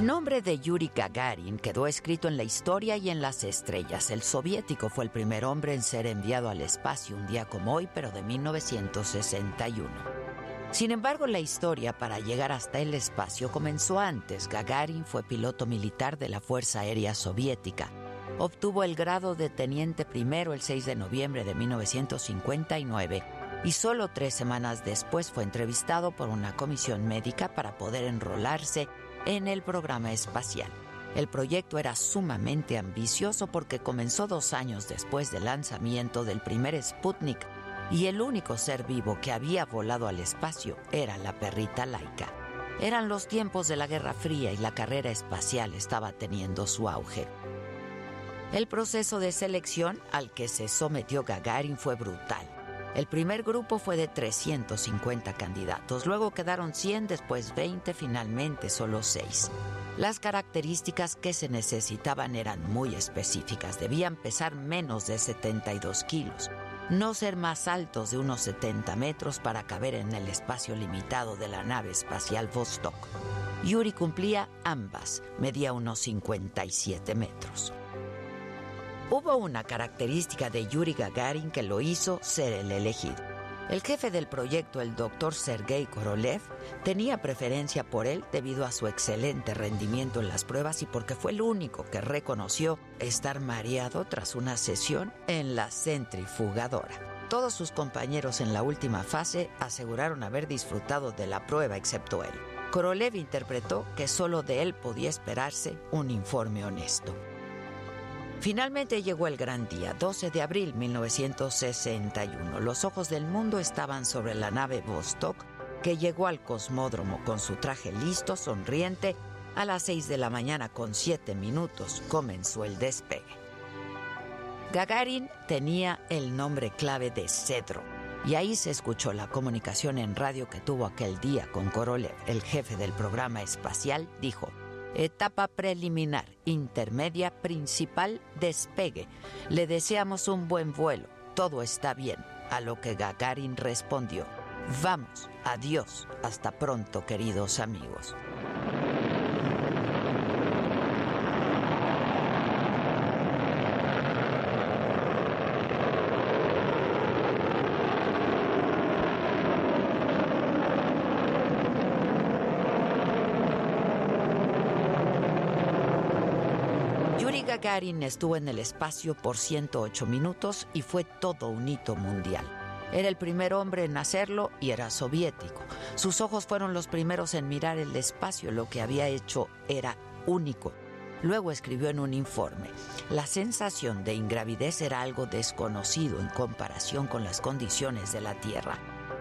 El nombre de Yuri Gagarin quedó escrito en la historia y en las estrellas. El soviético fue el primer hombre en ser enviado al espacio un día como hoy, pero de 1961. Sin embargo, la historia para llegar hasta el espacio comenzó antes. Gagarin fue piloto militar de la Fuerza Aérea Soviética. Obtuvo el grado de teniente primero el 6 de noviembre de 1959 y solo tres semanas después fue entrevistado por una comisión médica para poder enrolarse en el programa espacial. El proyecto era sumamente ambicioso porque comenzó dos años después del lanzamiento del primer Sputnik y el único ser vivo que había volado al espacio era la perrita laica. Eran los tiempos de la Guerra Fría y la carrera espacial estaba teniendo su auge. El proceso de selección al que se sometió Gagarin fue brutal. El primer grupo fue de 350 candidatos, luego quedaron 100, después 20, finalmente solo 6. Las características que se necesitaban eran muy específicas, debían pesar menos de 72 kilos, no ser más altos de unos 70 metros para caber en el espacio limitado de la nave espacial Vostok. Yuri cumplía ambas, medía unos 57 metros. Hubo una característica de Yuri Gagarin que lo hizo ser el elegido. El jefe del proyecto, el doctor Sergei Korolev, tenía preferencia por él debido a su excelente rendimiento en las pruebas y porque fue el único que reconoció estar mareado tras una sesión en la centrifugadora. Todos sus compañeros en la última fase aseguraron haber disfrutado de la prueba excepto él. Korolev interpretó que solo de él podía esperarse un informe honesto. Finalmente llegó el gran día, 12 de abril 1961. Los ojos del mundo estaban sobre la nave Vostok, que llegó al cosmódromo con su traje listo, sonriente. A las 6 de la mañana con 7 minutos comenzó el despegue. Gagarin tenía el nombre clave de Cedro, y ahí se escuchó la comunicación en radio que tuvo aquel día con Korolev, el jefe del programa espacial, dijo, Etapa preliminar, intermedia, principal, despegue. Le deseamos un buen vuelo. Todo está bien. A lo que Gagarin respondió. Vamos, adiós. Hasta pronto, queridos amigos. Yuri Gagarin estuvo en el espacio por 108 minutos y fue todo un hito mundial. Era el primer hombre en hacerlo y era soviético. Sus ojos fueron los primeros en mirar el espacio. Lo que había hecho era único. Luego escribió en un informe, la sensación de ingravidez era algo desconocido en comparación con las condiciones de la Tierra.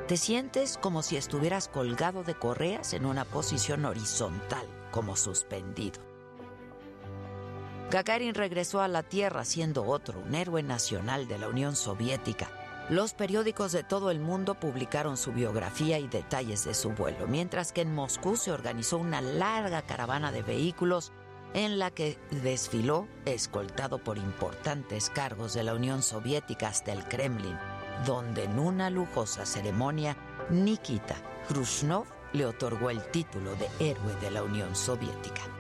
Te sientes como si estuvieras colgado de correas en una posición horizontal, como suspendido. Gagarin regresó a la Tierra siendo otro, un héroe nacional de la Unión Soviética. Los periódicos de todo el mundo publicaron su biografía y detalles de su vuelo, mientras que en Moscú se organizó una larga caravana de vehículos en la que desfiló escoltado por importantes cargos de la Unión Soviética hasta el Kremlin, donde en una lujosa ceremonia Nikita Khrushchev le otorgó el título de héroe de la Unión Soviética.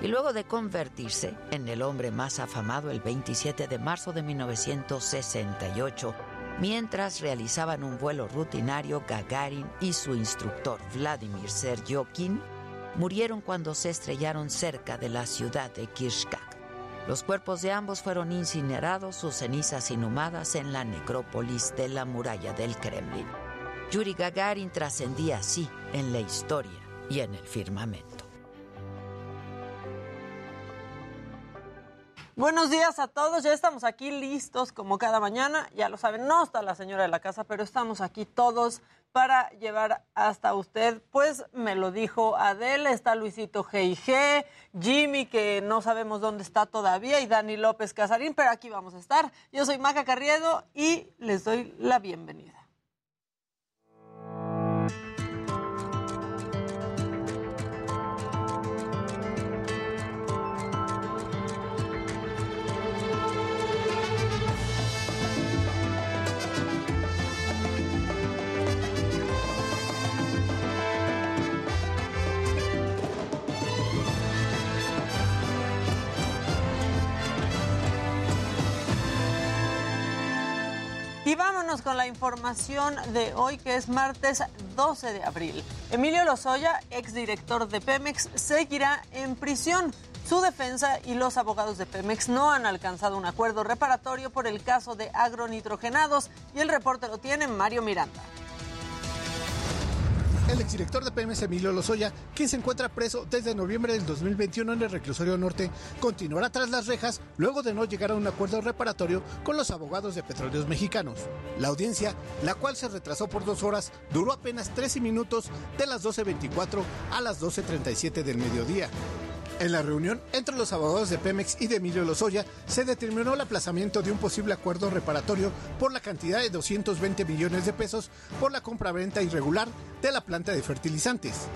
Y luego de convertirse en el hombre más afamado el 27 de marzo de 1968, mientras realizaban un vuelo rutinario, Gagarin y su instructor Vladimir Seryokin murieron cuando se estrellaron cerca de la ciudad de Kirchkak. Los cuerpos de ambos fueron incinerados, sus cenizas inhumadas en la necrópolis de la muralla del Kremlin. Yuri Gagarin trascendía así en la historia y en el firmamento. Buenos días a todos, ya estamos aquí listos como cada mañana, ya lo saben, no está la señora de la casa, pero estamos aquí todos para llevar hasta usted, pues me lo dijo Adele, está Luisito G&G, Jimmy que no sabemos dónde está todavía y Dani López Casarín, pero aquí vamos a estar. Yo soy Maca Carriedo y les doy la bienvenida. Vámonos con la información de hoy, que es martes 12 de abril. Emilio Lozoya, exdirector de Pemex, seguirá en prisión. Su defensa y los abogados de Pemex no han alcanzado un acuerdo reparatorio por el caso de agronitrogenados y el reporte lo tiene Mario Miranda. El exdirector de Pemex, Emilio Lozoya, quien se encuentra preso desde noviembre del 2021 en el reclusorio norte, continuará tras las rejas luego de no llegar a un acuerdo reparatorio con los abogados de petróleos mexicanos. La audiencia, la cual se retrasó por dos horas, duró apenas 13 minutos de las 12.24 a las 12.37 del mediodía. En la reunión entre los abogados de Pemex y de Emilio Lozoya se determinó el aplazamiento de un posible acuerdo reparatorio por la cantidad de 220 millones de pesos por la compra-venta irregular de la planta de fertilizantes.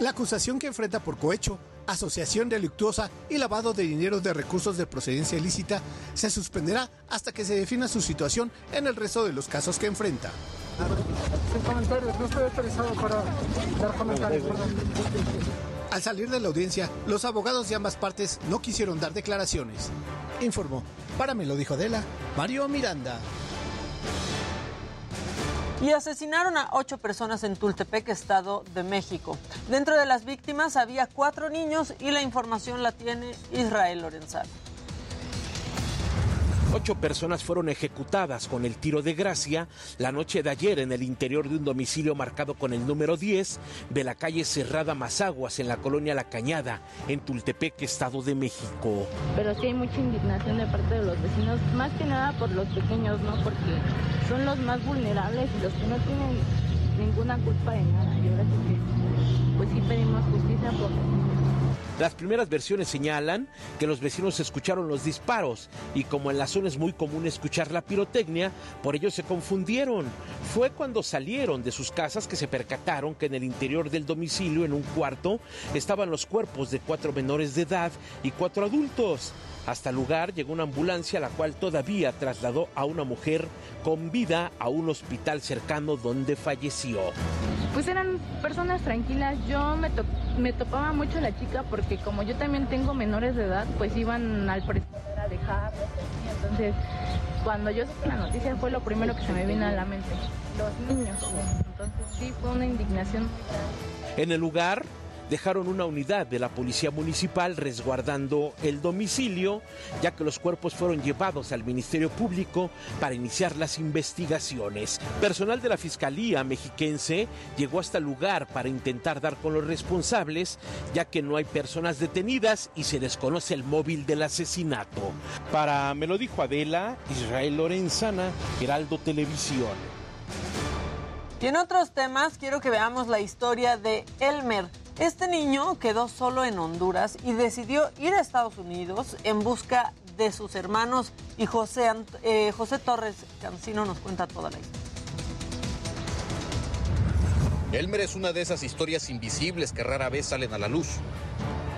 La acusación que enfrenta por cohecho, asociación delictuosa y lavado de dinero de recursos de procedencia ilícita se suspenderá hasta que se defina su situación en el resto de los casos que enfrenta. Sin comentarios, no estoy autorizado para dar comentarios. perdón. Al salir de la audiencia, los abogados de ambas partes no quisieron dar declaraciones. Informó, para me lo dijo Adela, Mario Miranda. Y asesinaron a ocho personas en Tultepec, Estado de México. Dentro de las víctimas había cuatro niños y la información la tiene Israel Lorenzano. Ocho personas fueron ejecutadas con el tiro de gracia la noche de ayer en el interior de un domicilio marcado con el número 10 de la calle Cerrada Mazaguas en la colonia La Cañada, en Tultepec, Estado de México. pero sí hay mucha indignación de parte de los vecinos, más que nada por los pequeños, ¿no? Porque son los más vulnerables y los que no tienen ninguna culpa de nada. Y ahora sí que, pues sí pedimos justicia por Las primeras versiones señalan que los vecinos escucharon los disparos y como en la zona es muy común escuchar la pirotecnia, por ello se confundieron. Fue cuando salieron de sus casas que se percataron que en el interior del domicilio, en un cuarto, estaban los cuerpos de cuatro menores de edad y cuatro adultos. Hasta el lugar llegó una ambulancia la cual todavía trasladó a una mujer con vida a un hospital cercano donde falleció. Pues eran personas tranquilas. Yo me, to- me topaba mucho la chica porque como yo también tengo menores de edad, pues iban al preescolar a así. Entonces, cuando yo supe la noticia fue lo primero que se me vino a la mente. Los niños. Entonces sí, fue una indignación. En el lugar dejaron una unidad de la policía municipal resguardando el domicilio, ya que los cuerpos fueron llevados al Ministerio Público para iniciar las investigaciones. Personal de la Fiscalía mexiquense llegó hasta el lugar para intentar dar con los responsables, ya que no hay personas detenidas y se desconoce el móvil del asesinato. Para me lo dijo Adela, Israel Lorenzana, Heraldo Televisión. Y en otros temas, quiero que veamos la historia de Elmer. Este niño quedó solo en Honduras y decidió ir a Estados Unidos en busca de sus hermanos y José, eh, José Torres Cancino nos cuenta toda la historia. Elmer es una de esas historias invisibles que rara vez salen a la luz.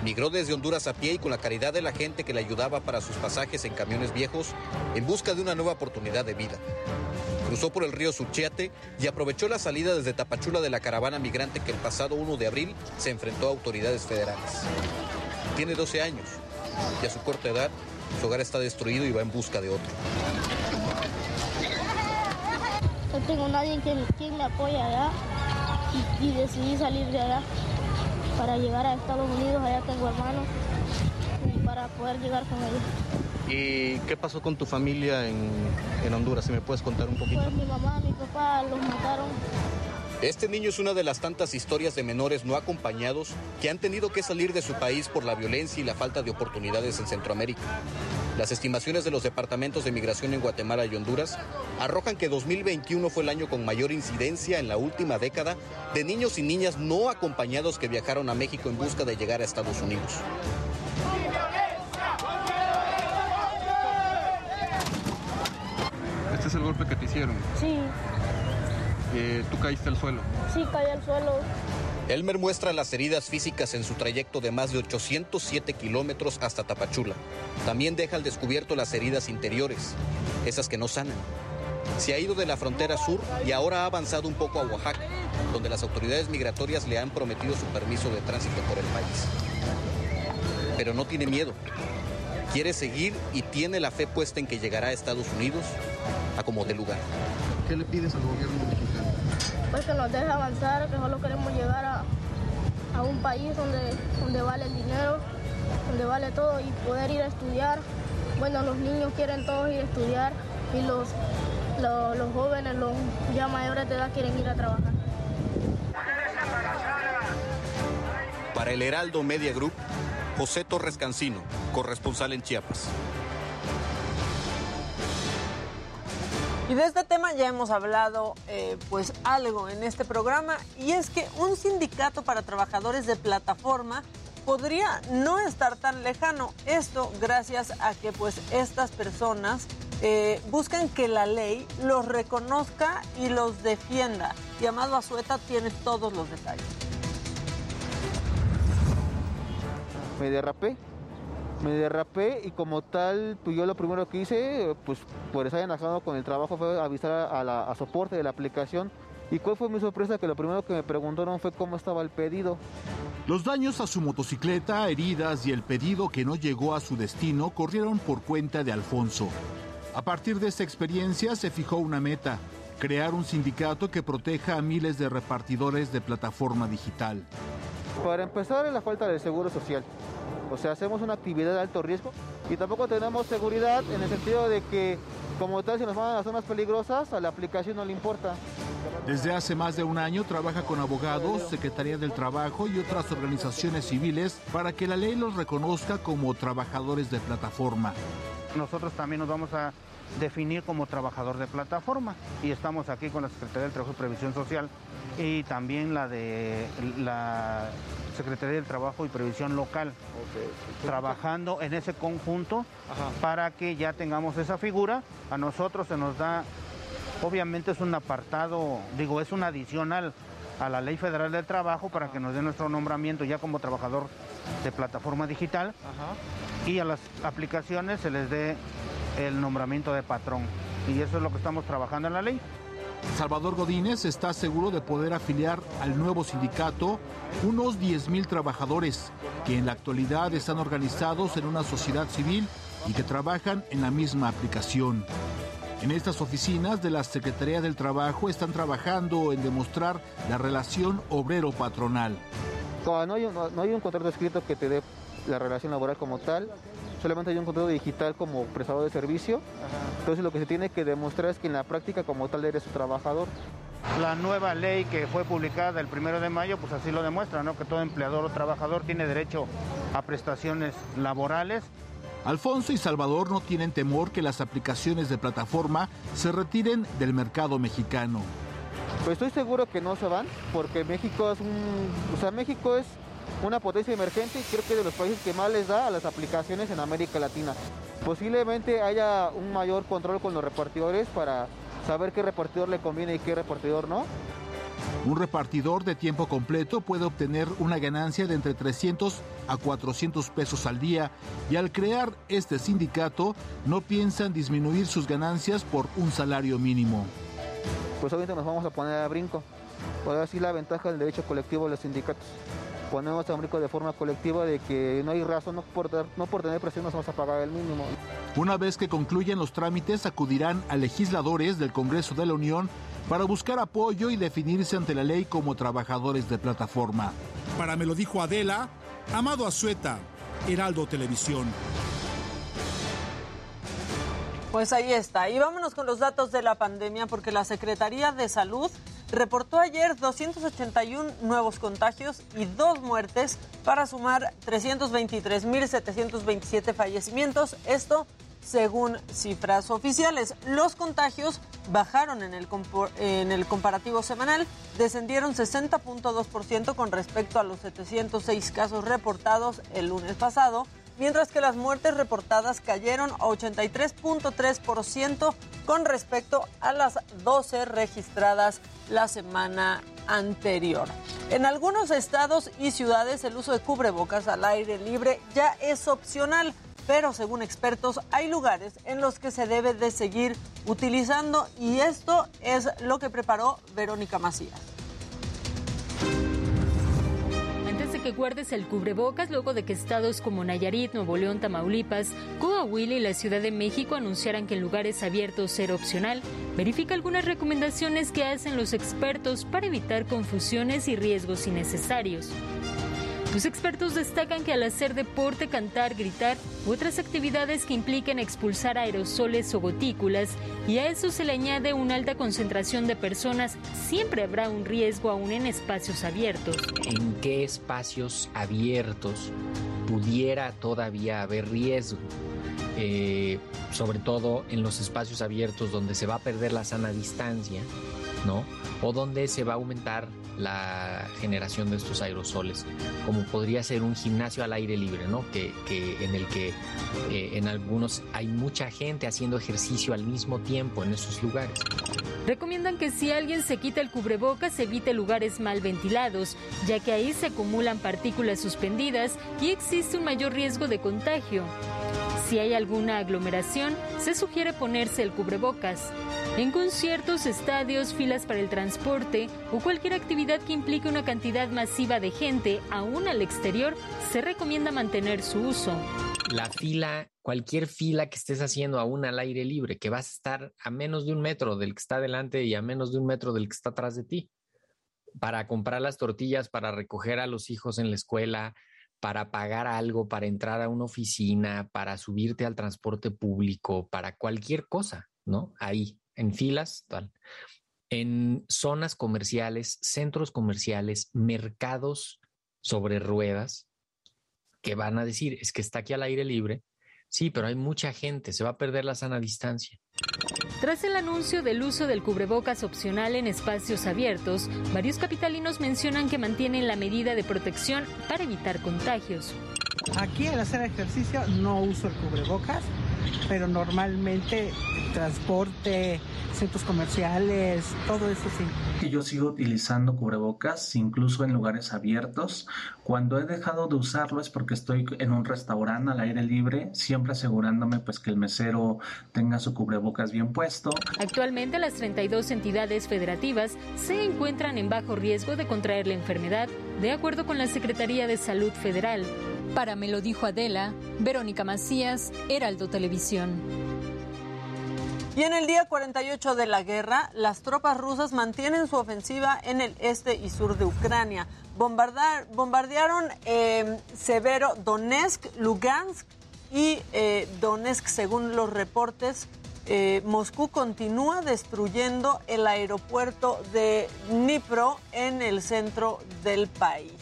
Migró desde Honduras a pie y con la caridad de la gente que le ayudaba para sus pasajes en camiones viejos en busca de una nueva oportunidad de vida. Cruzó por el río Suchiate y aprovechó la salida desde Tapachula de la caravana migrante que el pasado 1 de abril se enfrentó a autoridades federales. Tiene 12 años y a su corta edad su hogar está destruido y va en busca de otro. No tengo nadie quien me apoye allá y, y decidí salir de allá para llegar a Estados Unidos. Allá tengo hermanos y para poder llegar con ellos. ¿Y qué pasó con tu familia en, en Honduras? Si me puedes contar un poquito. Pues mi mamá, mi papá los mataron. Este niño es una de las tantas historias de menores no acompañados que han tenido que salir de su país por la violencia y la falta de oportunidades en Centroamérica. Las estimaciones de los departamentos de migración en Guatemala y Honduras arrojan que 2021 fue el año con mayor incidencia en la última década de niños y niñas no acompañados que viajaron a México en busca de llegar a Estados Unidos. Este es el golpe que te hicieron. Sí, Eh, tú caíste al suelo. sí, caí al suelo. Elmer muestra las heridas físicas en su trayecto de más de 807 kilómetros hasta Tapachula. También deja al descubierto las heridas interiores, esas que no sanan. Se ha ido de la frontera sur y ahora ha avanzado un poco a Oaxaca, donde las autoridades migratorias le han prometido su permiso de tránsito por el país. Pero no tiene miedo. Quiere seguir y tiene la fe puesta en que llegará a Estados Unidos a como de lugar. ¿Qué le pides al gobierno mexicano? Pues que nos deje avanzar, que solo queremos llegar a, a un país donde, donde vale el dinero, donde vale todo y poder ir a estudiar. Bueno, los niños quieren todos ir a estudiar y los, los, los jóvenes, los ya mayores de edad quieren ir a trabajar. Para el Heraldo Media Group, José Torres Cancino, corresponsal en Chiapas. Y de este tema ya hemos hablado eh, pues algo en este programa y es que un sindicato para trabajadores de plataforma podría no estar tan lejano. Esto gracias a que pues estas personas eh, buscan que la ley los reconozca y los defienda. Y Amado Azueta tiene todos los detalles. me derrapé. Me derrapé y como tal, pues yo lo primero que hice, pues por estar enlazado con el trabajo fue avisar a, la, soporte de la aplicación. ¿Y fue mi sorpresa? Que lo primero que me preguntaron fue cómo estaba el pedido. Los daños a su motocicleta, heridas y el pedido que no llegó a su destino corrieron por cuenta de Alfonso. A partir de esta experiencia se fijó una meta, crear un sindicato que proteja a miles de repartidores de plataforma digital. Para empezar, es la falta de seguro social. O sea, hacemos una actividad de alto riesgo y tampoco tenemos seguridad en el sentido de que, como tal, si nos van a las zonas peligrosas, a la aplicación no le importa. Desde hace más de un año trabaja con abogados, Secretaría del Trabajo y otras organizaciones civiles para que la ley los reconozca como trabajadores de plataforma. Nosotros también nos vamos a definir como trabajador de plataforma. Y estamos aquí con la Secretaría del Trabajo y Previsión Social y también la de la Secretaría del Trabajo y Previsión Local, trabajando en ese conjunto para que ya tengamos esa figura. A nosotros se nos da, obviamente es un apartado, digo, es un adicional a la Ley Federal del Trabajo para que nos dé nuestro nombramiento ya como trabajador de plataforma digital. Y a las aplicaciones se les dé el nombramiento de patrón. Y eso es lo que estamos trabajando en la ley. Salvador Godínez está seguro de poder afiliar al nuevo sindicato unos 10.000 trabajadores que en la actualidad están organizados en una sociedad civil y que trabajan en la misma aplicación. En estas oficinas de la Secretaría del Trabajo están trabajando en demostrar la relación obrero-patronal. No hay, no hay un contrato escrito que te dé la relación laboral como tal, solamente hay un contrato digital como prestador de servicio. Entonces lo que se tiene que demostrar es que en la práctica como tal eres un trabajador. La nueva ley que fue publicada el primero de mayo, pues así lo demuestra, ¿no? Que todo empleador o trabajador tiene derecho a prestaciones laborales. Alfonso y Salvador no tienen temor que las aplicaciones de plataforma se retiren del mercado mexicano. Pues estoy seguro que no se van, porque México es un, o sea, México es una potencia emergente y creo que de los países que más les da a las aplicaciones en América Latina. Posiblemente haya un mayor control con los repartidores para saber qué repartidor le conviene y qué repartidor no. Un repartidor de tiempo completo puede obtener una ganancia de entre 300 a 400 pesos al día y al crear este sindicato no piensan disminuir sus ganancias por un salario mínimo. Pues obviamente nos vamos a poner a brinco. Por así la ventaja del derecho colectivo de los sindicatos. Ponemos a de forma colectiva de que no hay razón, no por, no por tener presión nos vamos a pagar el mínimo. Una vez que concluyen los trámites, acudirán a legisladores del Congreso de la Unión para buscar apoyo y definirse ante la ley como trabajadores de plataforma. Para me lo dijo Adela, Amado Azueta, Heraldo Televisión. Pues ahí está. Y vámonos con los datos de la pandemia porque la Secretaría de Salud reportó ayer 281 nuevos contagios y dos muertes para sumar 323.727 fallecimientos. Esto según cifras oficiales. Los contagios bajaron en el, en el comparativo semanal, descendieron 60.2% con respecto a los 706 casos reportados el lunes pasado mientras que las muertes reportadas cayeron a 83.3% con respecto a las 12 registradas la semana anterior. En algunos estados y ciudades el uso de cubrebocas al aire libre ya es opcional, pero según expertos hay lugares en los que se debe de seguir utilizando y esto es lo que preparó Verónica Macías. Que guardes el cubrebocas luego de que estados como Nayarit, Nuevo León, Tamaulipas, Coahuila y la Ciudad de México anunciaran que en lugares abiertos será opcional. Verifica algunas recomendaciones que hacen los expertos para evitar confusiones y riesgos innecesarios. Los expertos destacan que al hacer deporte, cantar, gritar u otras actividades que impliquen expulsar aerosoles o gotículas, y a eso se le añade una alta concentración de personas, siempre habrá un riesgo aún en espacios abiertos. ¿En qué espacios abiertos pudiera todavía haber riesgo? Eh, sobre todo en los espacios abiertos donde se va a perder la sana distancia, ¿no? O donde se va a aumentar la generación de estos aerosoles, como podría ser un gimnasio al aire libre, ¿no? Que, en el que eh, en algunos hay mucha gente haciendo ejercicio al mismo tiempo en esos lugares. Recomiendan que si alguien se quita el cubrebocas, evite lugares mal ventilados, ya que ahí se acumulan partículas suspendidas y existe un mayor riesgo de contagio. Si hay alguna aglomeración, se sugiere ponerse el cubrebocas. En conciertos, estadios, filas para el transporte o cualquier actividad que implique una cantidad masiva de gente, aún al exterior, se recomienda mantener su uso. La fila, cualquier fila que estés haciendo aún al aire libre, que vas a estar a menos de un metro del que está delante y a menos de un metro del que está atrás de ti, para comprar las tortillas, para recoger a los hijos en la escuela, para pagar algo, para entrar a una oficina, para subirte al transporte público, para cualquier cosa, ¿no? Ahí, en filas, tal. En zonas comerciales, centros comerciales, mercados sobre ruedas, que van a decir, es que está aquí al aire libre. Sí, pero hay mucha gente, se va a perder la sana distancia. Tras el anuncio del uso del cubrebocas opcional en espacios abiertos, varios capitalinos mencionan que mantienen la medida de protección para evitar contagios. Aquí al hacer ejercicio no uso el cubrebocas, pero normalmente transporte, centros comerciales, todo eso sí. Yo sigo utilizando cubrebocas, incluso en lugares abiertos. Cuando he dejado de usarlo es porque estoy en un restaurante al aire libre, siempre asegurándome pues que el mesero tenga su cubrebocas bien puesto. Actualmente las 32 entidades federativas se encuentran en bajo riesgo de contraer la enfermedad, de acuerdo con la Secretaría de Salud Federal. Para me lo dijo Adela, Verónica Macías, Heraldo Televisión. Y en el día 48 de la guerra, las tropas rusas mantienen su ofensiva en el este y sur de Ucrania. bombardearon eh, Severo Donetsk, Lugansk y eh, Donetsk, según los reportes. Eh, Moscú continúa destruyendo el aeropuerto de Dnipro en el centro del país.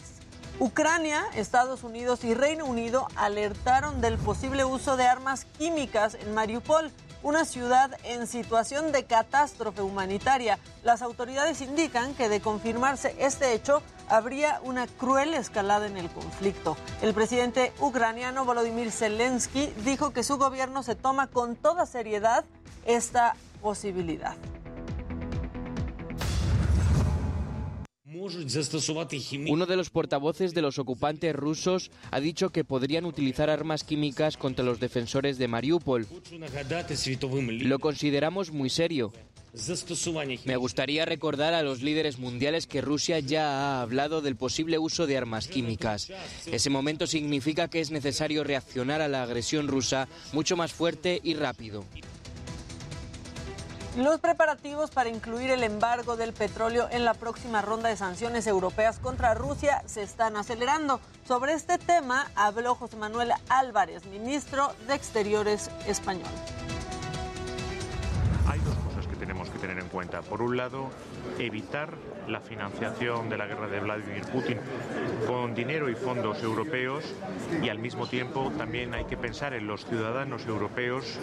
Ucrania, Estados Unidos y Reino Unido alertaron del posible uso de armas químicas en Mariupol una ciudad en situación de catástrofe humanitaria. Las autoridades indican que de confirmarse este hecho, habría una cruel escalada en el conflicto. El presidente ucraniano Volodymyr Zelensky dijo que su gobierno se toma con toda seriedad esta posibilidad. Uno de los portavoces de los ocupantes rusos ha dicho que podrían utilizar armas químicas contra los defensores de Mariupol. Lo consideramos muy serio. Me gustaría recordar a los líderes mundiales que Rusia ya ha hablado del posible uso de armas químicas. Ese momento significa que es necesario reaccionar a la agresión rusa mucho más fuerte y rápido. Los preparativos para incluir el embargo del petróleo en la próxima ronda de sanciones europeas contra Rusia se están acelerando. Sobre este tema habló José Manuel Álvarez, ministro de Exteriores español. Tenemos que tener en cuenta. Por un lado, evitar la financiación de la guerra de Vladimir Putin con dinero y fondos europeos y al mismo tiempo también hay que pensar en los ciudadanos europeos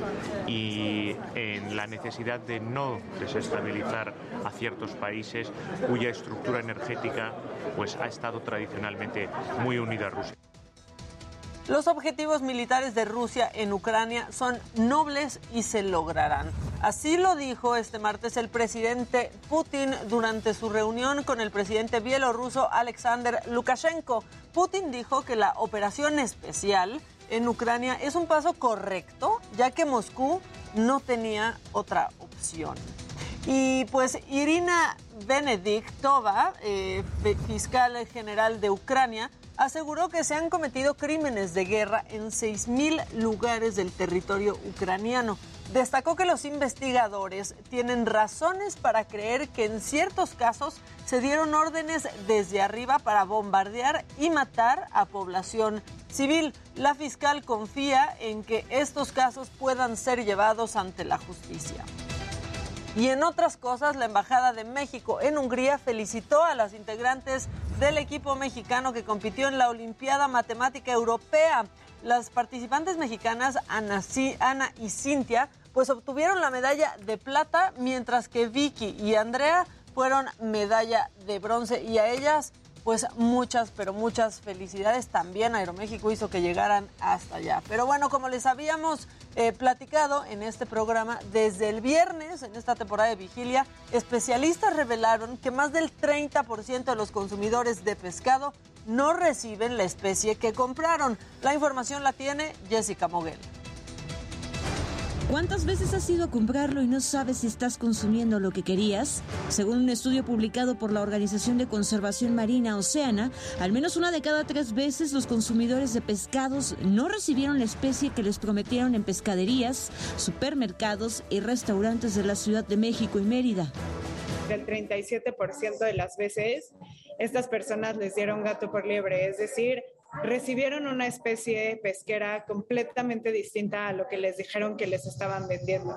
y en la necesidad de no desestabilizar a ciertos países cuya estructura energética pues ha estado tradicionalmente muy unida a Rusia. Los objetivos militares de Rusia en Ucrania son nobles y se lograrán. Así lo dijo este martes el presidente Putin durante su reunión con el presidente bielorruso Alexander Lukashenko. Putin dijo que la operación especial en Ucrania es un paso correcto, ya que Moscú no tenía otra opción. Y pues Irina Benediktova, eh, fiscal general de Ucrania, aseguró que se han cometido crímenes de guerra en 6.000 lugares del territorio ucraniano. Destacó que los investigadores tienen razones para creer que en ciertos casos se dieron órdenes desde arriba para bombardear y matar a población civil. La fiscal confía en que estos casos puedan ser llevados ante la justicia. Y en otras cosas, la Embajada de México en Hungría felicitó a las integrantes del equipo mexicano que compitió en la Olimpiada Matemática Europea. Las participantes mexicanas Ana, Ana y Cintia pues obtuvieron la medalla de plata, mientras que Vicky y Andrea fueron medalla de bronce y a ellas pues muchas, pero muchas felicidades. También Aeroméxico hizo que llegaran hasta allá. Pero bueno, como les habíamos eh, platicado en este programa, desde el viernes, en esta temporada de vigilia, especialistas revelaron que más del 30% de los consumidores de pescado no reciben la especie que compraron. La información la tiene Jessica Moguel. ¿Cuántas veces has ido a comprarlo y no sabes si estás consumiendo lo que querías? Según un estudio publicado por la Organización de Conservación Marina Oceana, al menos una de cada tres veces los consumidores de pescados no recibieron la especie que les prometieron en pescaderías, supermercados y restaurantes de la Ciudad de México y Mérida. Del 37% de las veces, estas personas les dieron gato por liebre, es decir, recibieron una especie pesquera completamente distinta a lo que les dijeron que les estaban vendiendo.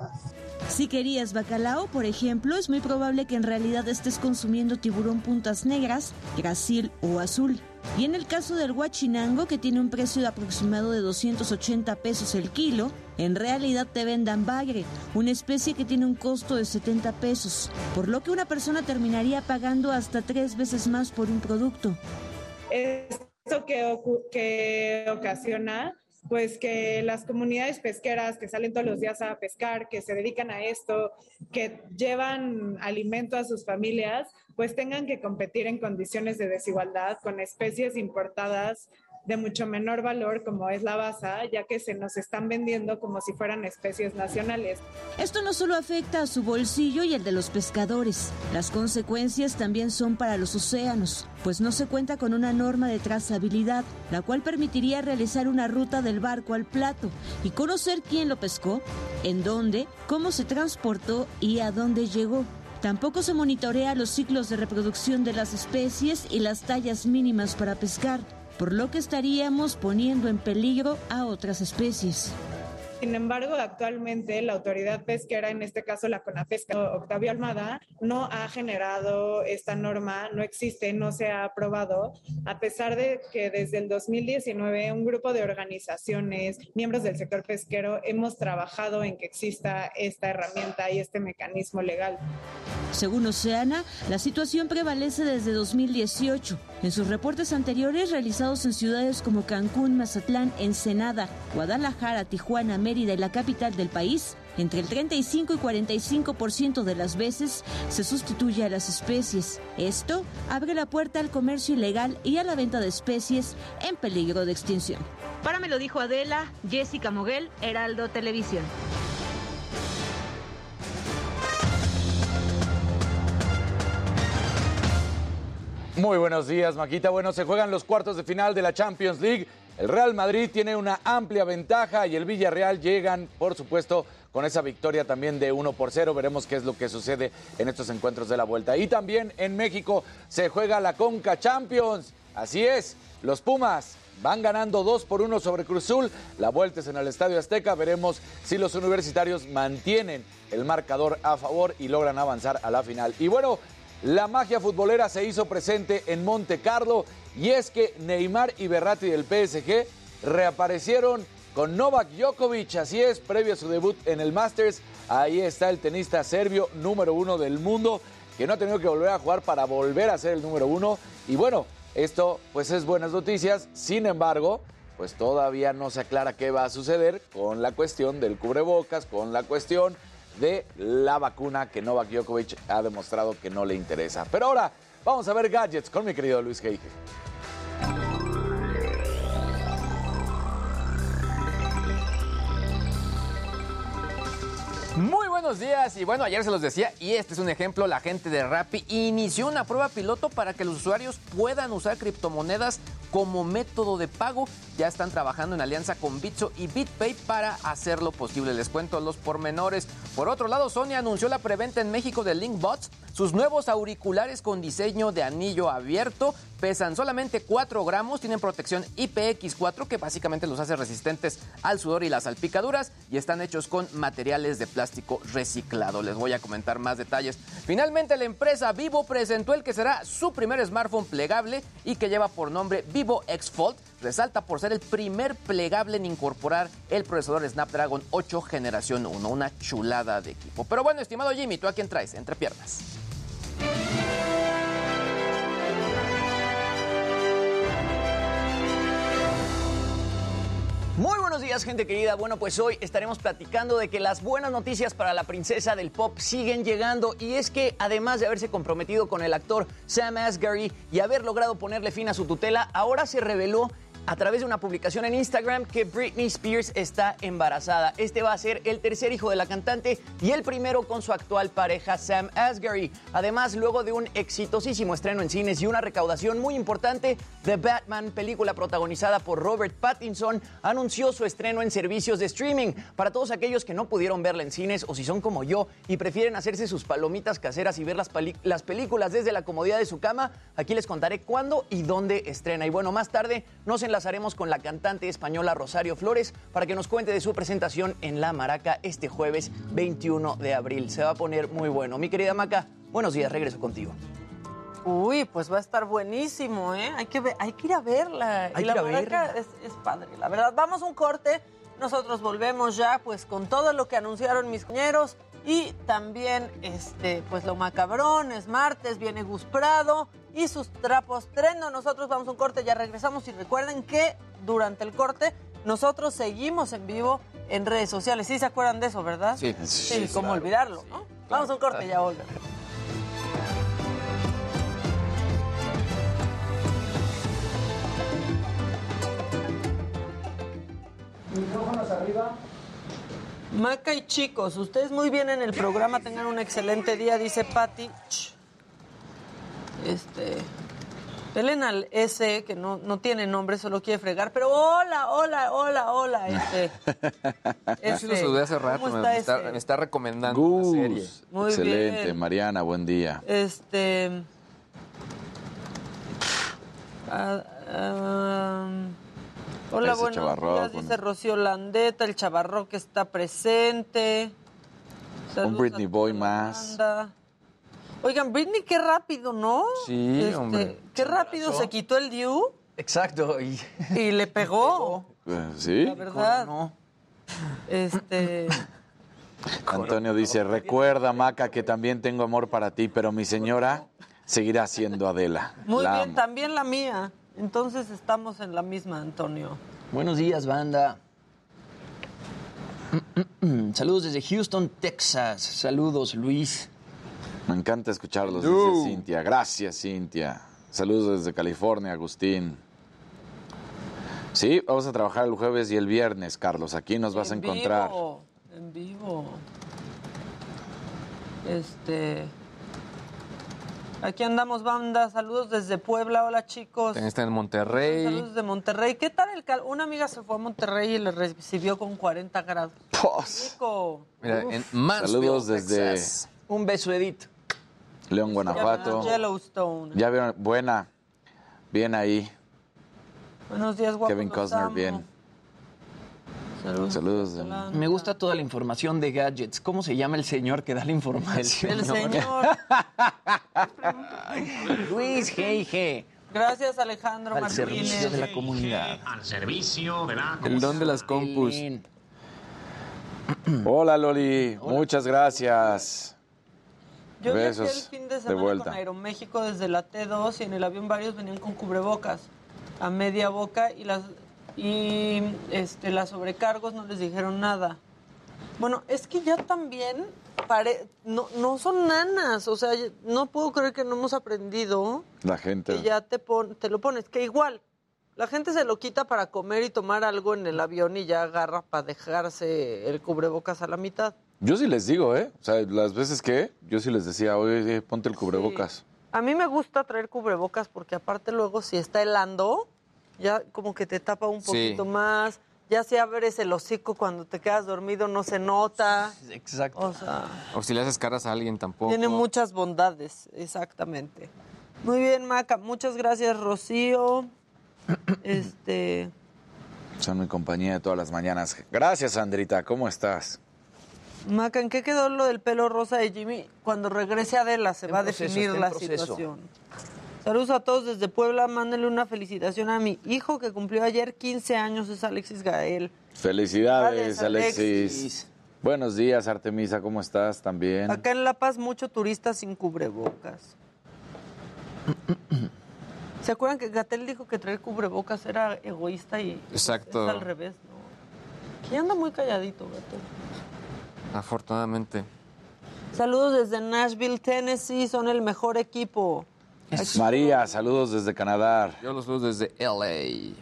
Si querías bacalao, por ejemplo, es muy probable que en realidad estés consumiendo tiburón puntas negras, grasil o azul. Y en el caso del guachinango, que tiene un precio de aproximado de 280 pesos el kilo, en realidad te vendan bagre, una especie que tiene un costo de 70 pesos, por lo que una persona terminaría pagando hasta tres veces más por un producto. ¿Esto que, ocasiona? Pues que las comunidades pesqueras que salen todos los días a pescar, que se dedican a esto, que llevan alimento a sus familias, pues tengan que competir en condiciones de desigualdad con especies importadas de mucho menor valor como es la basa, ya que se nos están vendiendo como si fueran especies nacionales. Esto no solo afecta a su bolsillo y el de los pescadores, las consecuencias también son para los océanos, pues no se cuenta con una norma de trazabilidad, la cual permitiría realizar una ruta del barco al plato y conocer quién lo pescó, en dónde, cómo se transportó y a dónde llegó. Tampoco se monitorea los ciclos de reproducción de las especies y las tallas mínimas para pescar por lo que estaríamos poniendo en peligro a otras especies. Sin embargo, actualmente la autoridad pesquera, en este caso la CONAPESCA, Octavio Almada, no ha generado esta norma, no existe, no se ha aprobado, a pesar de que desde el 2019 un grupo de organizaciones, miembros del sector pesquero, hemos trabajado en que exista esta herramienta y este mecanismo legal. Según Oceana, la situación prevalece desde 2018. En sus reportes anteriores realizados en ciudades como Cancún, Mazatlán, Ensenada, Guadalajara, Tijuana, Mérida y la capital del país, entre el 35 y 45% de las veces se sustituye a las especies. Esto abre la puerta al comercio ilegal y a la venta de especies en peligro de extinción. Para me lo dijo Adela, Jessica Moguel, Heraldo Televisión. Muy buenos días, Maquita. Bueno, se juegan los cuartos de final de la Champions League el Real Madrid tiene una amplia ventaja y el Villarreal llegan, por supuesto, con esa victoria también de 1 por 0. Veremos qué es lo que sucede en estos encuentros de la vuelta. Y también en México se juega la Conca Champions. Así es, los Pumas van ganando 2 por 1 sobre Cruzul. La vuelta es en el Estadio Azteca. Veremos si los universitarios mantienen el marcador a favor y logran avanzar a la final. Y bueno, la magia futbolera se hizo presente en Monte Carlo y es que Neymar y Berratti del PSG reaparecieron con Novak Djokovic, así es, previo a su debut en el Masters. Ahí está el tenista serbio número uno del mundo, que no ha tenido que volver a jugar para volver a ser el número uno. Y bueno, esto pues es buenas noticias, sin embargo, pues todavía no se aclara qué va a suceder con la cuestión del cubrebocas, con la cuestión de la vacuna que Novak Djokovic ha demostrado que no le interesa. Pero ahora vamos a ver gadgets con mi querido Luis Geige. Muy buenos días y bueno, ayer se los decía y este es un ejemplo, la gente de Rappi inició una prueba piloto para que los usuarios puedan usar criptomonedas como método de pago. Ya están trabajando en alianza con Bitso y BitPay para hacerlo posible. Les cuento los pormenores. Por otro lado, Sony anunció la preventa en México de LinkBots, sus nuevos auriculares con diseño de anillo abierto. Pesan solamente 4 gramos, tienen protección IPX4 que básicamente los hace resistentes al sudor y las salpicaduras y están hechos con materiales de plástico reciclado. Les voy a comentar más detalles. Finalmente la empresa Vivo presentó el que será su primer smartphone plegable y que lleva por nombre Vivo X Fold. Resalta por ser el primer plegable en incorporar el procesador Snapdragon 8 generación 1. Una chulada de equipo. Pero bueno, estimado Jimmy, ¿tú a quién traes? Entre piernas. Muy buenos días, gente querida. Bueno, pues hoy estaremos platicando de que las buenas noticias para la princesa del pop siguen llegando y es que además de haberse comprometido con el actor Sam Asghari y haber logrado ponerle fin a su tutela, ahora se reveló a través de una publicación en Instagram que Britney Spears está embarazada. Este va a ser el tercer hijo de la cantante y el primero con su actual pareja Sam Asghari. Además, luego de un exitosísimo estreno en cines y una recaudación muy importante, The Batman, película protagonizada por Robert Pattinson, anunció su estreno en servicios de streaming. Para todos aquellos que no pudieron verla en cines o si son como yo y prefieren hacerse sus palomitas caseras y ver las, las películas desde la comodidad de su cama, aquí les contaré cuándo y dónde estrena. Y bueno, más tarde nos enlazaremos con la cantante española Rosario Flores para que nos cuente de su presentación en La Maraca este jueves 21 de abril. Se va a poner muy bueno. Mi querida Maca, buenos días, regreso contigo. Uy, pues va a estar buenísimo, ¿eh? Hay que, ver, hay que ir a verla. Hay y que la Maraca verla. es, es padre, la verdad. Vamos a un corte. Nosotros volvemos ya, pues, con todo lo que anunciaron mis compañeros. Y también, este, pues, lo macabrón, es martes, viene Gus Prado y sus trapos trendo. Nosotros vamos a un corte, ya regresamos. Y recuerden que durante el corte nosotros seguimos en vivo en redes sociales. ¿Sí se acuerdan de eso, verdad? Sí. Sí, Sí, cómo claro. olvidarlo, ¿no? Vamos a un corte, ya volvemos. Micrófonos arriba. Maca y chicos, ustedes muy bien en el programa, tengan un excelente día, dice Patti. Este. Pelen al S, que no, no tiene nombre, solo quiere fregar, pero hola, hola, hola, hola. Este, Yo sí lo saludé hace rato, ¿Cómo me, está me está, ese? me está recomendando una serie. Gus, Muy excelente. bien. Mariana, buen día. Este. ah, hola, Ese buenos días, dice Rocío Landeta, el chavarro que está presente. Un Britney Boy más. banda. Oigan, Britney, qué rápido, ¿no? Sí, Este, hombre. Qué rápido se quitó el Diu Exacto. Y, y le pegó, Eh, ¿Sí? la verdad. Este. Antonio dice, recuerda, Maca, que también tengo amor para ti, pero mi señora seguirá siendo Adela. Muy La bien, amo. también la mía. Entonces estamos en la misma, Antonio. Buenos días, banda. Saludos desde Houston, Texas. Saludos, Luis. Me encanta escucharlos, dice Cintia. Gracias, Cintia. Saludos desde California, Agustín. Sí, vamos a trabajar el jueves y el viernes, Carlos. Aquí nos vas a En encontrar. Vivo, en vivo. Este. Aquí andamos, banda. Saludos desde Puebla. Hola, chicos. También está en Monterrey. Saludos desde Monterrey. ¿Qué tal el cal? Una amiga se fue a Monterrey y le recibió con 40 grados. Rico. Mira, en Mansfield, Saludos desde Texas. Un beso, Edith. León, Guanajuato. Yellowstone. Ya vieron, buena. Bien ahí. Buenos días, guapos. Kevin Costner, amo. bien. Saludos. Saludos. de- Me gusta toda la información de gadgets. ¿Cómo se llama el señor que da la información? El señor. Luis G.I.G. Gracias, Alejandro Al Martínez. servicio de la comunidad. Al servicio de la El don de las compus. Hola, Loli. Muchas gracias. Yo viajé el Besos fin de de semana vuelta. con Aeroméxico desde la T2 y en el avión varios venían con cubrebocas a media boca y las y este las sobrecargos no les dijeron nada. Bueno, es que ya también pare- no, no son nanas, o sea, no puedo creer que no hemos aprendido La gente. que ya te pon, te lo pones, que igual la gente se lo quita para comer y tomar algo en el avión y ya agarra para dejarse el cubrebocas a la mitad. Yo sí les digo, ¿eh? O sea, las veces que yo sí les decía, oye, ponte el cubrebocas. A mí me gusta traer cubrebocas porque aparte luego si está helando, ya como que te tapa un Sí. poquito más. Ya si abres el hocico cuando te quedas dormido no se nota. Exacto. O sea, O si le haces caras a alguien tampoco. tiene muchas bondades, exactamente. Muy bien, Maca. Muchas gracias, Rocío. Este, Son mi compañía de todas las mañanas. Gracias, Sandrita. ¿Cómo estás? Maca, ¿en qué quedó lo del pelo rosa de Jimmy? Cuando regrese Adela se va a definir la proceso. situación. Saludos a todos desde Puebla. Mándenle una felicitación a mi hijo que cumplió ayer 15 años, es Alexis Gael. Felicidades. Alexis. Buenos días, Artemisa. ¿Cómo estás? También. Acá en La Paz, mucho turista sin cubrebocas. ¿Se acuerdan que Gatel dijo que traer cubrebocas era egoísta y Exacto. es al revés? ¿no? Que anda muy calladito, Gatel. Afortunadamente. Saludos desde Nashville, Tennessee. Son el mejor equipo. María, saludos desde Canadá. Yo los saludo desde LA.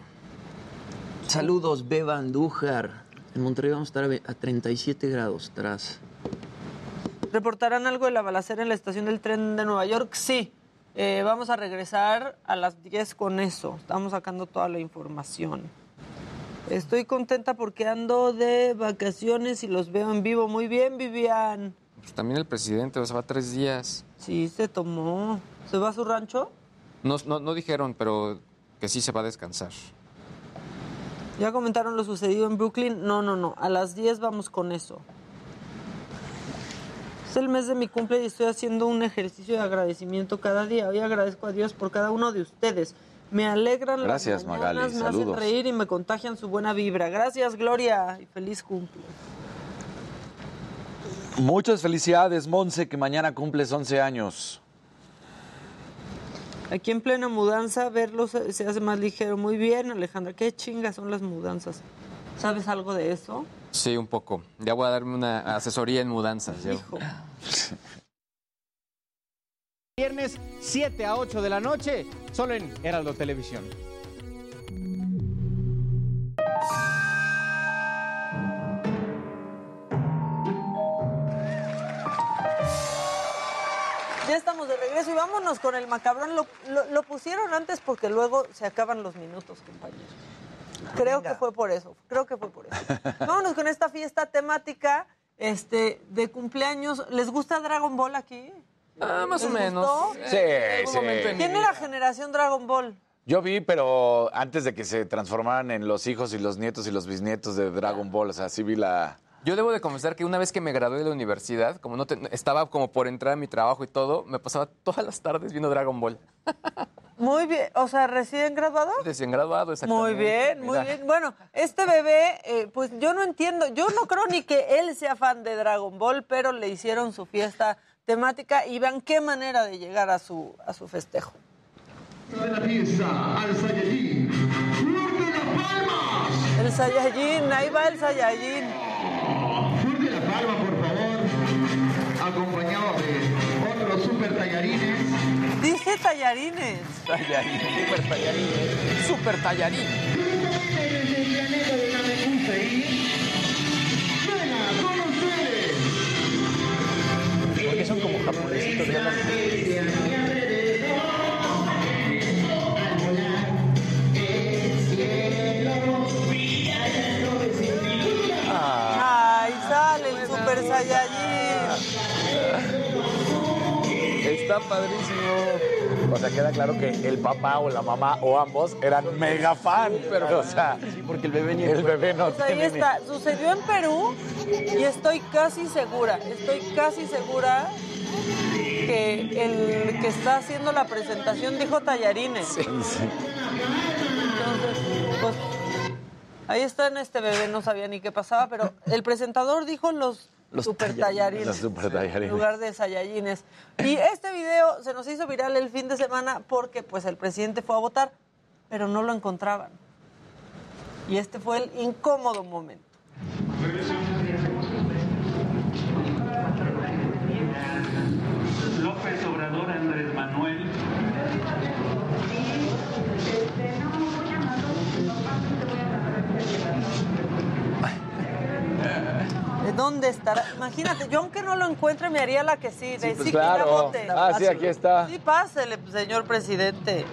Saludos, Beba Andújar. En Monterrey vamos a estar a ve- a 37 grados tras. ¿Reportarán algo de la balacera en la estación del tren de Nueva York? Sí. Eh, vamos a regresar a las 10 con eso. Estamos sacando toda la información. Estoy contenta porque ando de vacaciones y los veo en vivo. Muy bien, Vivian. Pues también el presidente, o sea, va tres días. Sí, se tomó. ¿Se va a su rancho? No, no, no dijeron, pero que sí se va a descansar. ¿Ya comentaron lo sucedido en Brooklyn? No, no, no. A las 10 vamos con eso. Es el mes de mi cumple y estoy haciendo un ejercicio de agradecimiento cada día. Hoy agradezco a Dios por cada uno de ustedes. Me alegran Gracias, las mañanas, Magali. me Saludos. hacen reír y me contagian su buena vibra. Gracias, Gloria, y feliz cumple. Muchas felicidades, Monse, que mañana cumples 11 años. Aquí en plena mudanza, verlo se hace más ligero. Muy bien, Alejandra. Qué chingas son las mudanzas. ¿Sabes algo de eso? Sí, un poco. Ya voy a darme una asesoría en mudanzas. ya. Viernes 7 a 8 de la noche, solo en Heraldo Televisión. Vámonos con el macabrón. Lo, lo- lo pusieron antes porque luego se acaban los minutos, compañeros. Creo que fue por eso. Creo que fue por eso. vámonos con esta fiesta temática este, de cumpleaños. ¿Les gusta Dragon Ball aquí? Ah, más o ¿Les menos. gustó? Sí, sí. ¿Quién era generación Dragon Ball? Yo vi, pero antes de que se transformaran en los hijos y los nietos y los bisnietos de Dragon Ball, o sea, sí vi la... Yo debo de confesar que una vez que me gradué de la universidad, como no te- estaba como por entrar a mi trabajo y todo, me pasaba todas las tardes viendo Dragon Ball. Muy bien. O sea, recién graduado. Recién graduado, exactamente. Muy bien, muy Mira. bien. Bueno, este bebé, eh, pues yo no entiendo, yo no creo ni que él sea fan de Dragon Ball, pero le hicieron su fiesta temática y vean qué manera de llegar a su, a su festejo. la fiesta al Saiyajin. El Saiyajin, ahí va el Saiyajin. Fuerte la palma, por favor. Acompañado de otros super tallarines. Dice tallarines. Tallarín, super tallarín. Super ustedes. Porque son como japonesitos. La Está padrísimo. O sea, queda claro que el papá o la mamá o ambos eran mega fan. Pero, o sea, sí, porque el bebé ni el bebé no. Pues ahí está. Sucedió en Perú y estoy casi segura, estoy casi segura que el que está haciendo la presentación dijo tallarines. Sí, sí. Pues, ahí está en este bebé, no sabía ni qué pasaba, pero el presentador dijo los los super tallarines, los super En tallarines. lugar de sayayines. Y este video se nos hizo viral el fin de semana porque pues el presidente fue a votar, pero no lo encontraban. Y este fue el incómodo momento. Dónde estará? Imagínate, yo aunque no lo encuentre me haría la que sí, de pues sí que claro. ya vote. Ah, sí, aquí está. Sí, pásele, señor presidente.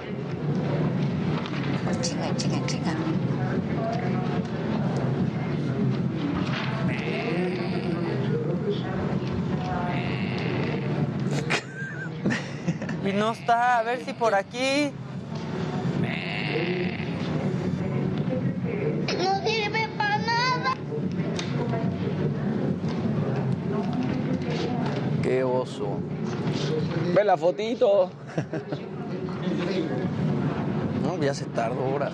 Chinga, chinga, chinga. Y no está, a ver si por aquí. Qué oso. Ve la fotito. No, ya se tardó ahora.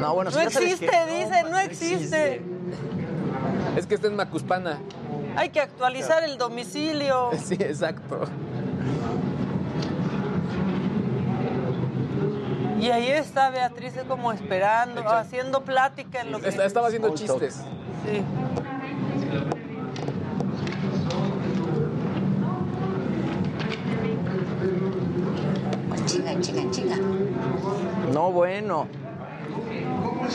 No, bueno, No si sabes existe, que- dice, no existe. Es que está en Macuspana. Hay que actualizar el domicilio. Sí, exacto. Y ahí está Beatriz como esperando, haciendo plática en lo que... Está- Estaba haciendo chistes. Sí. Chinga, chinga, chinga. No, bueno.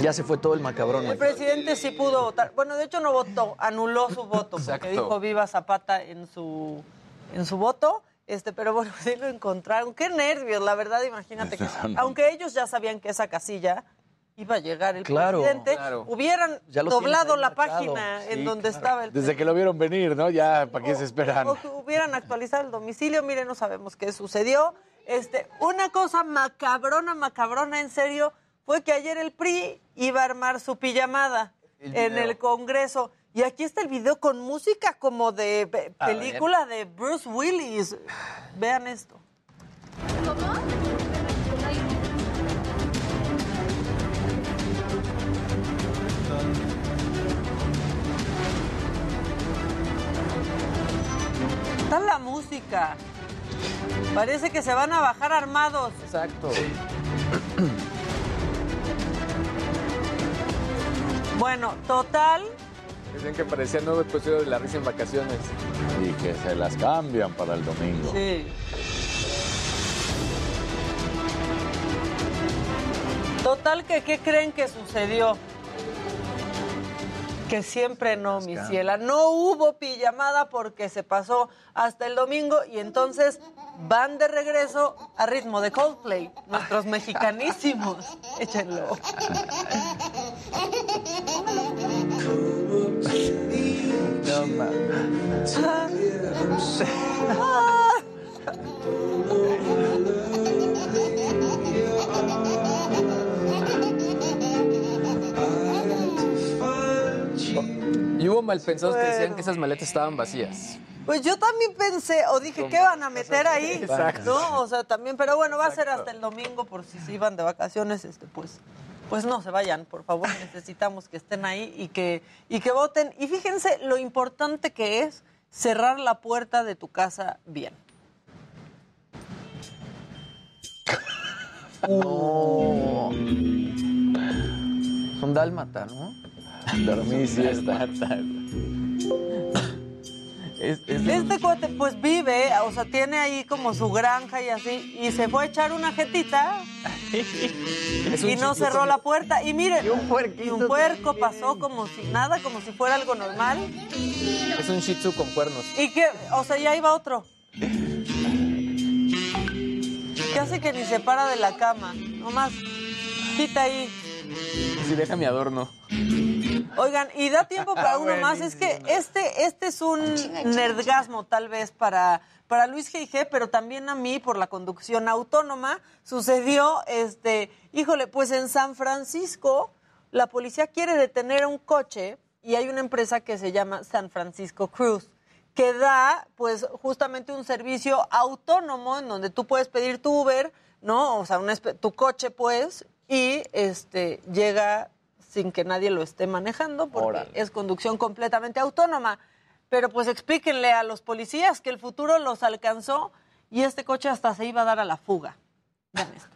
Ya se fue todo el macabrón. El presidente sí pudo votar. Bueno, de hecho no votó, anuló su voto, porque Exacto. dijo viva Zapata en su, en su voto. Este, pero bueno, sí lo encontraron. Qué nervios, la verdad, imagínate que. Aunque ellos ya sabían que esa casilla iba a llegar el Claro. presidente, Claro. hubieran doblado la página en donde claro. estaba el Desde que lo vieron venir, ¿no? Ya, ¿para qué se esperan? o que hubieran actualizado el domicilio. Miren, no sabemos qué sucedió. Este, una cosa macabrona, macabrona, en serio, fue que ayer el PRI iba a armar su pijamada El en el Congreso. Y aquí está el video con música como de pe- A ver. película de Bruce Willis. Vean esto. Está la música. Parece que se van a bajar armados. Exacto. Bueno, total, Decían que parecía nuevo episodio de La Risa en Vacaciones. Y que se las cambian para el domingo. Sí. Total que, ¿qué creen que sucedió? Que siempre no, mi ciela. No hubo pijamada porque se pasó hasta el domingo y entonces van de regreso a ritmo de Coldplay, nuestros mexicanísimos. Échenlo. Malpensados que decían Bueno. que esas maletas estaban vacías. Pues yo también pensé, o dije, ¿qué van a meter ahí? Exacto. ¿No? O sea, también, pero bueno, va a ser hasta el domingo por si se iban de vacaciones, este, pues, pues no se vayan, por favor, necesitamos que estén ahí y que, y que voten. Y fíjense lo importante que es cerrar la puerta de tu casa bien. No. Son dálmata, ¿no? Dormí siesta. Es, es- Este cuate pues vive, o sea, tiene ahí como su granja y así, y se fue a echar una jetita y no cerró la puerta. Y miren, y un, puerco pasó como si nada, como si fuera algo normal. Es un shih tzu con cuernos. Y que, o sea, ya iba otro. Que hace que ni se para de la cama. Nomás quita ahí. Sí, deja mi adorno. Oigan, y da tiempo para uno más. Es que este, este es un nerdgasmo tal vez para, para Luis G.I.G., pero también a mí por la conducción autónoma. Sucedió, este, híjole, pues en San Francisco la policía quiere detener un coche y hay una empresa que se llama San Francisco Cruise que da pues justamente un servicio autónomo en donde tú puedes pedir tu Uber, ¿no? O sea, un espe- tu coche pues y este llega sin que nadie lo esté manejando porque Órale. es conducción completamente autónoma. Pero pues explíquenle a los policías que el futuro los alcanzó y este coche hasta se iba a dar a la fuga. Vean esto.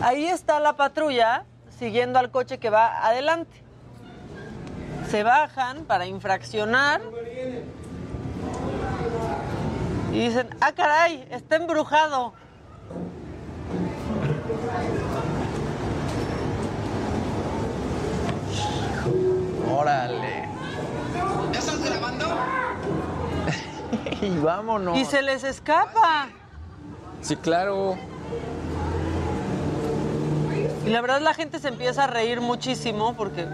Ahí está la patrulla siguiendo al coche que va adelante. Se bajan para infraccionar y dicen, ah, caray, está embrujado. Órale. ¿Ya estás grabando? y vámonos. Y se les escapa. Sí, claro. Y la verdad la gente se empieza a reír muchísimo porque...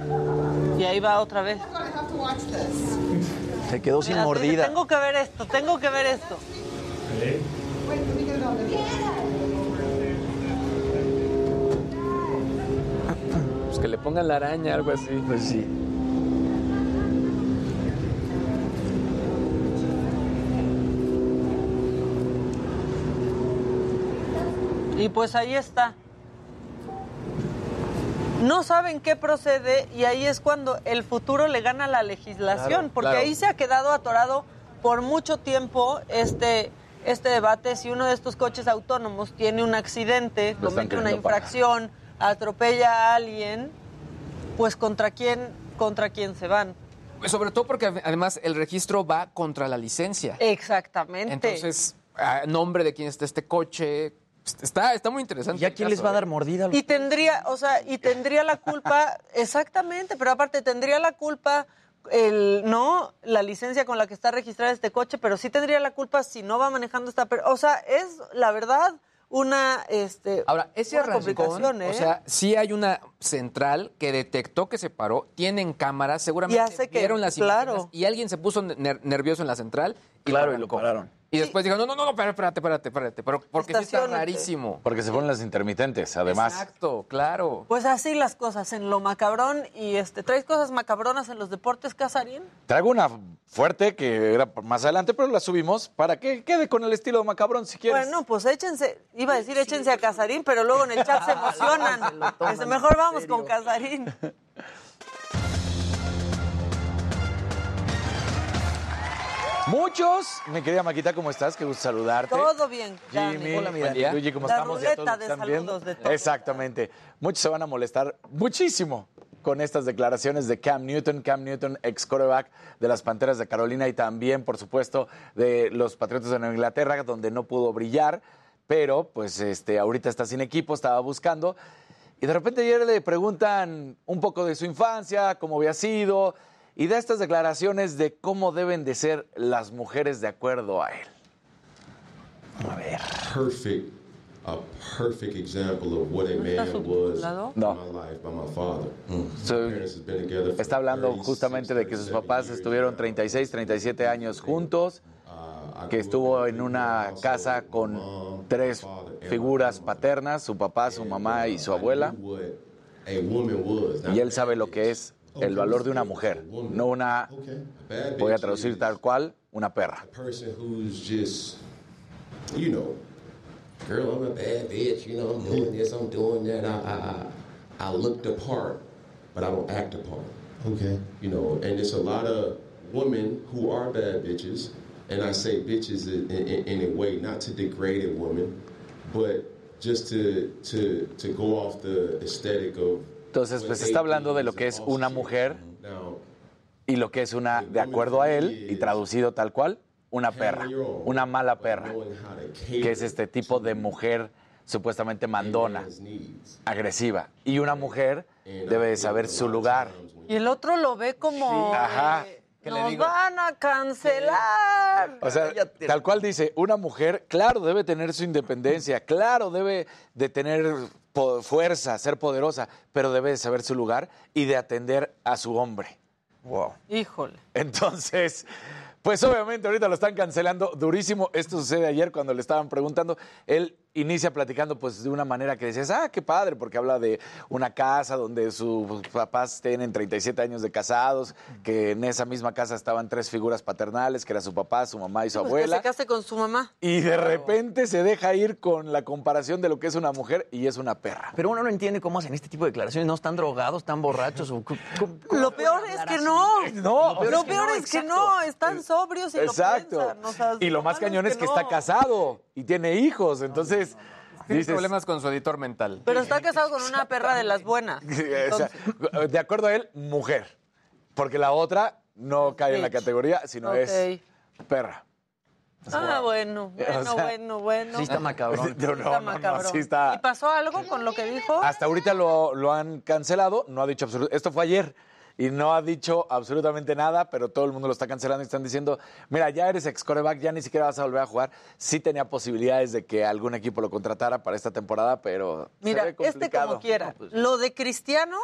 Y ahí va otra vez. Se quedó sin Mira, mordida. Tengo que ver esto, tengo que ver esto. Pues que le pongan la araña, algo así. Pues sí. Y pues ahí está. No saben qué procede y ahí es cuando el futuro le gana la legislación, Claro, porque claro. ahí se ha quedado atorado por mucho tiempo este, este debate si uno de estos coches autónomos tiene un accidente, Lo comete una infracción, atropella a alguien, pues contra quién, contra quién se van. Sobre todo porque además el registro va contra la licencia. Exactamente. Entonces, a nombre de quién está este coche, está, está muy interesante. ¿Y a quién les va a ¿eh? dar mordida? a los- Y tendría, o sea, y tendría la culpa, exactamente, pero aparte tendría la culpa el no la licencia con la que está registrado este coche, pero sí tendría la culpa si no va manejando esta, per- o sea, es la verdad una este Ahora, ese una arrancón, complicación, ¿eh? o sea, sí hay una central que detectó que se paró, tienen cámaras, seguramente Y hace que- vieron las claro. imágenes y alguien se puso ner- nervioso en la central y Claro, y lo pararon. Y después dijo, no, no, no, no, espérate, espérate, espérate, pero porque sí está Estaciónate. rarísimo. Porque se ponen las intermitentes, además. Exacto, claro. Pues así las cosas en lo macabrón y este traes cosas macabronas en los deportes, Casarín. Traigo una fuerte que era más adelante, pero la subimos para que quede con el estilo macabrón si quieres. Bueno, pues échense, iba a decir échense a Casarín, pero luego en el chat se emocionan. Mejor vamos con Casarín. Muchos, mi querida Maquita, ¿cómo estás? Qué gusto saludarte. Todo bien, Dani. Jimmy, Hola, mi Dani. Luigi, ¿cómo La estamos? Todos ruleta de están saludos de todos. Exactamente. Muchos se van a molestar muchísimo con estas declaraciones de Cam Newton, Cam Newton, ex quarterback de las Panteras de Carolina y también, por supuesto, de los Patriotas de Nueva Inglaterra, donde no pudo brillar, pero pues este, ahorita está sin equipo, estaba buscando. Y de repente ayer le preguntan un poco de su infancia, cómo había sido, y de estas declaraciones de cómo deben de ser las mujeres de acuerdo a él. A ver. perfect, a perfect example of what a man was subtitulado? in No. my life by my father. So, together for Está hablando 36, justamente de que sus 37 papás estuvieron 36, 37 años juntos, Uh, I que estuvo en una casa con tres figuras paternas, su papá, su mamá y su abuela, y él sabe lo que es el valor de una mujer, no una, voy a traducir tal cual, una perra. person who's just, you know, girl, I'm a bad bitch. You know, I'm doing this, I'm doing that. I, I, I, I look the part, but I don't act the part. Okay. You know, and it's a lot of women who are bad bitches, and I say bitches in, in, in a way not to degrade a woman, but just to to to go off the aesthetic of. Entonces, pues está hablando de lo que es una mujer y lo que es una, de acuerdo a él, y traducido tal cual, una perra, una mala perra, que es este tipo de mujer supuestamente mandona, agresiva. Y una mujer debe de saber su lugar. Y el otro lo ve como Ajá. eh, Nos van a cancelar. O sea, tal cual dice, una mujer, claro, debe tener su independencia, claro, debe de tener fuerza, ser poderosa, pero debe de saber su lugar y de atender a su hombre. Wow. Híjole. Entonces, pues obviamente ahorita lo están cancelando durísimo. Esto sucede ayer cuando le estaban preguntando. Él inicia platicando pues de una manera que decías, ah, qué padre, porque habla de una casa donde sus papás tienen 37 años de casados, que en esa misma casa estaban tres figuras paternales, que era su papá, su mamá y su Pues que abuela. se case con su mamá. Y de repente se deja ir con la comparación de lo que es una mujer y es una perra. Pero uno no entiende cómo hacen este tipo de declaraciones. No están drogados, están borrachos. O, Lo peor es que no. No, Lo peor es que no. Están sobrios y Exacto. lo piensan. O sea, y lo más cañón es que está casado y tiene hijos. Entonces, Tiene dices, problemas con su editor mental. Pero está casado con una perra de las buenas. o sea, de acuerdo a él, mujer. Porque la otra no cae en la categoría, sino es perra. Ah, bueno, bueno, O sea, bueno, bueno. sí está macabrón. No, no, está no, no, macabrón. sí está- ¿Y pasó algo con lo que dijo? Hasta ahorita lo, lo han cancelado, no ha dicho absolutamente. Esto fue ayer y no ha dicho absolutamente nada, pero todo el mundo lo está cancelando y están diciendo: Mira, ya eres ex coreback, ya ni siquiera vas a volver a jugar. Sí tenía posibilidades de que algún equipo lo contratara para esta temporada, pero. se Mira, ve este complicado. como quiera. Lo de Cristiano,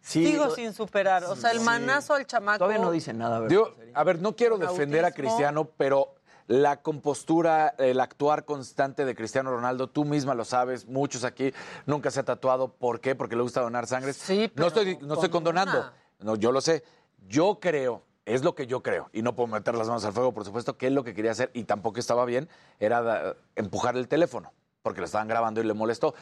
Sí. sigo sin superar. O sea, el Sí. manazo al chamaco. Todavía no dice nada, ¿verdad? Digo, a ver, no quiero defender a. Cristiano, pero la compostura, el actuar constante de Cristiano Ronaldo, tú misma lo sabes, muchos aquí nunca se ha tatuado. ¿Por qué? Porque le gusta donar sangre. Sí, no estoy, no estoy con condonando. una. No, yo lo sé. Yo creo, es lo que yo creo, y no puedo meter las manos al fuego, por supuesto, que él lo que quería hacer, y tampoco estaba bien, era empujar el teléfono, porque lo estaban grabando y le molestó.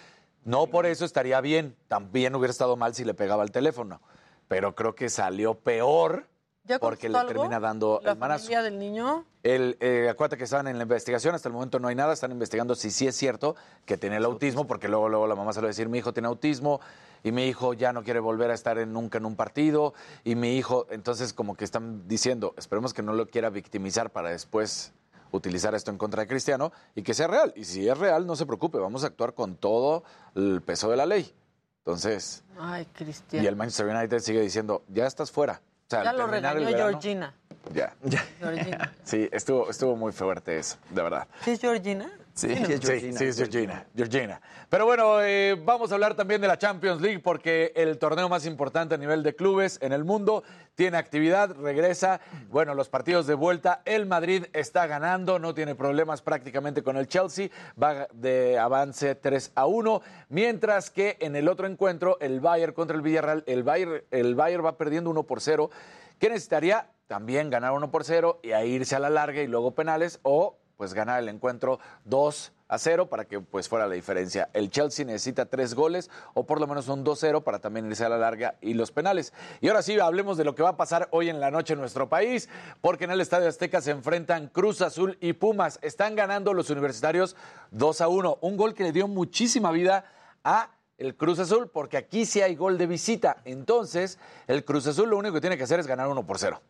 No por eso estaría bien, también hubiera estado mal si le pegaba el teléfono, pero creo que salió peor ¿Ya porque le algo? termina dando ¿La el manazo. familia del niño? El, eh, acuérdate que estaban en la investigación, hasta el momento no hay nada, están investigando si sí es cierto que tiene el autismo, porque luego, luego la mamá se lo va a decir, mi hijo tiene autismo y mi hijo ya no quiere volver a estar en, nunca en un partido y mi hijo, entonces como que están diciendo, esperemos que no lo quiera victimizar para después utilizar esto en contra de Cristiano y que sea real. Y si es real, no se preocupe, vamos a actuar con todo el peso de la ley. Entonces, Ay, Cristiano. y el Manchester United sigue diciendo, ya estás fuera. Sea, ya al lo terminar el regañó verano- Georgina. Ya. Georgina. Sí, estuvo, estuvo muy fuerte eso, de verdad. ¿Sí es Georgina? Sí, Sí, es Georgina. sí, es Georgina, Georgina. Pero bueno, eh, vamos a hablar también de la Champions League porque el torneo más importante a nivel de clubes en el mundo tiene actividad, regresa. Bueno, los partidos de vuelta, el Madrid está ganando, no tiene problemas prácticamente con el Chelsea, va de avance 3 a 1, mientras que en el otro encuentro, el Bayern contra el Villarreal, el Bayern, el Bayern va perdiendo 1 por 0. ¿Qué necesitaría? También ganar 1 por 0 y a irse a la larga y luego penales o pues ganar el encuentro 2 a 0 para que pues fuera la diferencia. El Chelsea necesita tres goles o por lo menos un 2-0 para también irse a la larga y los penales. Y ahora sí, hablemos de lo que va a pasar hoy en la noche en nuestro país, porque en el Estadio Azteca se enfrentan Cruz Azul y Pumas. Están ganando los universitarios 2 a 1, un gol que le dio muchísima vida a el Cruz Azul, porque aquí sí hay gol de visita. Entonces, el Cruz Azul lo único que tiene que hacer es ganar 1 por 0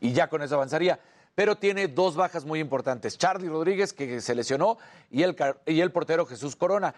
y ya con eso avanzaría. Pero tiene dos bajas muy importantes. Charlie Rodríguez, que se lesionó, y el, y el portero Jesús Corona.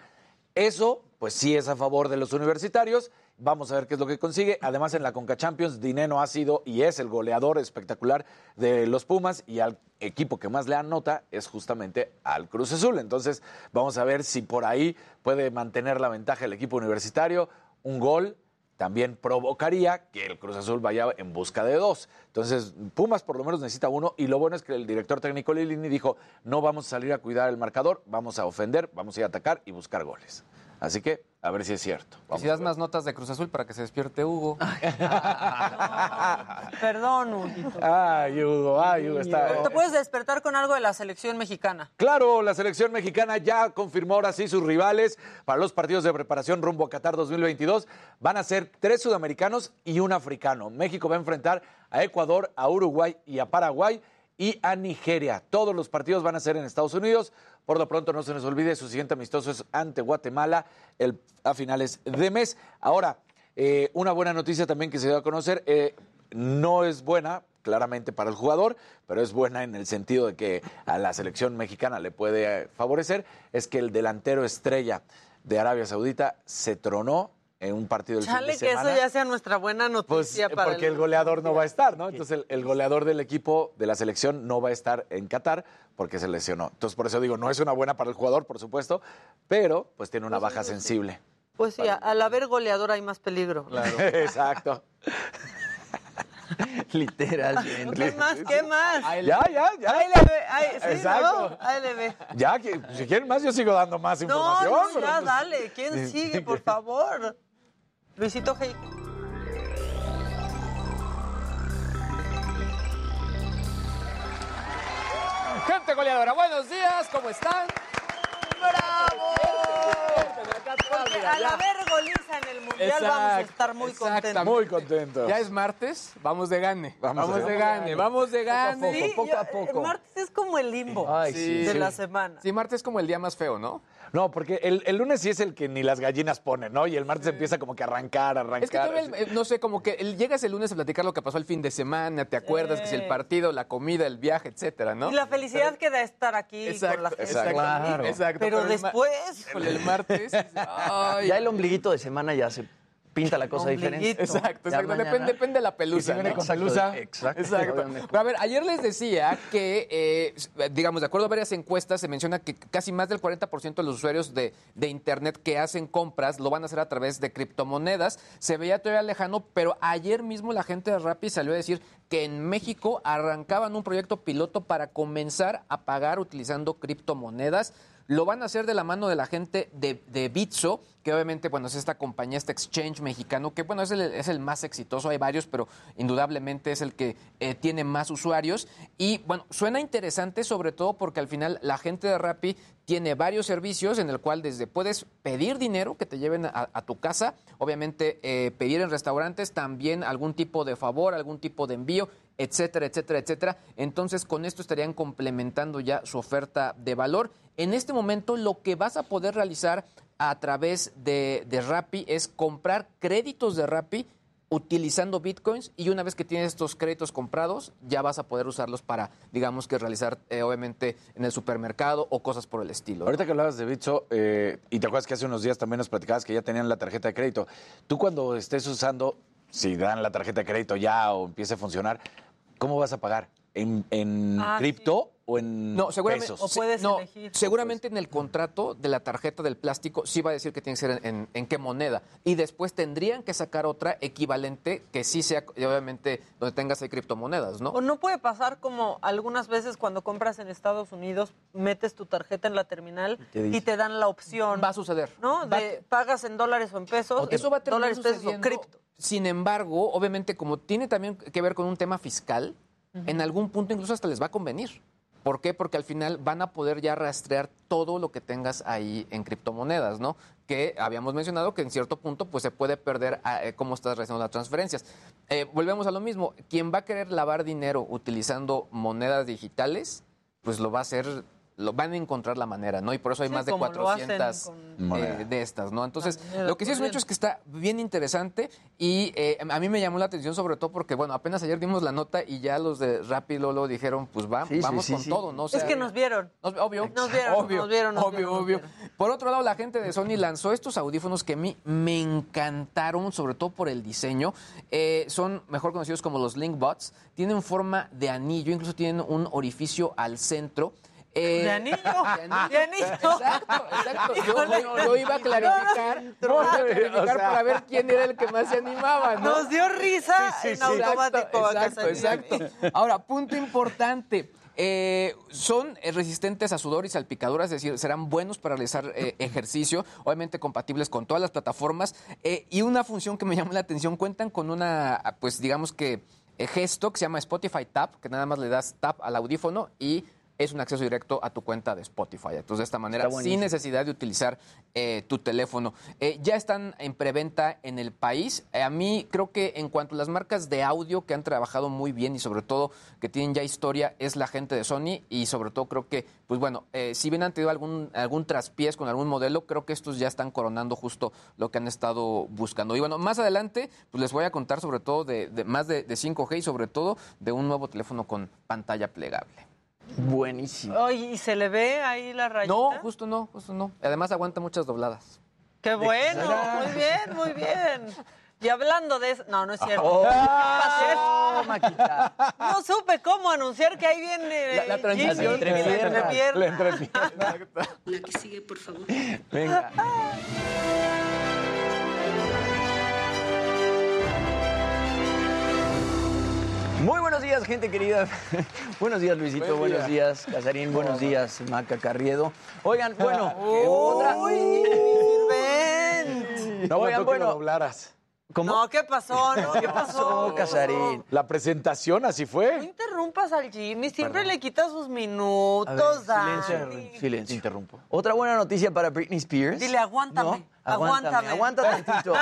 Eso, pues sí es a favor de los universitarios. Vamos a ver qué es lo que consigue. Además, en la Conca Champions, Dineno ha sido y es el goleador espectacular de los Pumas y al equipo que más le anota es justamente al Cruz Azul. Entonces, vamos a ver si por ahí puede mantener la ventaja el equipo universitario. Un gol también provocaría que el Cruz Azul vaya en busca de dos. Entonces, Pumas por lo menos necesita uno y lo bueno es que el director técnico Lilini dijo, no vamos a salir a cuidar el marcador, vamos a ofender, vamos a ir a atacar y buscar goles. Así que, a ver si es cierto. Vamos si das más notas de Cruz Azul para que se despierte Hugo. Perdón, Huguito. Ay, Hugo, ay, Hugo, está... Te puedes despertar con algo de la selección mexicana. Claro, la selección mexicana ya confirmó ahora sí sus rivales para los partidos de preparación rumbo a Qatar 2022. Van a ser tres sudamericanos y un africano. México va a enfrentar a Ecuador, a Uruguay y a Paraguay y a Nigeria. Todos los partidos van a ser en Estados Unidos. Por lo pronto, no se nos olvide, su siguiente amistoso es ante Guatemala el- a finales de mes. Ahora, eh, una buena noticia también que se dio a conocer. eh, no es buena, claramente, para el jugador, pero es buena en el sentido de que a la selección mexicana le puede favorecer, es que el delantero estrella de Arabia Saudita se tronó en un partido del fin Chale, de que eso semana. ya sea nuestra buena Pues noticia eh, para porque el goleador no va a estar, ¿no? Entonces el, el goleador del equipo de la selección no va a estar en Qatar porque se lesionó. Entonces por eso digo, no es una buena para el jugador, por supuesto, pero pues tiene una baja sensible. Pues sí, al haber goleador hay más peligro. Exacto. Literalmente. ¿Qué más? ¿Qué más? Ya, ya, ya. Ahí le ve, ahí, sí, Exacto. ¿no? Ahí le ve. Ya, que, si quieren más, yo sigo dando más No, información. no, ya, pues, dale. ¿Quién sigue, por favor? Luisito Hey. Gente goleadora, buenos días, ¿cómo están? ¡Bravo! Porque al haber goliza en el Mundial vamos a estar muy contentos. Muy contentos. Ya es martes, vamos de gane. Vamos Vamos, de de gane. gane, vamos de gane. Sí, yo- El martes es como el limbo Sí. de la semana. Sí, martes es como el día más feo, ¿no? No, porque el, el lunes sí es el que ni las gallinas ponen, ¿no? Y el martes empieza como que a arrancar, arrancar. Es que todavía, el- no sé, como que el- llegas el lunes a platicar lo que pasó el fin de semana, te acuerdas que si el partido, la comida, el viaje, etcétera, ¿no? Y la felicidad que da estar aquí Exacto, con la gente. exacto. Claro. Exacto, Pero, pero después... El martes. ay. Ya el ombliguito de semana ya se pinta la cosa diferente. Exacto, exacto. mañana- Depende, depende de la pelusa. Y si viene ¿no? con pelusa. Exacto. Exacto. A ver, ayer les decía que, eh, digamos, de acuerdo a varias encuestas, se menciona que casi más del 40% de los usuarios de, de Internet que hacen compras lo van a hacer a través de criptomonedas. Se veía todavía lejano, pero ayer mismo la gente de Rappi salió a decir que en México arrancaban un proyecto piloto para comenzar a pagar utilizando criptomonedas. Lo van a hacer de la mano de la gente de, Bitso, que obviamente, bueno, es esta compañía, este exchange mexicano, que bueno, es el, es el más exitoso, hay varios, pero indudablemente es el que eh, tiene más usuarios. Y bueno, suena interesante sobre todo porque al final la gente de Rappi tiene varios servicios en el cual desde puedes pedir dinero que te lleven a, a tu casa, obviamente eh, pedir en restaurantes, también algún tipo de favor, algún tipo de envío, etcétera, etcétera, etcétera. Entonces con esto estarían complementando ya su oferta de valor. En este momento lo que vas a poder realizar a través de, de Rappi es comprar créditos de Rappi utilizando bitcoins y una vez que tienes estos créditos comprados ya vas a poder usarlos para, digamos que realizar eh, obviamente en el supermercado o cosas por el estilo. Ahorita que hablabas de Bitso, eh, y te acuerdas que hace unos días también nos platicabas que ya tenían la tarjeta de crédito. Tú cuando estés usando, si dan la tarjeta de crédito ya o empiece a funcionar, ¿cómo vas a pagar? ¿En, en Ah, cripto o en No, seguramente, pesos? se- no, seguramente en el contrato de la tarjeta del plástico sí va a decir que tiene que ser en, en- en qué moneda. Y después tendrían que sacar otra equivalente que sí sea, obviamente, donde tengas ahí criptomonedas, ¿no? O no puede pasar como algunas veces cuando compras en Estados Unidos, metes tu tarjeta en la terminal y te dan la opción. Va a suceder. ¿No? De pagas en dólares o en pesos. Eso va a terminar dólares, pesos o cripto. Sin embargo, obviamente, como tiene también que ver con un tema fiscal, en algún punto incluso hasta les va a convenir. ¿Por qué? Porque al final van a poder ya rastrear todo lo que tengas ahí en criptomonedas, ¿no? Que habíamos mencionado que en cierto punto pues se puede perder ah, eh, cómo estás realizando las transferencias. Eh, volvemos a lo mismo. Quien va a querer lavar dinero utilizando monedas digitales, pues lo va a hacer, lo van a encontrar la manera, ¿no? Y por eso hay Sí, más de como lo hacen 400 con- eh, de estas, ¿no? Entonces, lo que sí es un hecho es que está bien interesante y eh, a mí me llamó la atención sobre todo porque, bueno, apenas ayer dimos la nota y ya los de Rappi Lolo dijeron, pues va, Sí, vamos sí, con sí. todo, ¿no? O es que nos vieron. nos- obvio, Nos vieron, obvio, nos vieron, nos obvio, vieron, nos obvio. Por otro lado, la gente de Sony lanzó estos audífonos que a mí me encantaron, sobre todo por el diseño. Eh, son mejor conocidos como los Linkbots. Tienen forma de anillo, incluso tienen un orificio al centro. Eh, ¿De anillo? ¿De anillo? Exacto, exacto. Yo, yo iba a clarificar, yo iba a clarificar O sea. para ver quién era el que más se animaba, ¿no? Nos dio risa Sí, sí, en sí. automático. Exacto, exacto. Ahora, punto importante. eh, son resistentes a sudor y salpicaduras, es decir, serán buenos para realizar eh, ejercicio, obviamente compatibles con todas las plataformas. eh, y una función que me llamó la atención, cuentan con una, pues digamos que gesto que se llama Spotify Tap, que nada más le das tap al audífono y es un acceso directo a tu cuenta de Spotify. Entonces, de esta manera, sin necesidad de utilizar eh, tu teléfono. Eh, ya están en preventa en el país. Eh, a mí creo que en cuanto a las marcas de audio que han trabajado muy bien y sobre todo que tienen ya historia, es la gente de Sony y sobre todo creo que, pues bueno, si bien han tenido algún, algún traspiés con algún modelo, creo que estos ya están coronando justo lo que han estado buscando. Y bueno, más adelante, pues les voy a contar sobre todo de, de más de, de 5G y sobre todo de un nuevo teléfono con pantalla plegable. Buenísimo. ¿y se le ve ahí la rayita? No, justo no, justo no. Además aguanta muchas dobladas. Qué bueno, muy bien, muy bien. Y hablando de eso, no, no es cierto. Oh, ¿Qué pasó, Maquita? No supe cómo anunciar que ahí viene La- la eh, transición Jimmy, la entrepierna. La entrepierna. La que sigue, por favor. Venga. Muy buenos días, gente querida. buenos días, Luisito. Buen buenos día. días, Casarín. Buenos días, Maca Carriedo. Oigan, bueno, Uy, otra. No, Oigan, bueno. ¿Cómo? No, ¿qué pasó? No, ¿qué pasó? Casarín? La presentación así No fue. interrumpas al Jimmy, siempre le quitas sus A ver, minutos, silencio, Dani. silencio. interrumpo. Otra buena noticia para Britney Spears. Dile, aguántame, No, aguántame, aguántame. aguanta tantito.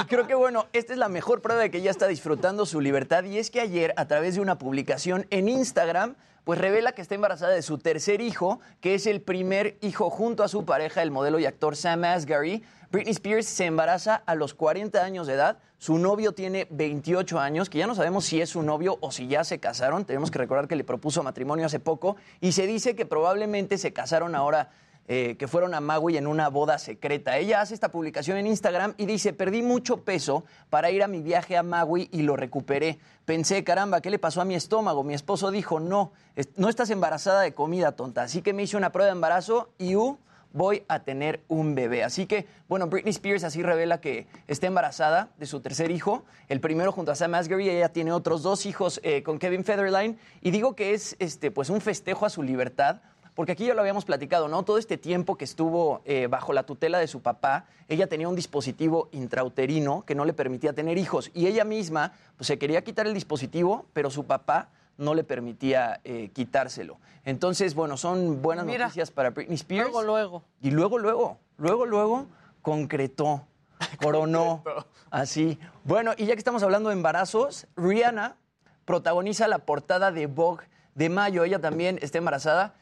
Y creo que, bueno, esta es la mejor prueba de que ella está disfrutando su libertad. Y es que ayer, a través de una publicación en Instagram, pues revela que está embarazada de su tercer hijo, que es el primer hijo junto a su pareja, el modelo y actor Sam Asghari. Britney Spears se embaraza a los 40 años de edad. Su novio tiene 28 años, que ya no sabemos si es su novio o si ya se casaron. Tenemos que recordar que le propuso matrimonio hace poco. Y se dice que probablemente se casaron ahora eh, que fueron a Maui en una boda secreta. Ella hace esta publicación en Instagram y dice, perdí mucho peso para ir a mi viaje a Maui y lo recuperé. Pensé, caramba, ¿qué le pasó a mi estómago? Mi esposo dijo, no, no estás embarazada de comida, tonta. Así que me hice una prueba de embarazo y uh, voy a tener un bebé. Así que, bueno, Britney Spears así revela que está embarazada de su tercer hijo, el primero junto a Sam Asghari, ella tiene otros dos hijos eh, con Kevin Federline, y digo que es este, pues un festejo a su libertad, porque aquí ya lo habíamos platicado, ¿no? Todo este tiempo que estuvo eh, bajo la tutela de su papá, ella tenía un dispositivo intrauterino que no le permitía tener hijos, y ella misma pues, se quería quitar el dispositivo, pero su papá no le permitía eh, quitárselo. Entonces, bueno, son buenas Mira. noticias para Britney Spears. Luego, luego. Y luego, luego, luego, luego, concretó, coronó, así. Bueno, y ya que estamos hablando de embarazos, Rihanna protagoniza la portada de Vogue de mayo. Ella también está embarazada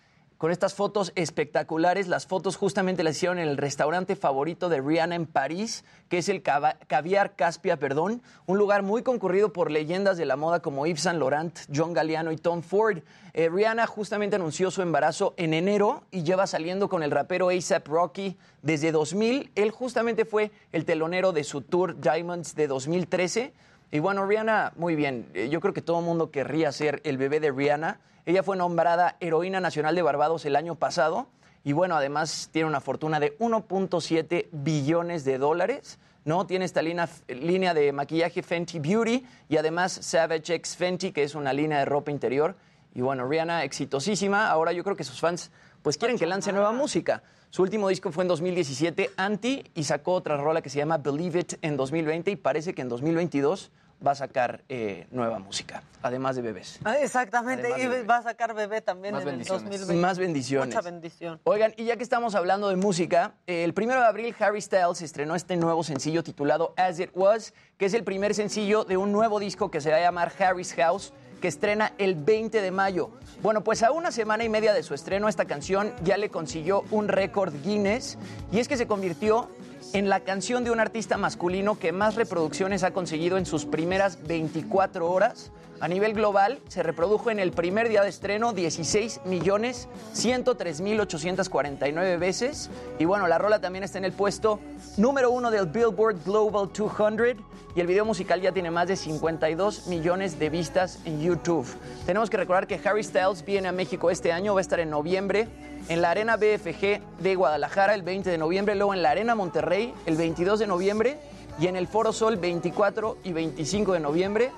con estas fotos espectaculares. Las fotos justamente las hicieron en el restaurante favorito de Rihanna en París, que es el Caviar Caspia, perdón, un lugar muy concurrido por leyendas de la moda como Yves Saint Laurent, John Galliano y Tom Ford. Eh, Rihanna justamente anunció su embarazo en enero y lleva saliendo con el rapero ASAP Rocky desde 2000. Él justamente fue el telonero de su tour Diamonds de 2013. Y bueno, Rihanna, muy bien. Eh, Yo creo que todo el mundo querría ser el bebé de Rihanna. Ella fue nombrada heroína nacional de Barbados el año pasado. Y bueno, además tiene una fortuna de 1.7 billones de dólares. ¿no? Tiene esta línea, línea de maquillaje Fenty Beauty y además Savage X Fenty, que es una línea de ropa interior. Y bueno, Rihanna exitosísima. Ahora yo creo que sus fans pues quieren que lance nueva música. Su último disco fue en 2017, Anti, y sacó otra rola que se llama Believe It en 2020 y parece que en 2022 va a sacar eh, nueva música, además de bebés. Ah, Exactamente, de y bebé. va a sacar bebé también Más en el 2020. Más bendiciones. Mucha bendición. Oigan, y ya que estamos hablando de música, eh, el primero de abril Harry Styles estrenó este nuevo sencillo titulado As It Was, que es el primer sencillo de un nuevo disco que se va a llamar Harry's House, que estrena el 20 de mayo. Bueno, pues a una semana y media de su estreno, esta canción ya le consiguió un récord Guinness, y es que se convirtió en la canción de un artista masculino que más reproducciones ha conseguido en sus primeras 24 horas. A nivel global, se reprodujo en el primer día de estreno 16 millones 103 mil 849 veces. Y bueno, la rola también está en el puesto número uno del Billboard Global 200. Y el video musical ya tiene más de 52 millones de vistas en YouTube. Tenemos que recordar que Harry Styles viene a México este año, va a estar en noviembre en la Arena BFG de Guadalajara el 20 de noviembre, luego en la Arena Monterrey el 22 de noviembre y en el Foro Sol 24 y 25 de noviembre.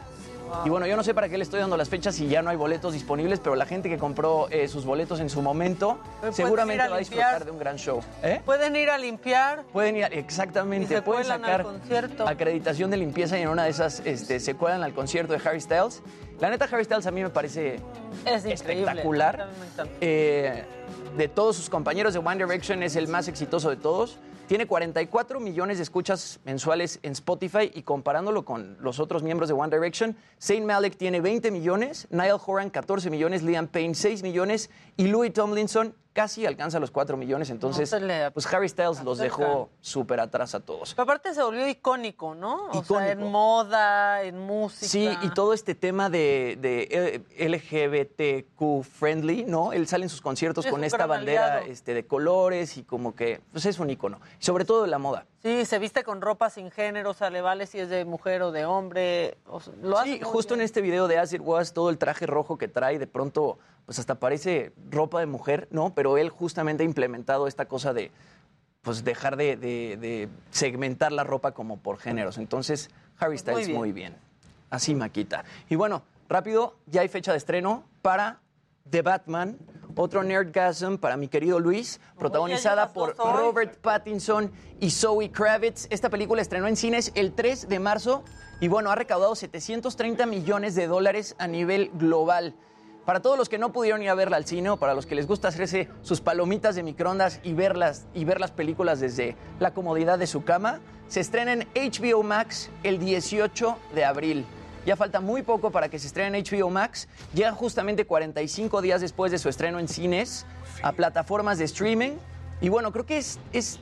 Y bueno, yo no sé para qué le estoy dando las fechas si ya no hay boletos disponibles, pero la gente que compró eh, sus boletos en su momento seguramente a va a disfrutar de un gran show. ¿Eh? Pueden ir a limpiar. Pueden ir, a- exactamente, Y se pueden al sacar concierto. acreditación de limpieza y en una de esas este, se cuelan al concierto de Harry Styles. La neta, Harry Styles a mí me parece Es espectacular. Eh, de todos sus compañeros de One Direction es el más exitoso de todos. Tiene 44 millones de escuchas mensuales en Spotify y comparándolo con los otros miembros de One Direction, Zayn Malik tiene 20 millones, Niall Horan 14 millones, Liam Payne 6 millones y Louis Tomlinson casi alcanza los 4 millones, entonces No se le pues Harry Styles los dejó súper atrás a todos. Pero aparte se volvió icónico, ¿no? O sea, en moda, en música. Sí, y todo este tema de, de LGBTQ friendly, ¿no? Él sale en sus conciertos Es con esta bandera este, de colores y como que pues es un icono. Sobre todo de la moda. Sí, se viste con ropa sin género, o sea, le vale si es de mujer o de hombre. o sea, lo Sí, justo en este video de As It Was, todo el traje rojo que trae, de pronto, pues hasta parece ropa de mujer, ¿no? Pero él justamente ha implementado esta cosa de, pues dejar de, de- de segmentar la ropa como por géneros. Entonces, Harry Pues muy Styles bien. muy bien. Así, Maquita. Y bueno, rápido, ya hay fecha de estreno para The Batman, otro Nerdgasm para mi querido Luis, protagonizada por. Robert Pattinson y Zoe Kravitz. Esta película estrenó en cines el 3 de marzo y bueno, ha recaudado 730 millones de dólares a nivel global. Para todos los que no pudieron ir a verla al cine o para los que les gusta hacerse sus palomitas de microondas y verlas y ver las películas desde la comodidad de su cama, se estrena en HBO Max el 18 de abril. Ya falta muy poco para que se estrene en HBO Max. Llega justamente 45 días después de su estreno en cines a plataformas de streaming. Y bueno, creo que es, es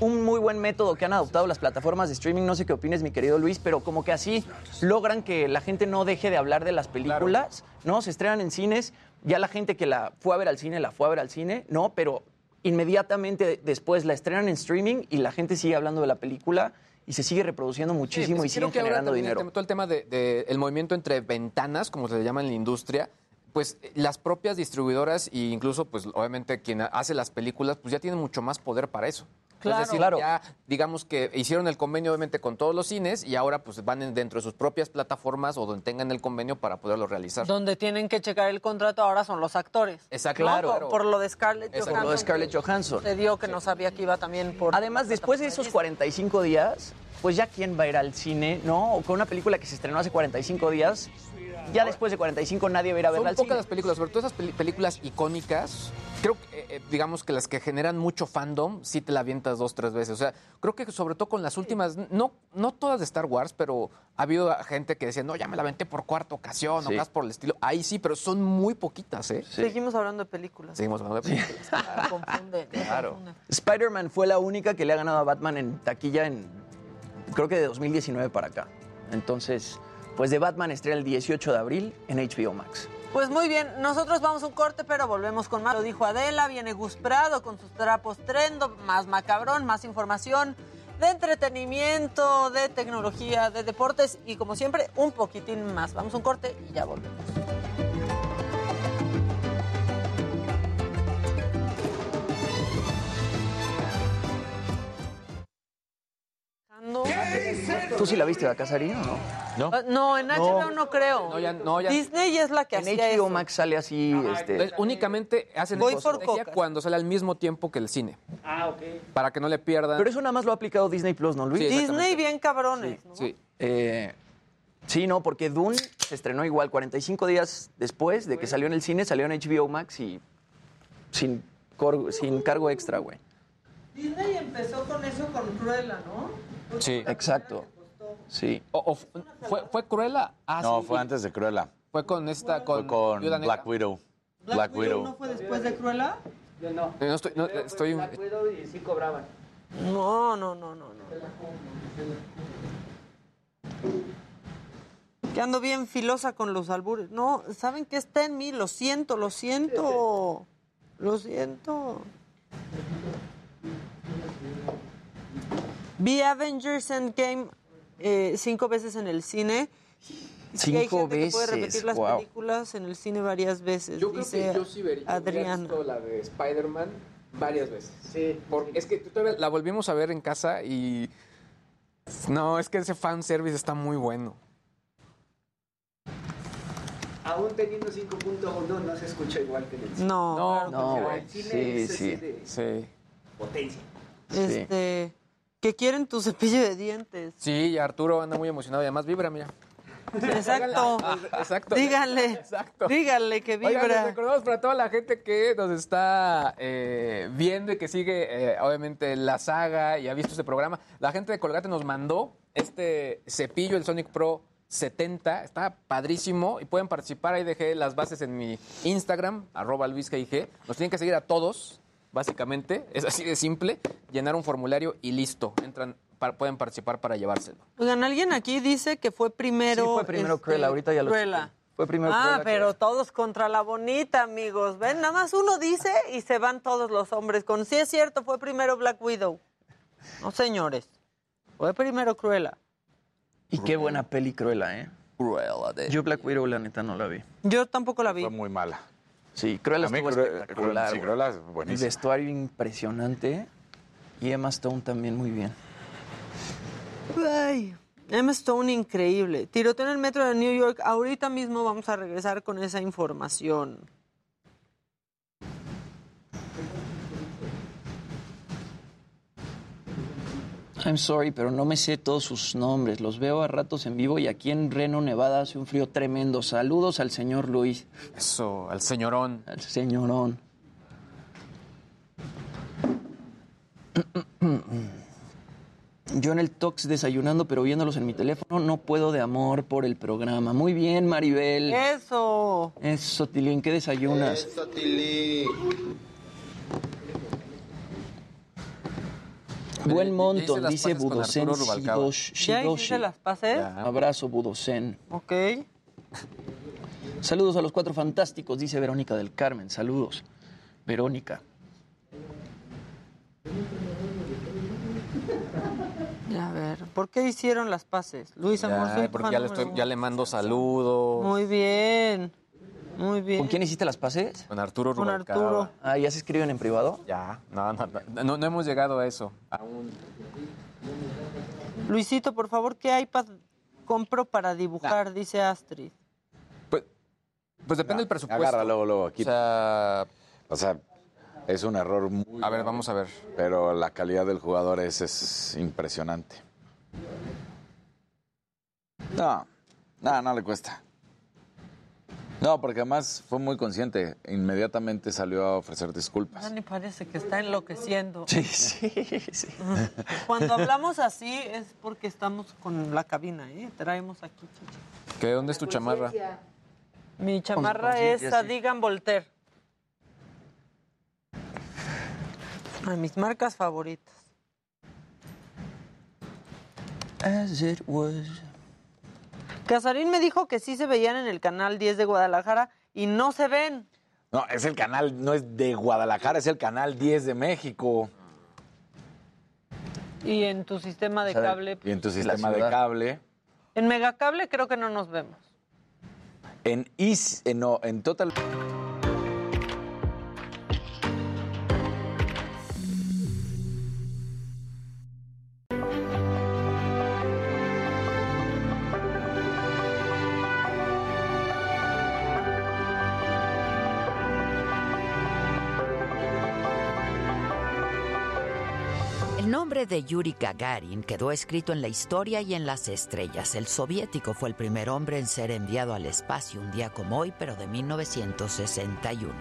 un muy buen método que han adoptado las plataformas de streaming. No sé qué opines, mi querido Luis, pero como que así logran que la gente no deje de hablar de las películas, ¿no? Se estrenan en cines, ya la gente que la fue a ver al cine, la fue a ver al cine, ¿no? Pero inmediatamente después la estrenan en streaming y la gente sigue hablando de la película y se sigue reproduciendo muchísimo pues y siguen creo que ahora generando también el dinero. tema- todo el tema del de, el movimiento entre ventanas, como se le llama en la industria, pues eh, las propias distribuidoras e incluso, pues obviamente quien hace las películas, pues ya tienen mucho más poder para eso. Claro. es decir, Claro. ya digamos que hicieron el convenio obviamente con todos los cines y ahora pues van en- dentro de sus propias plataformas o donde tengan el convenio para poderlo realizar. Donde tienen que checar el contrato ahora son los actores. Exacto. ¿no? Claro. Por, por lo de Scarlett Por Johansson. lo de Scarlett Johansson. Se dio que no sabía que iba también por... Además, después de esos 45 días, pues ya quién va a ir al cine, ¿no? O con una película que se estrenó hace 45 días, ya después de 45 nadie va a ir a Son verla al pocas cine. las películas, sobre todo esas películas icónicas. Creo que, eh, eh, digamos que las que generan mucho fandom, sí te la avientas dos, tres veces. O sea, creo que sobre todo con las últimas, no, no todas de Star Wars, pero ha habido gente que decía, no, ya me la aventé por cuarta ocasión, Sí. o más por el estilo. Ahí sí, pero son muy poquitas, ¿eh? Seguimos hablando de películas. Seguimos hablando de películas. Me confunde. Claro. Spider-Man fue la única que le ha ganado a Batman en taquilla en, creo que de 2019 para acá. Entonces, pues de Batman estrena el 18 de abril en HBO Max. Pues muy bien, nosotros vamos a un corte, pero volvemos con más. Lo dijo Adela, viene Gus Prado con sus trapos trendo, más macabrón, más información de entretenimiento, de tecnología, de deportes y como siempre, un poquitín más. Vamos a un corte y ya volvemos. ¿Tú sí la viste, la Casarín o no? Ah, No, en HBO no, creo. No, ya- no, ya- Disney es la que En hacía HBO eso. Max sale así, este... Entonces, únicamente hacen Voy esa por cuando sale al mismo tiempo que el cine. Ah, ok. Para que no le pierdan. Pero eso nada más lo ha aplicado Disney Plus, ¿no, Luis? Sí, Disney bien cabrones. ¿no? Sí. Eh, sí, no, porque Dune se estrenó igual 45 días después de que salió en el cine, salió en HBO Max y sin, cor- sin cargo extra, güey. Disney empezó con eso con Cruella, ¿no? Sí. Exacto. Sí. O- o fu- fue, ¿Fue Cruella? Ah, No, sí. fue antes de Cruella. Fue con esta, con, Fue con Viuda Negra. Black Widow. Black, Black Widow Widow. no fue después de Cruella? No, no estoy, no, estoy, y sí cobraban. No, no, no, no, no. Que ando bien filosa con los albures. No, ¿saben qué está en mí? Lo siento, lo siento. Lo siento. Vi Avengers Endgame eh, cinco veces en el cine. Y hay Cinco gente que puede veces, repetir las wow. películas en el cine varias veces. Yo creo dice que yo sí vería, Adriana. visto la de Spider-Man varias veces. Sí. Porque es que todavía la volvimos a ver en casa y. No, es que ese fanservice está muy bueno. Aún teniendo 5.1 no se escucha igual que en el cine. No, No, claro no. El cine Sí, sí. de Sí. Potencia. Este, que quieren tu cepillo de dientes. Sí, y Arturo anda muy emocionado y además vibra, mira. Exacto. Exacto. Díganle. Exacto. Díganle que Oigan, vibra. recordamos para toda la gente que nos está eh, viendo y que sigue, eh, obviamente, la saga y ha visto este programa. La gente de Colgate nos mandó este cepillo, el Sonic Pro 70, está padrísimo y pueden participar. Ahí dejé las bases en mi Instagram, arroba LuisGIG. Nos tienen que seguir a todos, básicamente. Es así de simple. Llenar un formulario y listo. Entran, pueden participar para llevárselo. Oigan, alguien aquí dice que fue primero. Sí, fue primero este, Cruella, ahorita ya lo Cruella. Fue primero Ah, Cruella, pero todos contra la bonita, amigos. Ven, nada más uno dice y se van todos los hombres. Con sí es cierto, fue primero Black Widow. No, señores. Fue primero Cruella. Y qué buena peli Cruella, ¿eh? Cruella de... Yo Black Widow, la neta, no la vi. Yo tampoco la vi. Fue muy mala. Sí, Cruella estuvo Cruella- espectacular. sí. Cruella es El vestuario impresionante. Y Emma Stone también muy bien. Ay, Emma Stone increíble. Tiroteo en el metro de New York. Ahorita mismo vamos a regresar con esa información. I'm sorry, pero no me sé todos sus nombres. Los veo a ratos en vivo y aquí en Reno, Nevada, hace un frío tremendo. Saludos al señor Luis. Eso, al señorón. Al señorón. Yo en el Tox desayunando, pero viéndolos en mi teléfono, no puedo de amor por el programa. Muy bien, Maribel. Eso. Eso, Tilín, ¿qué desayunas? Buen Ya montón, hice las dice Budocen ¿Ya Shidoshi. hiciste las pases? Abrazo, Budocen. Ok. Saludos a los cuatro fantásticos, dice Verónica del Carmen. Saludos. Verónica. A ver, ¿por qué hicieron las pases? Luis Amor, Ya, porque ya le, estoy- ya le mando saludos. Muy bien. Muy bien. ¿Con quién hiciste las pases? Con Arturo Con Rubalcaba. Arturo. Ah, ¿ya se escriben en privado? Ya, no, no, no, no, no hemos llegado a eso. Aún. Luisito, por favor, ¿qué iPad compro para dibujar? Dice Astrid. Pues depende del presupuesto. Agarra luego, luego. Aquí. O sea, O sea, es un error muy... a ver, vamos a ver. Pero la calidad del jugador es, es impresionante. No, no, no le cuesta. No, porque además fue muy consciente. Inmediatamente salió a ofrecer disculpas. Dani parece que está enloqueciendo. Sí, sí, sí. Cuando hablamos así es porque estamos con la cabina, ¿eh? Traemos aquí. chichi. ¿Qué, ¿Dónde es tu chamarra? Mi chamarra es sí. Adigan Voltaire. A mis marcas favoritas. As it was. Casarín me dijo que sí se veían en el canal 10 de Guadalajara y no se ven. No, es el canal, no es de Guadalajara, es el canal 10 de México. Y en tu sistema de cable. Y en tu sistema de cable. En Megacable creo que no nos vemos. En Is, en, no, en Total. De Yuri Gagarin quedó escrito en la historia y en las estrellas. El soviético fue el primer hombre en ser enviado al espacio un día como hoy, pero de 1961.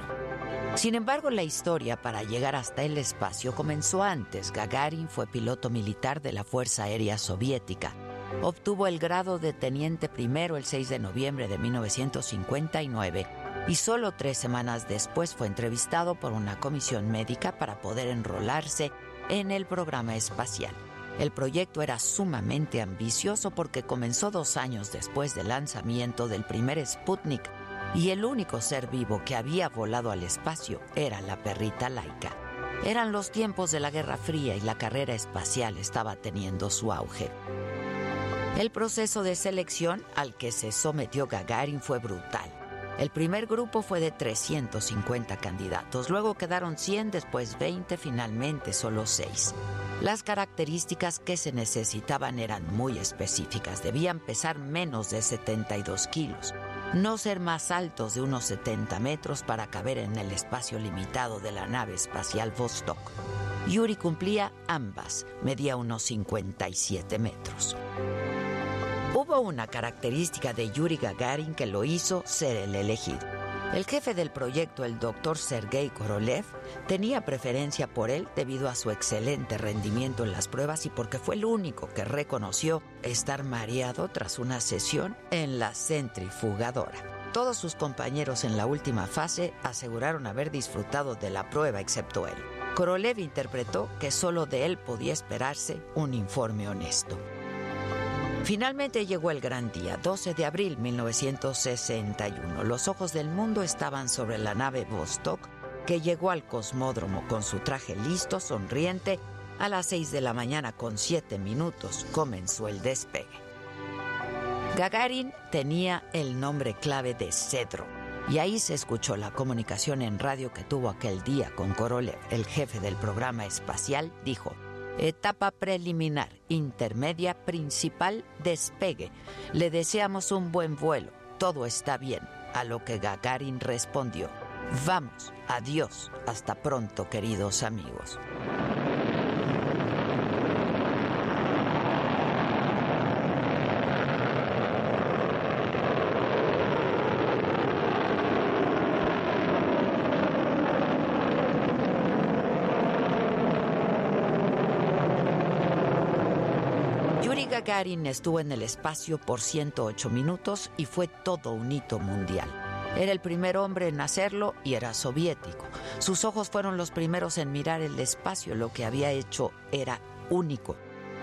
Sin embargo, la historia para llegar hasta el espacio comenzó antes. Gagarin fue piloto militar de la Fuerza Aérea Soviética. Obtuvo el grado de teniente primero el 6 de noviembre de 1959 y solo tres semanas después fue entrevistado por una comisión médica para poder enrolarse en el programa espacial. El proyecto era sumamente ambicioso porque comenzó dos años después del lanzamiento del primer Sputnik y el único ser vivo que había volado al espacio era la perrita Laika. Eran los tiempos de la Guerra Fría y la carrera espacial estaba teniendo su auge. El proceso de selección al que se sometió Gagarin fue brutal. El primer grupo fue de 350 candidatos, luego quedaron 100, después 20, finalmente solo 6. Las características que se necesitaban eran muy específicas, debían pesar menos de 72 kilos, no ser más altos de unos 70 metros para caber en el espacio limitado de la nave espacial Vostok. Yuri cumplía ambas, medía unos 57 metros. Hubo una característica de Yuri Gagarin que lo hizo ser el elegido. El jefe del proyecto, el doctor Sergei Korolev, tenía preferencia por él debido a su excelente rendimiento en las pruebas y porque fue el único que reconoció estar mareado tras una sesión en la centrifugadora. Todos sus compañeros en la última fase aseguraron haber disfrutado de la prueba excepto él. Korolev interpretó que solo de él podía esperarse un informe honesto. Finalmente llegó el gran día, 12 de abril 1961. Los ojos del mundo estaban sobre la nave Vostok, que llegó al cosmódromo con su traje listo, sonriente. A las 6 de la mañana con 7 minutos comenzó el despegue. Gagarin tenía el nombre clave de Cedro, y ahí se escuchó la comunicación en radio que tuvo aquel día con Korolev, el jefe del programa espacial, dijo, Etapa preliminar, intermedia, principal, despegue. Le deseamos un buen vuelo. Todo está bien. A lo que Gagarin respondió. Vamos, adiós. Hasta pronto, queridos amigos. Yuri Gagarin estuvo en el espacio por 108 minutos y fue todo un hito mundial. Era el primer hombre en hacerlo y era soviético. Sus ojos fueron los primeros en mirar el espacio. Lo que había hecho era único.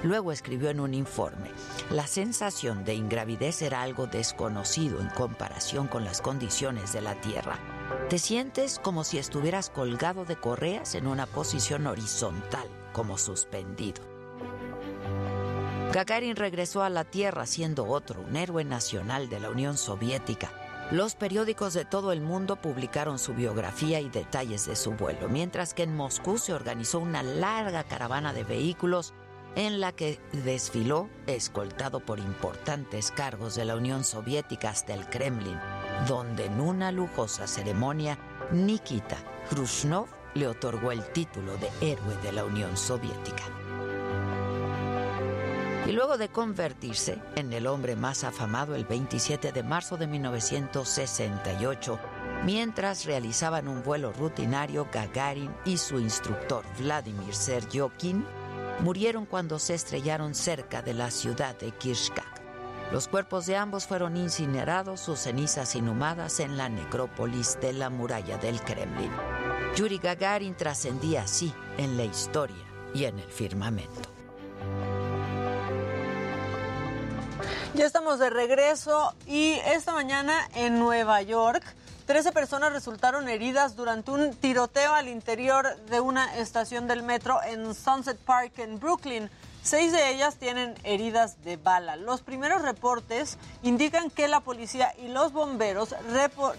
Luego escribió en un informe, la sensación de ingravidez era algo desconocido en comparación con las condiciones de la Tierra. Te sientes como si estuvieras colgado de correas en una posición horizontal, como suspendido. Gagarin regresó a la Tierra siendo otro, un héroe nacional de la Unión Soviética. Los periódicos de todo el mundo publicaron su biografía y detalles de su vuelo, mientras que en Moscú se organizó una larga caravana de vehículos en la que desfiló escoltado por importantes cargos de la Unión Soviética hasta el Kremlin, donde en una lujosa ceremonia Nikita Khrushchev le otorgó el título de héroe de la Unión Soviética. Y luego de convertirse en el hombre más afamado el 27 de marzo de 1968, mientras realizaban un vuelo rutinario, Gagarin y su instructor Vladimir Seryokin murieron cuando se estrellaron cerca de la ciudad de Kirchkak. Los cuerpos de ambos fueron incinerados, sus cenizas inhumadas en la necrópolis de la muralla del Kremlin. Yuri Gagarin trascendía así en la historia y en el firmamento. Ya estamos de regreso y esta mañana en Nueva York, 13 personas resultaron heridas durante un tiroteo al interior de una estación del metro en Sunset Park en Brooklyn. Seis de ellas tienen heridas de bala. Los primeros reportes indican que la policía y los bomberos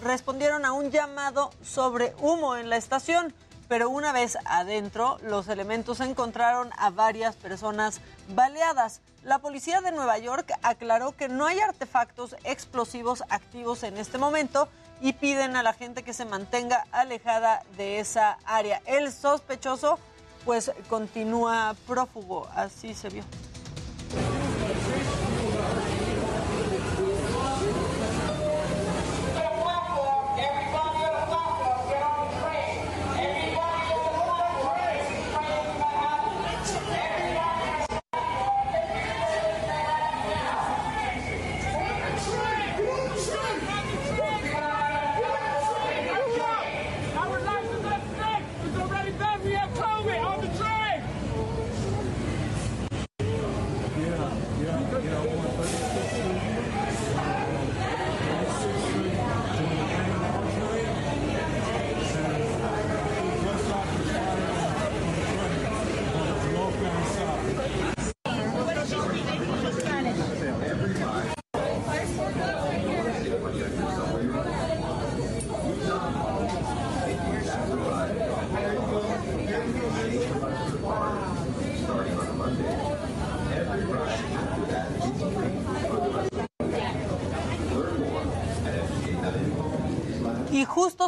respondieron a un llamado sobre humo en la estación pero una vez adentro, los elementos encontraron a varias personas baleadas. La policía de Nueva York aclaró que no hay artefactos explosivos activos en este momento y piden a la gente que se mantenga alejada de esa área. El sospechoso pues continúa prófugo, así se vio.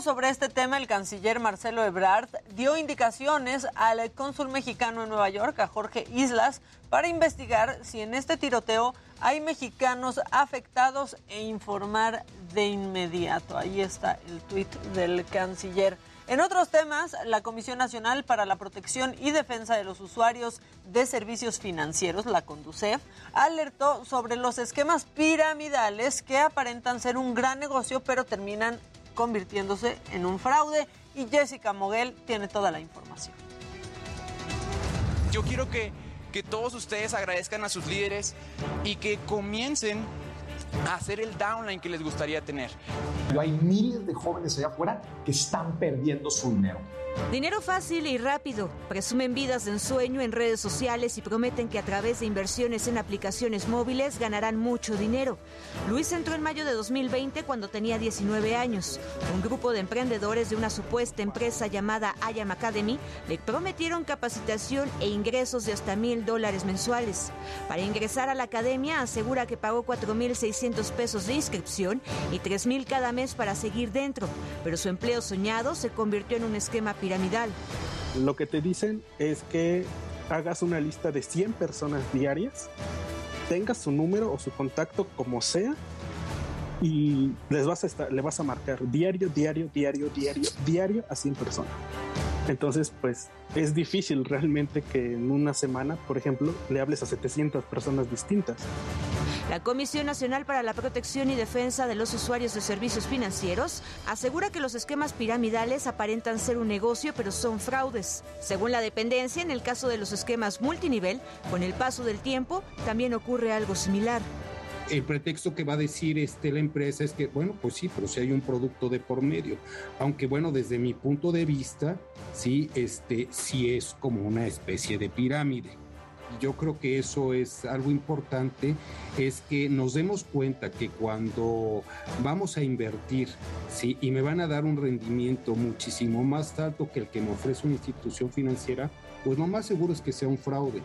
Sobre este tema, el canciller Marcelo Ebrard dio indicaciones al cónsul mexicano en Nueva York, a Jorge Islas, para investigar si en este tiroteo hay mexicanos afectados e informar de inmediato. Ahí está el tuit del canciller. En otros temas, la Comisión Nacional para la Protección y Defensa de los Usuarios de Servicios Financieros, la CONDUCEF, alertó sobre los esquemas piramidales que aparentan ser un gran negocio, pero terminan convirtiéndose en un fraude. Y Jessica Moguel tiene toda la información. Yo quiero que, que todos ustedes agradezcan a sus líderes y que comiencen a hacer el downline que les gustaría tener. Pero hay miles de jóvenes allá afuera que están perdiendo su dinero. Dinero fácil y rápido. Presumen vidas de ensueño en redes sociales y prometen que a través de inversiones en aplicaciones móviles ganarán mucho dinero. Luis entró en mayo de 2020 cuando tenía 19 años. Un grupo de emprendedores de una supuesta empresa llamada Ayam Academy le prometieron capacitación e ingresos de hasta mil dólares mensuales. Para ingresar a la academia asegura que pagó 4.600 pesos de inscripción y 3.000 cada mes para seguir dentro. Pero su empleo soñado se convirtió en un esquema piramidal. Lo que te dicen es que hagas una lista de 100 personas diarias, tengas su número o su contacto como sea y les vas a estar, le vas a marcar diario, diario, diario, diario, diario a 100 personas. Entonces, pues es difícil realmente que en una semana, por ejemplo, le hables a 700 personas distintas. La Comisión Nacional para la Protección y Defensa de los Usuarios de Servicios Financieros asegura que los esquemas piramidales aparentan ser un negocio, pero son fraudes. Según la dependencia, en el caso de los esquemas multinivel, con el paso del tiempo, también ocurre algo similar. El pretexto que va a decir este, la empresa es que, bueno, pues sí, pero si hay un producto de por medio. Aunque, bueno, desde mi punto de vista, sí, este, sí es como una especie de pirámide yo creo que eso es algo importante, es que nos demos cuenta que cuando vamos a invertir, ¿sí? y me van a dar un rendimiento muchísimo más alto que el que me ofrece una institución financiera, pues lo más seguro es que sea un fraude.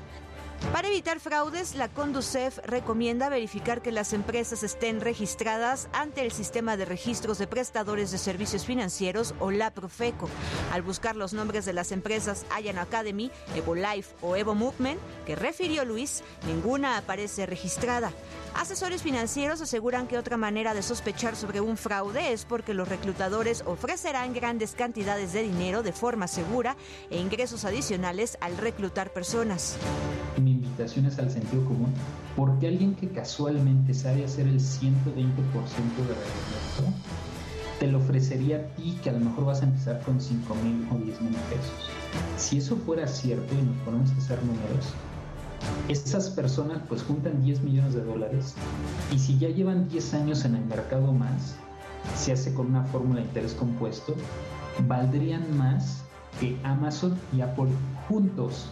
Para evitar fraudes, la Conducef recomienda verificar que las empresas estén registradas ante el Sistema de Registros de Prestadores de Servicios Financieros o la Profeco. Al buscar los nombres de las empresas Ayan Academy, Evo Life o Evo Movement, que refirió Luis, ninguna aparece registrada. Asesores financieros aseguran que otra manera de sospechar sobre un fraude es porque los reclutadores ofrecerán grandes cantidades de dinero de forma segura e ingresos adicionales al reclutar personas. Mi invitación es al sentido común, porque alguien que casualmente sabe hacer el 120% de rendimiento, te lo ofrecería a ti que a lo mejor vas a empezar con 5 mil o 10 mil pesos. Si eso fuera cierto y nos ponemos a hacer números, esas personas pues juntan 10 millones de dólares y si ya llevan 10 años en el mercado más, se hace con una fórmula de interés compuesto, valdrían más que Amazon y Apple juntos,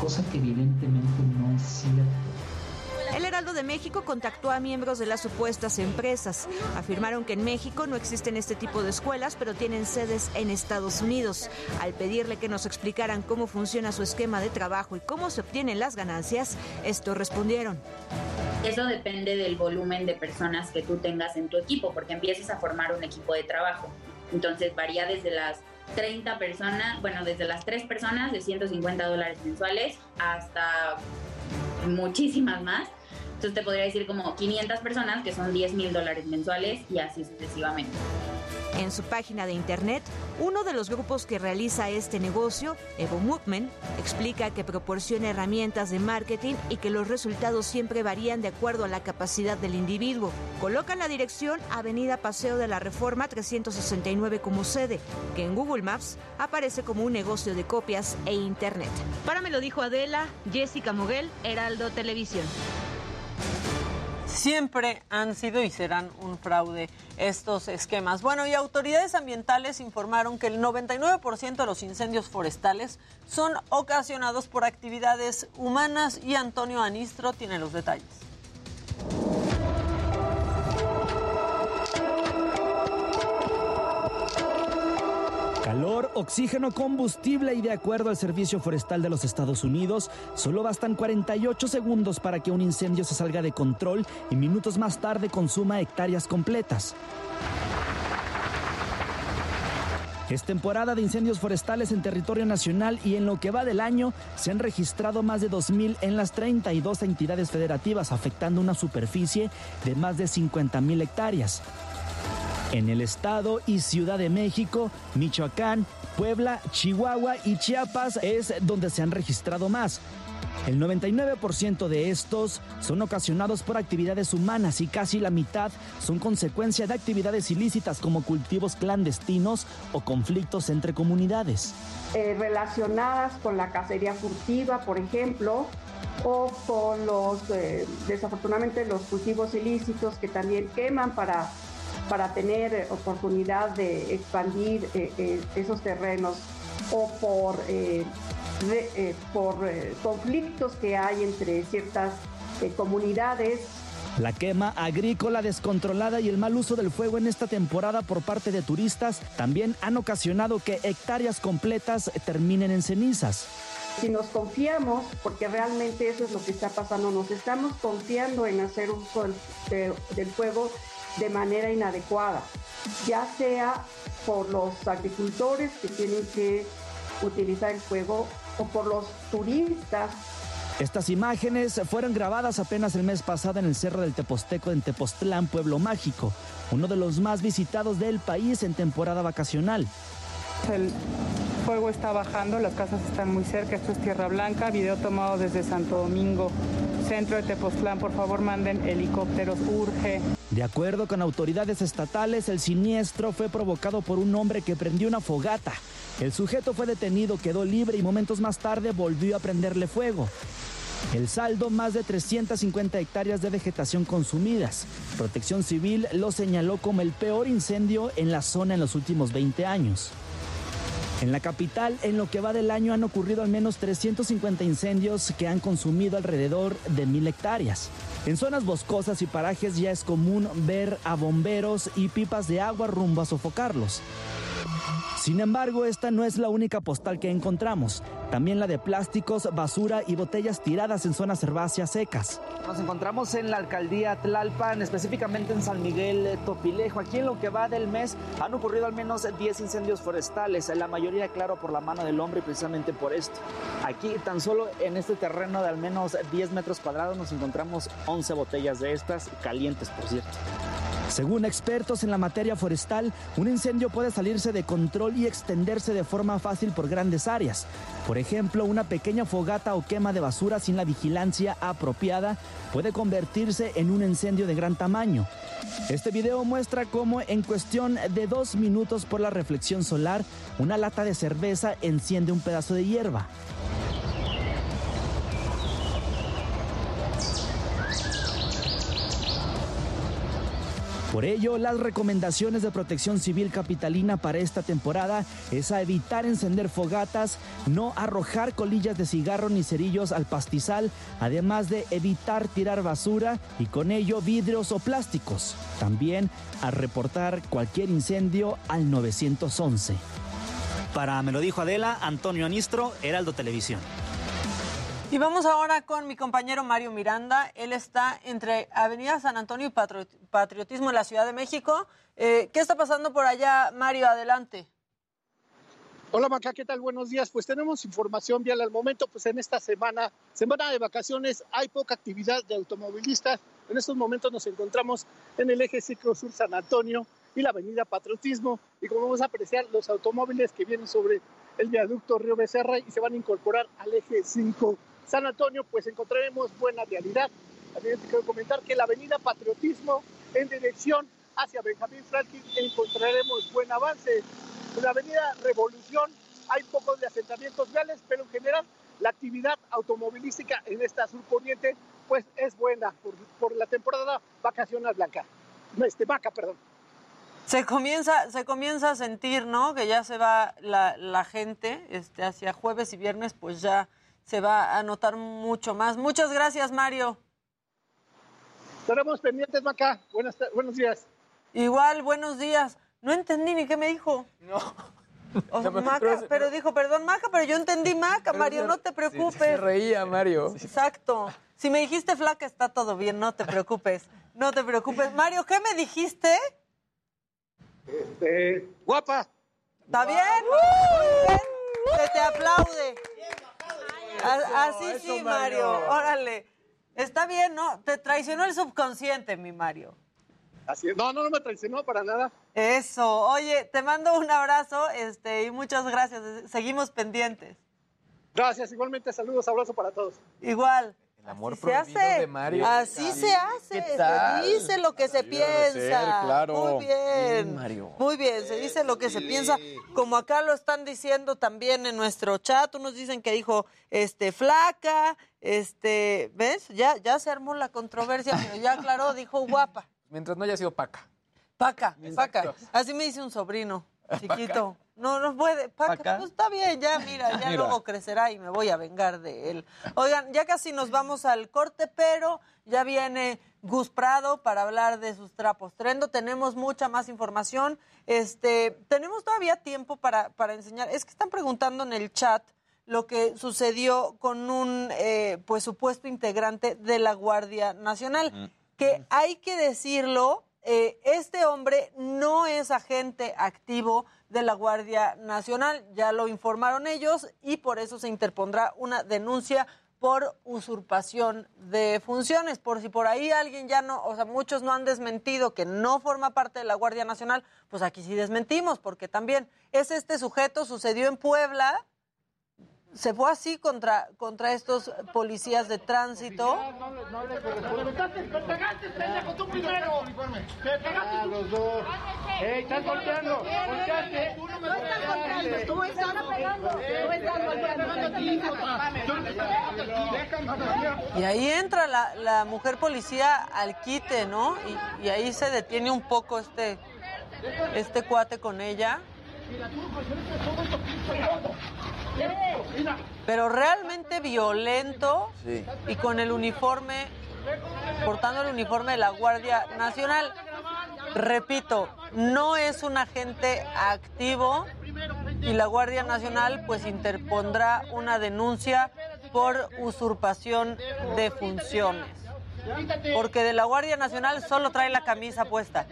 cosa que evidentemente no es cierto. El Heraldo de México contactó a miembros de las supuestas empresas. Afirmaron que en México no existen este tipo de escuelas, pero tienen sedes en Estados Unidos. Al pedirle que nos explicaran cómo funciona su esquema de trabajo y cómo se obtienen las ganancias, estos respondieron. Eso depende del volumen de personas que tú tengas en tu equipo, porque empiezas a formar un equipo de trabajo. Entonces varía desde las 30 personas, bueno, desde las 3 personas de 150 dólares mensuales hasta muchísimas más. Entonces te podría decir como 500 personas que son 10 mil dólares mensuales y así sucesivamente. En su página de internet, uno de los grupos que realiza este negocio, Evo Movement, explica que proporciona herramientas de marketing y que los resultados siempre varían de acuerdo a la capacidad del individuo. Colocan la dirección Avenida Paseo de la Reforma 369 como sede, que en Google Maps aparece como un negocio de copias e internet. Para me lo dijo Adela, Jessica Moguel, Heraldo Televisión. Siempre han sido y serán un fraude estos esquemas. Bueno, y autoridades ambientales informaron que el 99% de los incendios forestales son ocasionados por actividades humanas y Antonio Anistro tiene los detalles. Calor, oxígeno, combustible y de acuerdo al Servicio Forestal de los Estados Unidos, solo bastan 48 segundos para que un incendio se salga de control y minutos más tarde consuma hectáreas completas. Es temporada de incendios forestales en territorio nacional y en lo que va del año se han registrado más de 2.000 en las 32 entidades federativas, afectando una superficie de más de 50.000 hectáreas. En el estado y Ciudad de México, Michoacán, Puebla, Chihuahua y Chiapas es donde se han registrado más. El 99% de estos son ocasionados por actividades humanas y casi la mitad son consecuencia de actividades ilícitas como cultivos clandestinos o conflictos entre comunidades. Eh, relacionadas con la cacería furtiva, por ejemplo, o con los, eh, desafortunadamente, los cultivos ilícitos que también queman para, para tener oportunidad de expandir eh, esos terrenos, o por eh, por eh, conflictos que hay entre ciertas eh, comunidades. La quema agrícola descontrolada y el mal uso del fuego en esta temporada por parte de turistas también han ocasionado que hectáreas completas terminen en cenizas. Si nos confiamos, porque realmente eso es lo que está pasando, nos estamos confiando en hacer uso del, del fuego de manera inadecuada, ya sea por los agricultores que tienen que utilizar el fuego o por los turistas. Estas imágenes fueron grabadas apenas el mes pasado en el Cerro del Teposteco en Tepoztlán, Pueblo Mágico, uno de los más visitados del país en temporada vacacional. El fuego está bajando, las casas están muy cerca, esto es Tierra Blanca, video tomado desde Santo Domingo, centro de Tepoztlán, por favor manden helicópteros, urge. De acuerdo con autoridades estatales, el siniestro fue provocado por un hombre que prendió una fogata el sujeto fue detenido, quedó libre y momentos más tarde volvió a prenderle fuego. El saldo, más de 350 hectáreas de vegetación consumidas. Protección Civil lo señaló como el peor incendio en la zona en los últimos 20 años. En la capital, en lo que va del año, han ocurrido al menos 350 incendios que han consumido alrededor de mil hectáreas. En zonas boscosas y parajes ya es común ver a bomberos y pipas de agua rumbo a sofocarlos. Sin embargo, esta no es la única postal que encontramos. También la de plásticos, basura y botellas tiradas en zonas herbáceas secas. Nos encontramos en la alcaldía Tlalpan, específicamente en San Miguel Topilejo. Aquí en lo que va del mes han ocurrido al menos 10 incendios forestales, la mayoría, claro, por la mano del hombre y precisamente por esto. Aquí, tan solo en este terreno de al menos 10 metros cuadrados, nos encontramos 11 botellas de estas, calientes, por cierto. Según expertos en la materia forestal, un incendio puede salirse de control y extenderse de forma fácil por grandes áreas. Por ejemplo, una pequeña fogata o quema de basura sin la vigilancia apropiada puede convertirse en un incendio de gran tamaño. Este video muestra cómo en cuestión de dos minutos por la reflexión solar, una lata de cerveza enciende un pedazo de hierba. Por ello, las recomendaciones de protección civil capitalina para esta temporada es a evitar encender fogatas, no arrojar colillas de cigarro ni cerillos al pastizal, además de evitar tirar basura y con ello vidrios o plásticos. También a reportar cualquier incendio al 911. Para Me lo dijo Adela, Antonio Anistro, Heraldo Televisión. Y vamos ahora con mi compañero Mario Miranda. Él está entre Avenida San Antonio y Patriotismo en la Ciudad de México. Eh, ¿Qué está pasando por allá, Mario? Adelante. Hola Maca, ¿qué tal? Buenos días. Pues tenemos información vial al momento, pues en esta semana, semana de vacaciones, hay poca actividad de automovilistas. En estos momentos nos encontramos en el eje Ciclo Sur San Antonio y la avenida Patriotismo. Y como vamos a apreciar, los automóviles que vienen sobre el viaducto Río Becerra y se van a incorporar al eje 5 San Antonio, pues encontraremos buena realidad. También te quiero comentar que la avenida Patriotismo en dirección hacia Benjamín Franklin encontraremos buen avance. En la avenida Revolución hay pocos de asentamientos viales, pero en general la actividad automovilística en esta surponiente pues es buena por, la temporada vacacional blanca. Este, vaca, perdón. Se comienza, se comienza a sentir, ¿no? Que ya se va la, la gente este, hacia jueves y viernes, pues ya se va a notar mucho más. Muchas gracias, Mario. Estaremos pendientes, Maca. Buenas, buenos días. Igual, buenos días. No entendí ni qué me dijo. No. Maca, pero, dijo, perdón, Maca, pero yo entendí Maca, Mario, no te preocupes. Se, reía, Mario. Exacto. Si me dijiste flaca, está todo bien, no te preocupes. No te preocupes. Mario, ¿qué me dijiste? Este, guapa. ¿Está bien? Se te aplaude. Así sí, Mario. Órale. Está bien, ¿no? Te traicionó el subconsciente, mi Mario. Así es. No, no, no me traicionó para nada. Eso. Oye, te mando un abrazo este, y muchas gracias. Seguimos pendientes. Gracias, igualmente saludos, abrazo para todos. Igual. El amor Así prohibido hace. de Mario. Así se hace. Se dice lo que se Así piensa. ser, claro. Muy bien. Sí, Mario. Muy bien, se dice lo que se piensa. Como acá lo están diciendo también en nuestro chat, unos dicen que dijo este flaca, este, ¿ves? Ya ya se armó la controversia, pero ya aclaró, dijo guapa. Mientras no haya sido paca. Paca, paca. Así me dice un sobrino chiquito. No, no puede. Paca, pues está bien, ya, mira, ya Mira. luego crecerá y me voy a vengar de él. Oigan, ya casi nos vamos al corte, pero ya viene Gus Prado para hablar de sus trapos trendo. Tenemos mucha más información. Este, tenemos todavía tiempo para, para enseñar. Es que están preguntando en el chat lo que sucedió con un eh, pues supuesto integrante de la Guardia Nacional. Que hay que decirlo, eh, este hombre no es agente activo de la Guardia Nacional, ya lo informaron ellos y por eso se interpondrá una denuncia por usurpación de funciones. Por si por ahí alguien ya no, o sea, muchos no han desmentido que no forma parte de la Guardia Nacional, pues aquí sí desmentimos, porque también es este sujeto, sucedió en Puebla, se fue así contra, contra estos policías de tránsito. ¡Te pegaste, pendejo, tú primero! ¡Te pegaste tú! dos! ¡Ey, estás golpeando! ¡Tú no me! ¡Tú pegando! ¡Tú! Y ahí entra la, la mujer policía al quite, ¿no? Y, ahí se detiene un poco este, este cuate con ella. Pero realmente violento y con el uniforme, portando el uniforme de la Guardia Nacional. Repito, no es un agente activo y la Guardia Nacional pues interpondrá una denuncia por usurpación de funciones. Porque de la Guardia Nacional solo trae la camisa puesta.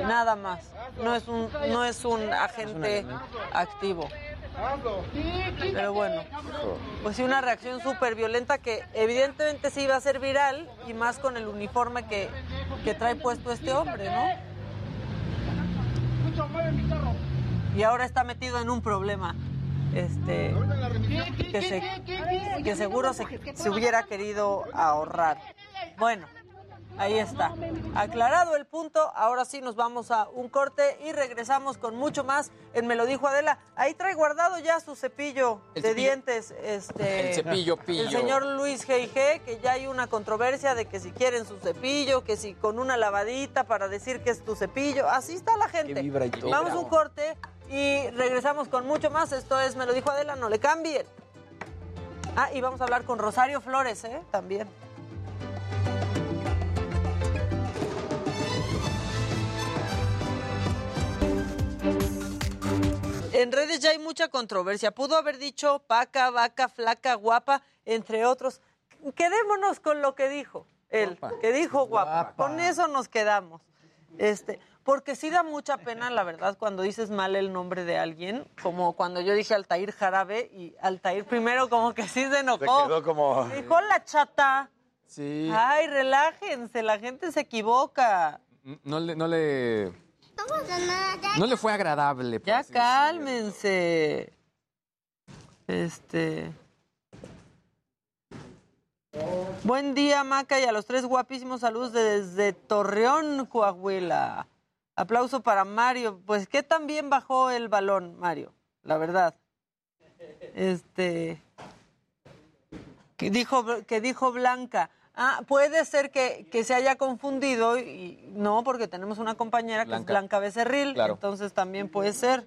Nada más. No es un, no es un agente activo. Pero bueno, pues sí, una reacción súper violenta que evidentemente sí iba a ser viral y más con el uniforme que, que trae puesto este hombre, ¿no? Y ahora está metido en un problema. Este, que, se- que seguro se, se hubiera querido ahorrar. Bueno, ahí está. Aclarado el punto, ahora sí nos vamos a un corte y regresamos con mucho más en Me lo dijo Adela. Ahí trae guardado ya su cepillo de cepillo. dientes. Este, El cepillo, pillo. El señor Luis G.I.G., que ya hay una controversia de que si quieren su cepillo, que si con una lavadita para decir que es tu cepillo. Así está la gente. vibra y todo. Vamos a un corte y regresamos con mucho más. Esto es Me lo dijo Adela, no le cambien. Ah, y vamos a hablar con Rosario Flores, ¿eh? También. En redes ya hay mucha controversia. Pudo haber dicho paca, vaca, flaca, guapa, entre otros. Quedémonos con lo que dijo él, que dijo guapa. Con eso nos quedamos. Este, porque sí da mucha pena, la verdad, cuando dices mal el nombre de alguien, como cuando yo dije Altair Jarabe y Altair primero como que sí se enojó. Se quedó como- Dijo la chata. Sí. Ay, relájense, la gente se equivoca. No le, no le, no le fue agradable. Ya decirlo. cálmense. Este. Buen día, Maca, y a los tres guapísimos saludos desde Torreón, Coahuila. Aplauso para Mario. Pues que también bajó el balón, Mario, la verdad. Este. Que dijo, que dijo Blanca. Ah, puede ser que, que se haya confundido y no, porque tenemos una compañera que Blanca. es Blanca Becerril, Claro. entonces también puede ser.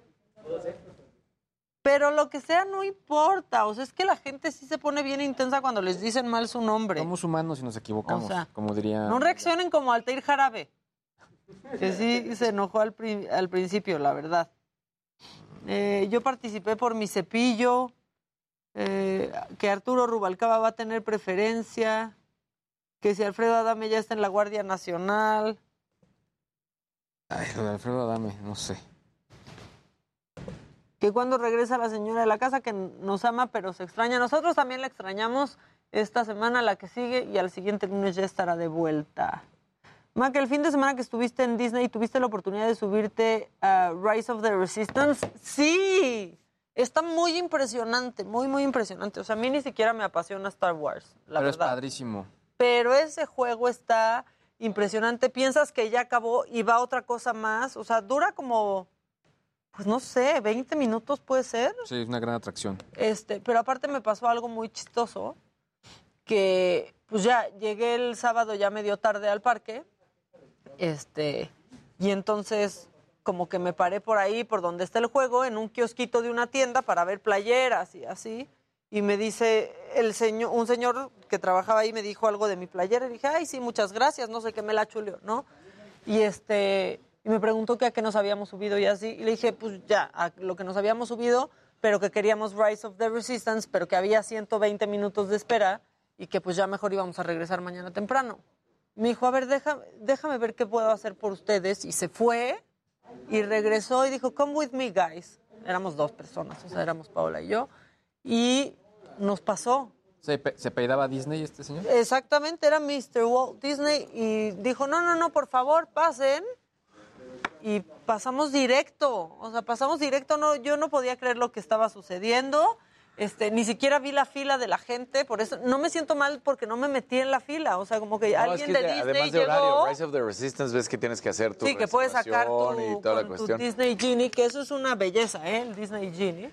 Pero lo que sea no importa, o sea, es que la gente sí se pone bien intensa cuando les dicen mal su nombre. Somos humanos y nos equivocamos, O sea, como diría. No reaccionen como Altair Jarabe, que sí se enojó al, pri- al principio, la verdad. Eh, yo participé por mi cepillo, eh, que Arturo Rubalcaba va a tener preferencia, que si Alfredo Adame ya está en la Guardia Nacional. Ay, lo de Alfredo Adame, no sé. que cuando regresa la señora de la casa, que nos ama pero se extraña. Nosotros también la extrañamos esta semana, la que sigue, y al siguiente lunes ya estará de vuelta. Mac, el fin de semana que estuviste en Disney, ¿tuviste la oportunidad de subirte a Rise of the Resistance? Sí, está muy impresionante, muy, muy impresionante. O sea, a mí ni siquiera me apasiona Star Wars, la Pero es padrísimo. Pero ese juego está impresionante. Piensas que ya acabó y va otra cosa más. O sea, dura como, pues no sé, 20 minutos puede ser. Sí, es una gran atracción. Este, pero aparte me pasó algo muy chistoso, que pues ya llegué el sábado ya medio tarde al parque, este, y entonces como que me paré por ahí, por donde está el juego, en un kiosquito de una tienda para ver playeras y así, y me dice el señor, un señor que trabajaba ahí me dijo algo de mi playera, y dije, ay, sí, muchas gracias, no sé qué me la chuleó, ¿no? Y este, me preguntó que a qué nos habíamos subido y así, y le dije, pues ya, a lo que nos habíamos subido, pero que queríamos Rise of the Resistance, pero que había 120 minutos de espera y que pues ya mejor íbamos a regresar mañana temprano. Me dijo, a ver, deja- déjame ver qué puedo hacer por ustedes. Y se fue y regresó y dijo, come with me, guys. Éramos dos personas, o sea, éramos Paola y yo. Y nos pasó. ¿Se, pe- se peidaba Disney este señor? Exactamente, era Mr. Walt Disney y dijo, no, no, no, por favor, pasen. Y pasamos directo, o sea, pasamos directo, no, yo no podía creer lo que estaba sucediendo. Este, ni siquiera vi la fila de la gente, por eso no me siento mal porque no me metí en la fila, o sea, como que No, es alguien que de Disney además de llegó. horario, Rise of the Resistance, ves que tienes que hacer tu Sí, que puedes sacar tu, y toda la con tu. Disney Genie, que eso es una belleza, ¿eh? El Disney Genie.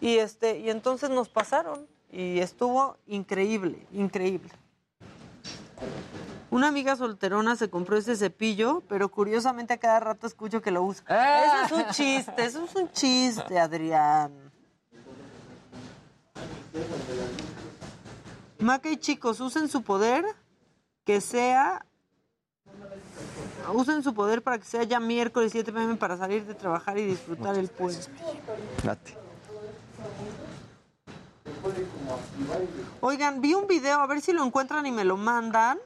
Y, este, y entonces nos pasaron y estuvo increíble, increíble. Una amiga solterona se compró ese cepillo, pero curiosamente a cada rato escucho que lo usa. Ah. Eso es un chiste, eso es un chiste, Adrián. Maca y chicos, usen su poder que sea usen su poder para que sea ya miércoles 7 pm para salir de trabajar y disfrutar el puente. Oigan, vi un video, a ver si lo encuentran y me lo mandan,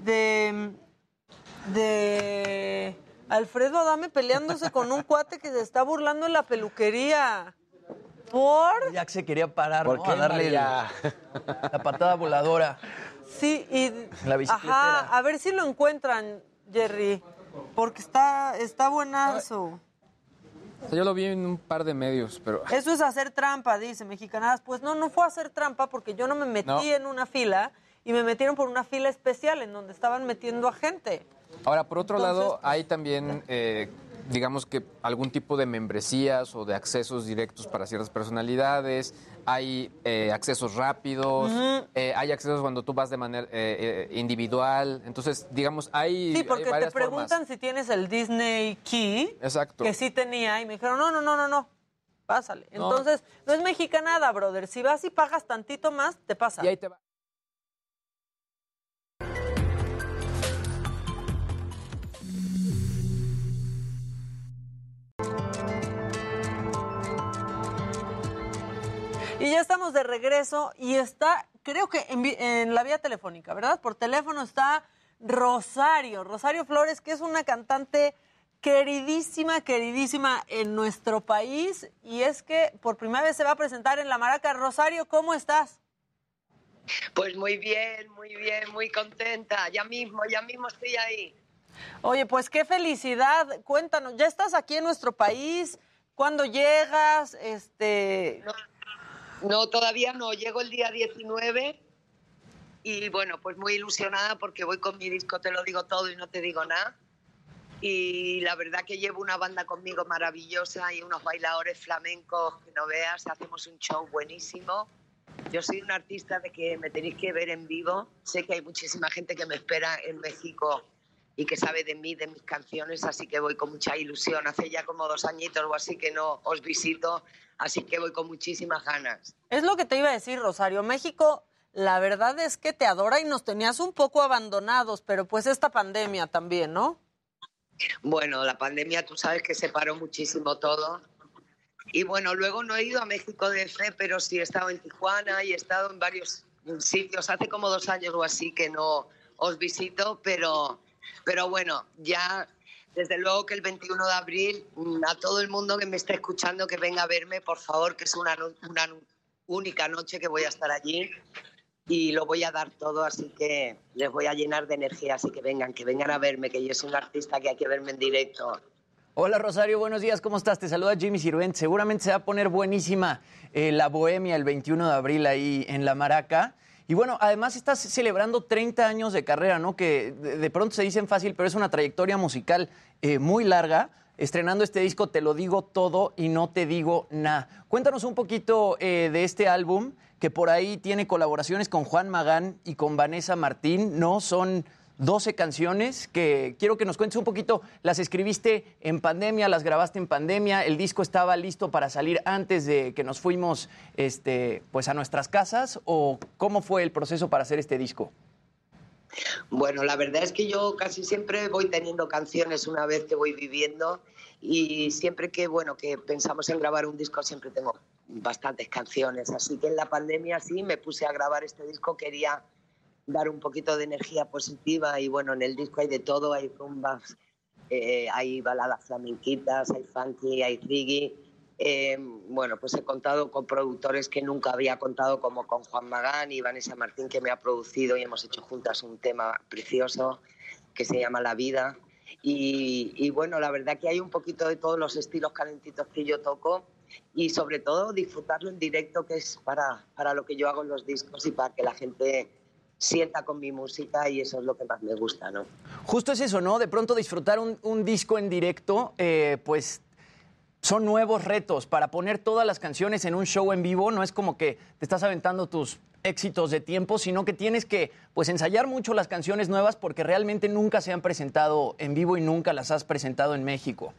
de, de Alfredo Adame peleándose con un cuate que se está burlando en la peluquería. ¿Por? Jack se quería parar, ¿Por ¿no? qué, a darle María? la patada voladora. Sí, y... La bicicletera. Ajá, a ver si lo encuentran, Jerry, porque está, está buenazo. O sea, yo lo vi en un par de medios, pero... Eso es hacer trampa, dice Mexicanadas. Pues no, no fue hacer trampa porque yo no me metí No. en una fila y me metieron por una fila especial en donde estaban metiendo a gente. Ahora, por otro Entonces, lado, hay también, eh, digamos que algún tipo de membresías o de accesos directos para ciertas personalidades. Hay eh, accesos rápidos, eh, hay accesos cuando tú vas de manera eh, eh, individual. Entonces, digamos, hay, Sí, hay porque te preguntan formas. si tienes el Disney Key, Exacto. que sí tenía, y me dijeron, no, no, no, no, no, pásale. No. Entonces, no es mexicanada, brother. Si vas y pagas tantito más, te pasa. Y ahí te va. Y ya estamos de regreso y está, creo que en, la vía telefónica, ¿verdad? Por teléfono está Rosario, Rosario Flores, que es una cantante queridísima, queridísima en nuestro país. Y es que por primera vez se va a presentar en La Maraca. Rosario, ¿cómo estás? Pues muy bien, muy bien, muy contenta. Ya mismo, ya mismo estoy ahí. Oye, pues qué felicidad. Cuéntanos, ¿ya estás aquí en nuestro país? ¿Cuándo llegas? Este... No, todavía no. Llego el día 19 y bueno, pues muy ilusionada porque voy con mi disco, te lo digo todo y no te digo nada. Y la verdad que llevo una banda conmigo maravillosa y unos bailadores flamencos que no veas. Hacemos un show buenísimo. Yo soy una artista de que me tenéis que ver en vivo. Sé que hay muchísima gente que me espera en México y que sabe de mí, de mis canciones, así que voy con mucha ilusión. Hace ya como dos añitos o así que no os visito, así que voy con muchísimas ganas. Es lo que te iba a decir, Rosario. México, la verdad es que te adora y nos tenías un poco abandonados, pero pues esta pandemia también, ¿no? Bueno, la pandemia tú sabes que separó muchísimo todo. Y bueno, luego no he ido a México de fe, pero sí he estado en Tijuana y he estado en varios sitios. Hace como dos años o así que no os visito, pero, pero bueno, ya desde luego que el 21 de abril mm, a todo el mundo que me esté escuchando que venga a verme, por favor, que es una, una única noche que voy a estar allí. y lo voy a dar todo, así que les voy a llenar de energía, así que vengan, que vengan a verme, que yo soy un artista que hay que verme en directo. Hola Rosario, buenos días, ¿cómo estás? Te saluda Jimmy Sirvent. Seguramente se va a poner buenísima eh, la bohemia el 21 de abril ahí en La Maraca. Y bueno, además estás celebrando 30 años de carrera, ¿no? Que de, pronto se dicen fácil, pero es una trayectoria musical eh, muy larga. Estrenando este disco, te lo digo todo y no te digo nada. Cuéntanos un poquito eh, de este álbum, que por ahí tiene colaboraciones con Juan Magán y con Vanessa Martín, ¿no? Son 12 canciones que quiero que nos cuentes un poquito. Las escribiste en pandemia, las grabaste en pandemia, el disco estaba listo para salir antes de que nos fuimos este, pues a nuestras casas, o cómo fue el proceso para hacer este disco? Bueno, la verdad es que yo casi siempre voy teniendo canciones una vez que voy viviendo y siempre que bueno que pensamos en grabar un disco siempre tengo bastantes canciones, así que en la pandemia sí me puse a grabar este disco, quería dar un poquito de energía positiva y bueno, en el disco hay de todo, hay rumbas, eh, hay baladas flamenquitas, hay funky, hay reggae. Eh, bueno, pues he contado con productores que nunca había contado, como con Juan Magán y Vanessa Martín, que me ha producido y hemos hecho juntas un tema precioso que se llama La Vida. Y, y bueno, la verdad que hay un poquito de todos los estilos calentitos que yo toco y sobre todo disfrutarlo en directo, que es para, para lo que yo hago en los discos y para que la gente sienta con mi música y eso es lo que más me gusta, ¿no? Justo es eso, ¿no? De pronto disfrutar un, un disco en directo, eh, pues son nuevos retos para poner todas las canciones en un show en vivo. No es como que te estás aventando tus éxitos de tiempo, sino que tienes que pues ensayar mucho las canciones nuevas porque realmente nunca se han presentado en vivo y nunca las has presentado en México.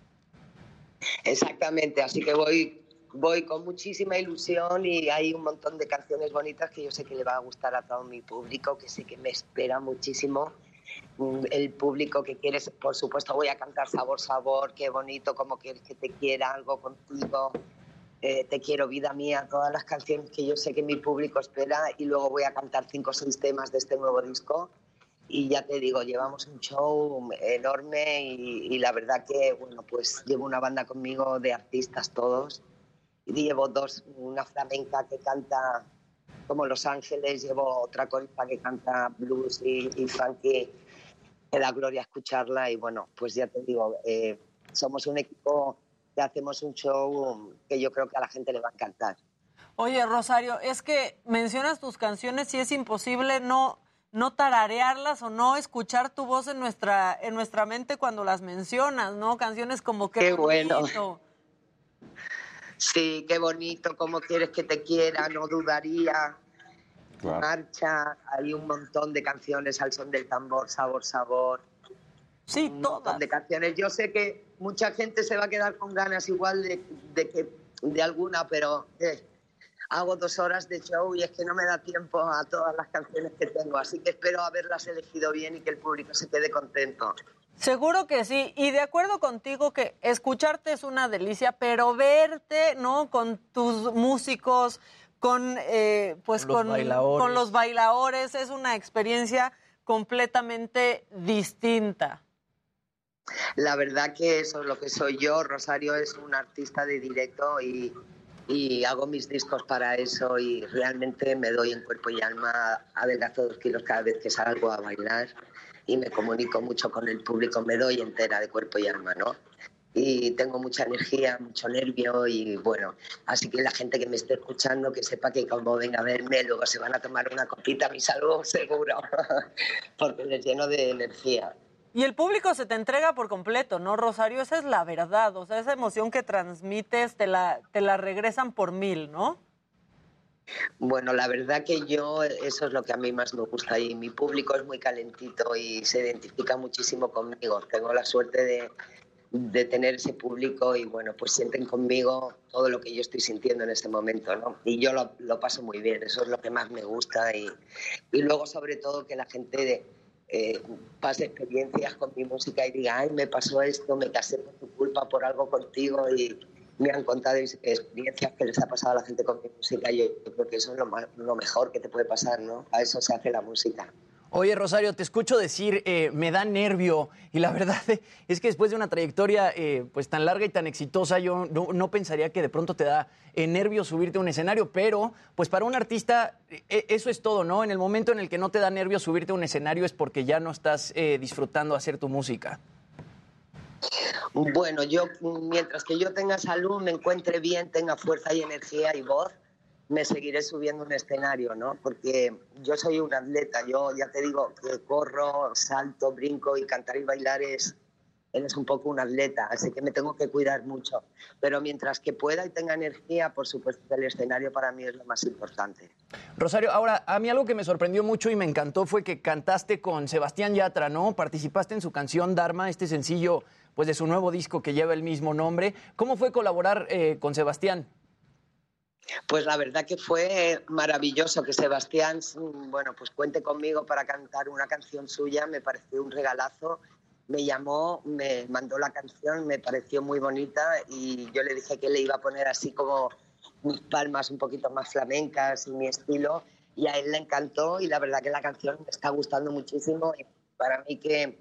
Exactamente, así que voy voy con muchísima ilusión y hay un montón de canciones bonitas que yo sé que le va a gustar a todo mi público, que sé que me espera muchísimo. Mm, El público que quieres, por supuesto, voy a cantar Sabor, Sabor, qué bonito, como quieres que te quiera, algo contigo, eh, Te quiero, vida mía, todas las canciones que yo sé que mi público espera y luego voy a cantar cinco o seis temas de este nuevo disco. Y ya te digo, llevamos un show enorme y, y la verdad que, bueno, pues llevo una banda conmigo de artistas todos llevo dos, una flamenca que canta como Los Ángeles, llevo otra corista que canta blues y, y funky, me da gloria escucharla y bueno, pues ya te digo, eh, somos un equipo que hacemos un show que yo creo que a la gente le va a encantar. Oye, Rosario, es que mencionas tus canciones y es imposible no, no tararearlas o no escuchar tu voz en nuestra, en nuestra mente cuando las mencionas, ¿no? Canciones como que Qué bueno. Sí, qué bonito, cómo quieres que te quiera, no dudaría. Marcha, hay un montón de canciones al son del tambor, sabor, sabor. Sí, un montón de canciones. Yo sé que mucha gente se va a quedar con ganas igual de, de que de alguna, pero eh, hago dos horas de show y es que no me da tiempo a todas las canciones que tengo. Así que espero haberlas elegido bien y que el público se quede contento. Seguro que sí, y de acuerdo contigo que escucharte es una delicia, pero verte, ¿no? Con tus músicos, con eh, pues Con los con los bailadores, es una experiencia completamente distinta. La verdad que eso es lo que soy yo. Rosario es un artista de directo y, y hago mis discos para eso y realmente me doy en cuerpo y alma, adelgazo dos kilos cada vez que salgo a bailar y me comunico mucho con el público, me doy entera de cuerpo y alma, ¿no? Y tengo mucha energía, mucho nervio y bueno, así que la gente que me esté escuchando que sepa que como venga a verme, luego se van a tomar una copita mi salud, seguro, porque les lleno de energía. Y el público se te entrega por completo, ¿no, Rosario? Esa es la verdad, o sea, esa emoción que transmites te la, te la regresan por mil, ¿no? Bueno, la verdad que yo, eso es lo que a mí más me gusta y mi público es muy calentito y se identifica muchísimo conmigo. Tengo la suerte de, de tener ese público y bueno, pues sienten conmigo todo lo que yo estoy sintiendo en este momento, ¿no? Y yo lo, lo paso muy bien, eso es lo que más me gusta y, y luego sobre todo que la gente eh, pase experiencias con mi música y diga, ay, me pasó esto, me casé por tu culpa, por algo contigo y me han contado ex- experiencias que les ha pasado a la gente con mi música y yo creo que eso es lo, mejor que te puede pasar, ¿no? A eso se hace la música. Oye, Rosario, te escucho decir, eh, me da nervio. Y la verdad es que después de una trayectoria eh, pues tan larga y tan exitosa, yo no, pensaría que de pronto te da eh, nervio subirte a un escenario. Pero, pues para un artista, eh, eso es todo, ¿no? En el momento en el que no te da nervio subirte a un escenario es porque ya no estás disfrutando hacer tu música. Bueno, yo mientras que yo tenga salud, me encuentre bien, tenga fuerza y energía y voz, me seguiré subiendo un escenario, ¿no? Porque yo soy un atleta, yo ya te digo que corro, salto, brinco y cantar y bailar es, eres un poco un atleta, así que me tengo que cuidar mucho. Pero mientras que pueda y tenga energía, por supuesto el escenario para mí es lo más importante. Rosario, ahora, a mí algo que me sorprendió mucho y me encantó fue que cantaste con Sebastián Yatra, ¿no? Participaste en su canción Dharma, este sencillo pues de su nuevo disco que lleva el mismo nombre. ¿Cómo fue colaborar eh, con Sebastián? Pues la verdad que fue maravilloso que Sebastián, mm, bueno, pues cuente conmigo para cantar una canción suya, me pareció un regalazo. Me llamó, me mandó la canción, me pareció muy bonita y yo le dije que le iba a poner así como mis palmas un poquito más flamencas y mi estilo y a él le encantó y la verdad que la canción me está gustando muchísimo y para mí que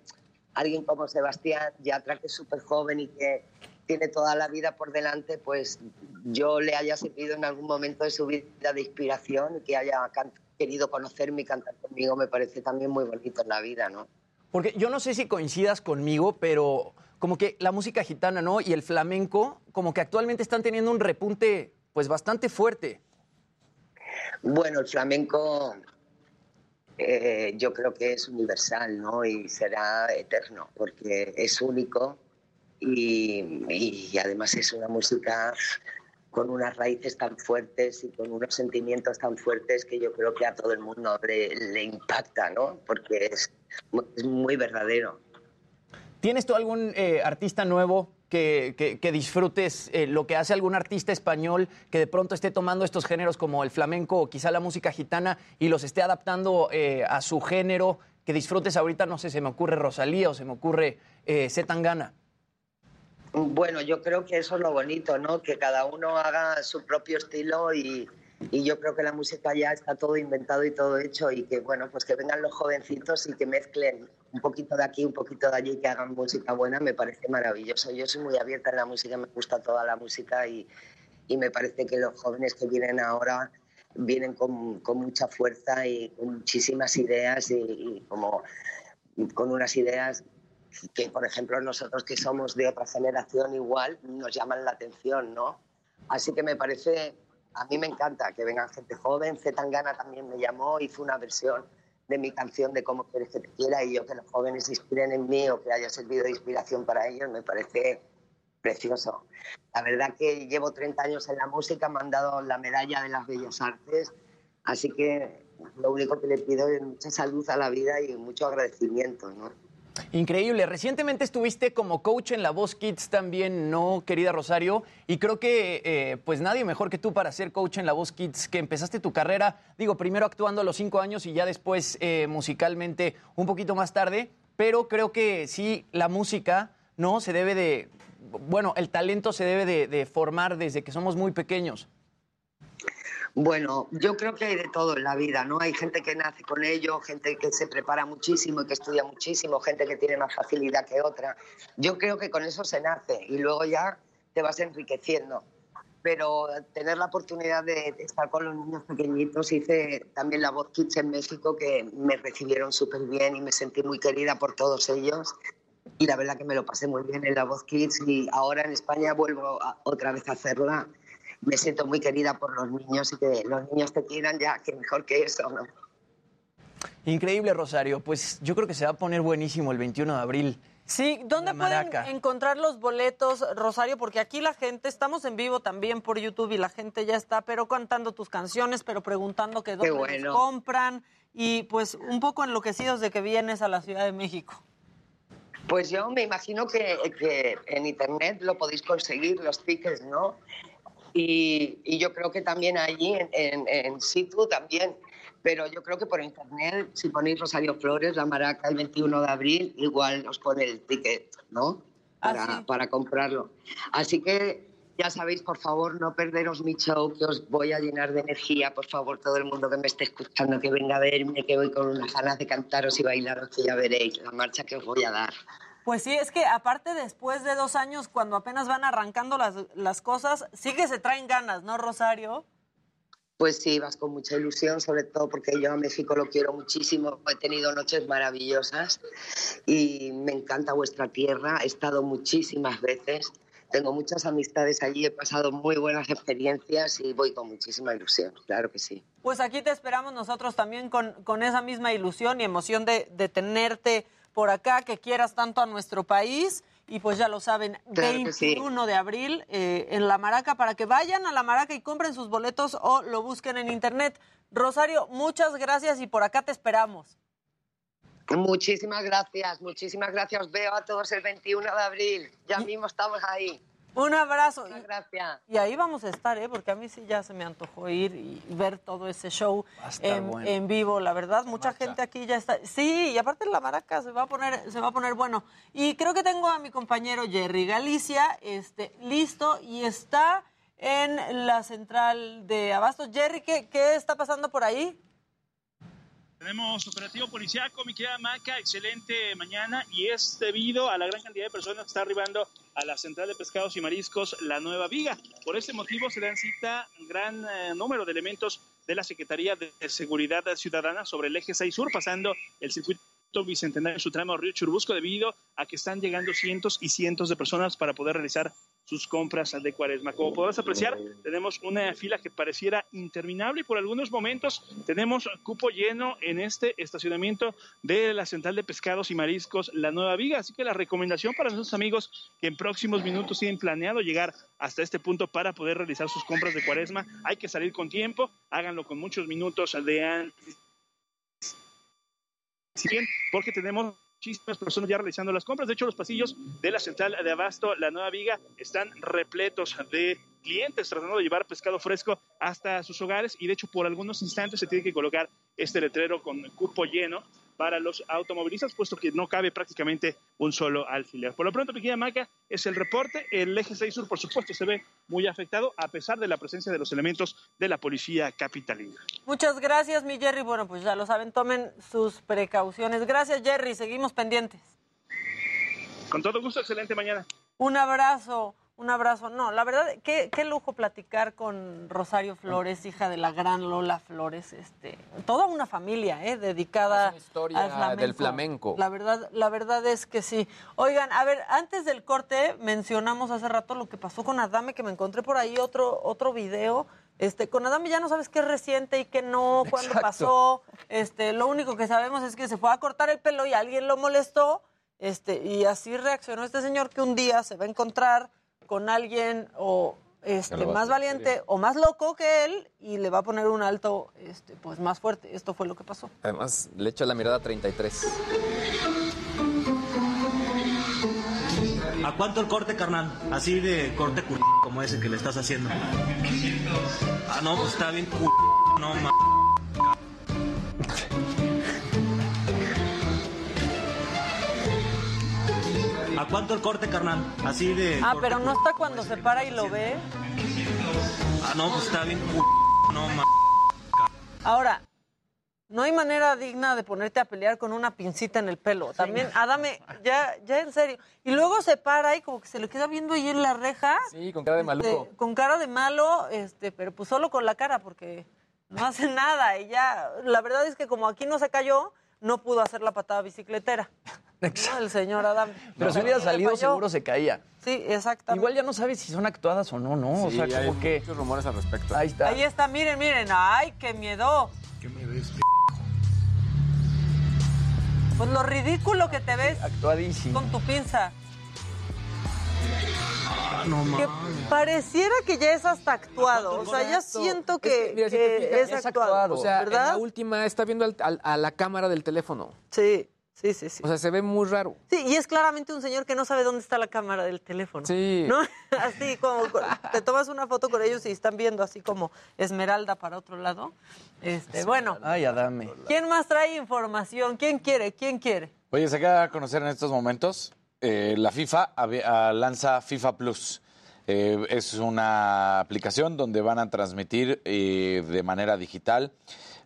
alguien como Sebastián Yatra, que es súper joven y que tiene toda la vida por delante, pues yo le haya servido en algún momento de su vida de inspiración y que haya querido conocerme y cantar conmigo, me parece también muy bonito en la vida, ¿no? Porque yo no sé si coincidas conmigo, pero como que la música gitana, ¿no? Y el flamenco, como que actualmente están teniendo un repunte, pues bastante fuerte. Bueno, el flamenco eh, yo creo que es universal, ¿no? Y será eterno, porque es único y, y además es una música con unas raíces tan fuertes y con unos sentimientos tan fuertes que yo creo que a todo el mundo le, le impacta, ¿no? Porque es, es muy verdadero. ¿Tienes tú algún eh, artista nuevo que, que- que disfrutes eh, lo que hace algún artista español que de pronto esté tomando estos géneros como el flamenco o quizá la música gitana y los esté adaptando eh, a su género? Que disfrutes ahorita, no sé, se me ocurre Rosalía o se me ocurre eh, Zetangana. Bueno, yo creo que eso es lo bonito, ¿no? Que cada uno haga su propio estilo y, y yo creo que la música ya está todo inventado y todo hecho y que, bueno, pues que vengan los jovencitos y que mezclen un poquito de aquí, un poquito de allí que hagan música buena, me parece maravilloso. Yo soy muy abierta en la música, me gusta toda la música y, y me parece que los jóvenes que vienen ahora vienen con, con mucha fuerza y con muchísimas ideas y, como con unas ideas que, por ejemplo, nosotros que somos de otra generación igual nos llaman la atención, ¿no? Así que me parece, a mí me encanta que vengan gente joven. Zetangana también me llamó, hizo una versión de mi canción de Cómo quieres que te quiera y yo que los jóvenes se inspiren en mí o que haya servido de inspiración para ellos, me parece precioso. La verdad que llevo 30 años en la música, me han dado la medalla de las bellas artes, así que lo único que le pido es mucha salud a la vida y mucho agradecimiento, ¿no? Increíble. Recientemente estuviste como coach en La Voz Kids también, ¿no, querida Rosario? Y creo que eh, pues nadie mejor que tú para ser coach en La Voz Kids, que empezaste tu carrera, digo, primero actuando a los cinco años y ya después eh, musicalmente un poquito más tarde, pero creo que sí, la música, ¿no? Se debe de, bueno, el talento se debe de, de formar desde que somos muy pequeños. Bueno, yo creo que hay de todo en la vida, ¿no? Hay gente que nace con ello, gente que se prepara muchísimo y que estudia muchísimo, gente que tiene más facilidad que otra. Yo creo que con eso se nace y luego ya te vas enriqueciendo. Pero tener la oportunidad de estar con los niños pequeñitos, hice también la Voz Kids en México, que me recibieron súper bien y me sentí muy querida por todos ellos. Y la verdad que me lo pasé muy bien en la Voz Kids y ahora en España vuelvo a- otra vez a hacerla me siento muy querida por los niños y que los niños te quieran ya, que mejor que eso, ¿no? Increíble, Rosario. Pues yo creo que se va a poner buenísimo el 21 de abril. Sí, ¿dónde pueden encontrar los boletos, Rosario? Porque aquí la gente, estamos en vivo también por YouTube y la gente ya está, pero cantando tus canciones, pero preguntando que dónde los compran y pues un poco enloquecidos de que vienes a la Ciudad de México. Pues yo me imagino que, que en internet lo podéis conseguir, los tickets, ¿no? Y, y yo creo que también allí en, en, en situ también. Pero yo creo que por internet, si ponéis Rosario Flores, la maraca el 21 de abril, igual os pone el ticket, ¿no? Para, para comprarlo. Así que Ya sabéis, por favor, no perderos mi show, que os voy a llenar de energía. Por favor, todo el mundo que me esté escuchando, que venga a verme, que voy con unas ganas de cantaros y bailaros, que ya veréis la marcha que os voy a dar. Pues sí, es que aparte después de dos años, cuando apenas van arrancando las, las cosas, sí que se traen ganas, ¿no, Rosario? Pues sí, vas con mucha ilusión, sobre todo porque yo a México lo quiero muchísimo. He tenido noches maravillosas y me encanta vuestra tierra. He estado muchísimas veces. Tengo muchas amistades allí, he pasado muy buenas experiencias y voy con muchísima ilusión, claro que sí. Pues aquí te esperamos nosotros también con, con esa misma ilusión y emoción de, de tenerte por acá, que quieras tanto a nuestro país. Y pues ya lo saben, Claro que sí. 21 de abril eh, en La Maraca, para que vayan a La Maraca y compren sus boletos o lo busquen en internet. Rosario, muchas gracias y por acá te esperamos. Muchísimas gracias, muchísimas gracias. Os veo a todos el 21 de abril. Ya mismo estamos ahí. Un abrazo. Muchas gracias. Y ahí vamos a estar, ¿eh? porque a mí sí ya se me antojó ir y ver todo ese show estar en, bueno. en vivo, la verdad. Mucha gente aquí ya está. Sí, y aparte la maraca se va a poner, se va a poner bueno. Y creo que tengo a mi compañero Jerry Galicia, este, listo y está en la central de Abastos. Jerry, ¿qué, qué está pasando por ahí? Tenemos operativo policiaco, mi querida Maca, excelente mañana y es debido a la gran cantidad de personas que está arribando a la central de pescados y mariscos La Nueva Viga. Por este motivo se dan cita un gran eh, número de elementos de la Secretaría de Seguridad Ciudadana sobre el eje 6 Sur, pasando el circuito bicentenario en su tramo Río Churubusco debido a que están llegando cientos y cientos de personas para poder realizar sus compras de cuaresma. Como podrás apreciar, tenemos una fila que pareciera interminable y por algunos momentos tenemos cupo lleno en este estacionamiento de la Central de Pescados y Mariscos La Nueva Viga. Así que la recomendación para nuestros amigos que en próximos minutos tienen planeado llegar hasta este punto para poder realizar sus compras de cuaresma, hay que salir con tiempo, háganlo con muchos minutos de antes porque tenemos muchísimas personas ya realizando las compras. De hecho, los pasillos de la central de Abasto, la Nueva Viga, están repletos de clientes tratando de llevar pescado fresco hasta sus hogares y de hecho por algunos instantes se tiene que colocar este letrero con cupo lleno para los automovilistas, puesto que no cabe prácticamente un solo alfiler. Por lo pronto, pequeña Maca, es el reporte. El eje 6 sur, por supuesto, se ve muy afectado a pesar de la presencia de los elementos de la policía capitalina. Muchas gracias, mi Jerry. Bueno, pues ya lo saben, tomen sus precauciones. Gracias, Jerry. Seguimos pendientes. Con todo gusto, excelente mañana. Un abrazo, un abrazo. No, la verdad, qué, qué lujo platicar con Rosario Flores, hija de la gran Lola Flores. Este, toda una familia, ¿eh? dedicada historia al flamenco. del flamenco. La verdad, la verdad es que sí. Oigan, a ver, antes del corte mencionamos hace rato lo que pasó con Adame, que me encontré por ahí otro, otro video. Este, con Adame ya no sabes qué es reciente y qué no, cuándo Exacto. pasó. Este, lo único que sabemos es que se fue a cortar el pelo y alguien lo molestó. Este, y así reaccionó este señor que un día se va a encontrar con alguien o este, a más valiente o más loco que él y le va a poner un alto este, pues más fuerte. Esto fue lo que pasó. Además, le echa la mirada 33. ¿A cuánto el corte, carnal? Así de corte cul... como ese que le estás haciendo. Ah, no, pues está bien cul... No, ma... ¿A cuánto el corte, carnal? Así de... Ah, corte pero no está cuando se para y lo ve. Ah, no, pues está bien. No, ma... Ahora, no hay manera digna de ponerte a pelear con una pincita en el pelo. También, Adame, ya, ya en serio. Y luego se para y como que se le queda viendo ahí en la reja. Sí, con cara de maluco. este, con cara de malo, este, pero pues solo con la cara porque no hace nada. Y ya, la verdad es que como aquí no se cayó, no pudo hacer la patada bicicletera. ¿no? El señor Adame. Pero si hubiera salido, seguro se caía. Sí, exactamente. Igual ya no sabes si son actuadas o no, ¿no? o Sí, sea, hay como que. muchos rumores al respecto. Ahí está. Ahí está, miren, miren. ¡Ay, qué miedo! ¿Qué me ves, Pues lo ridículo que te ves Actuadísimo. con tu pinza. Ah, no, ma... Que pareciera que ya es hasta actuado. O sea, ya siento Es que, mira, si que te fijas, es actuado. O sea, la última está viendo al- al- a la cámara del teléfono. Sí, sí, sí, sí. O sea, se ve muy raro. Sí, y es claramente un señor que no sabe dónde está la cámara del teléfono. Sí. ¿No? Así como te tomas una foto con ellos y están viendo así como Esmeralda para otro lado. Este, bueno, Ay, Adame. ¿quién más trae información? ¿Quién quiere? ¿Quién quiere? Oye, se acaba de conocer en estos momentos, eh, la FIFA ah, lanza FIFA Plus. Eh, es una aplicación donde van a transmitir eh, de manera digital.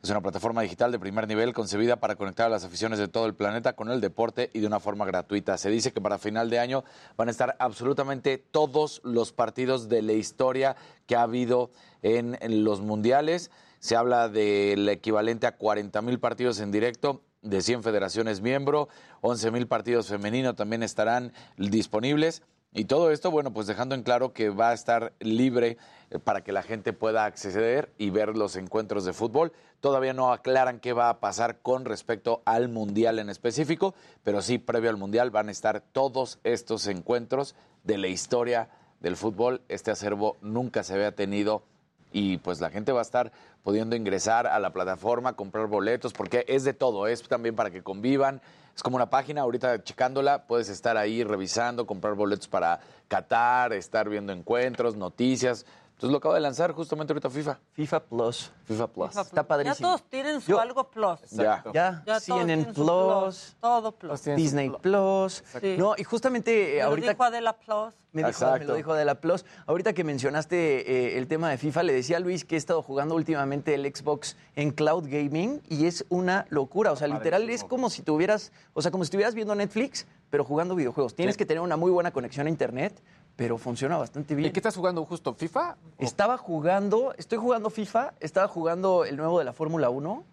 Es una plataforma digital de primer nivel concebida para conectar a las aficiones de todo el planeta con el deporte y de una forma gratuita. Se dice que para final de año van a estar absolutamente todos los partidos de la historia que ha habido en, en los mundiales. Se habla del equivalente a 40 mil partidos en directo de 100 federaciones miembro, 11 mil partidos femeninos también estarán disponibles. Y todo esto, bueno, pues dejando en claro que va a estar libre eh, para que la gente pueda acceder y ver los encuentros de fútbol. Todavía no aclaran qué va a pasar con respecto al Mundial en específico, pero sí, previo al Mundial van a estar todos estos encuentros de la historia del fútbol. Este acervo nunca se había tenido y pues la gente va a estar pudiendo ingresar a la plataforma, comprar boletos, porque es de todo, es también para que convivan. Es como una página, ahorita checándola, puedes estar ahí revisando, comprar boletos para Qatar, estar viendo encuentros, noticias. Entonces lo acabo de lanzar justamente ahorita FIFA. FIFA Plus. FIFA Plus. FIFA Está Plus. padrísimo. Ya todos tienen su Yo- algo plus. Ya. Ya, Ya todos CNN tienen su Plus, Todo plus. Disney Plus. Sí. No, y justamente eh, Me lo ahorita dijo Adela Plus. Me dijo, Exacto. me lo dijo Adela Plus. Ahorita que mencionaste eh, el tema de FIFA, le decía a Luis que he estado jugando últimamente el Xbox en cloud gaming y es una locura. O sea, literal es como si tuvieras, o sea, como si estuvieras viendo Netflix, pero jugando videojuegos. Tienes que tener una muy buena conexión a internet, pero funciona bastante bien. ¿Y qué estás jugando justo? ¿FIFA? Estaba jugando, estoy jugando FIFA, estaba jugando el nuevo de la Fórmula 1.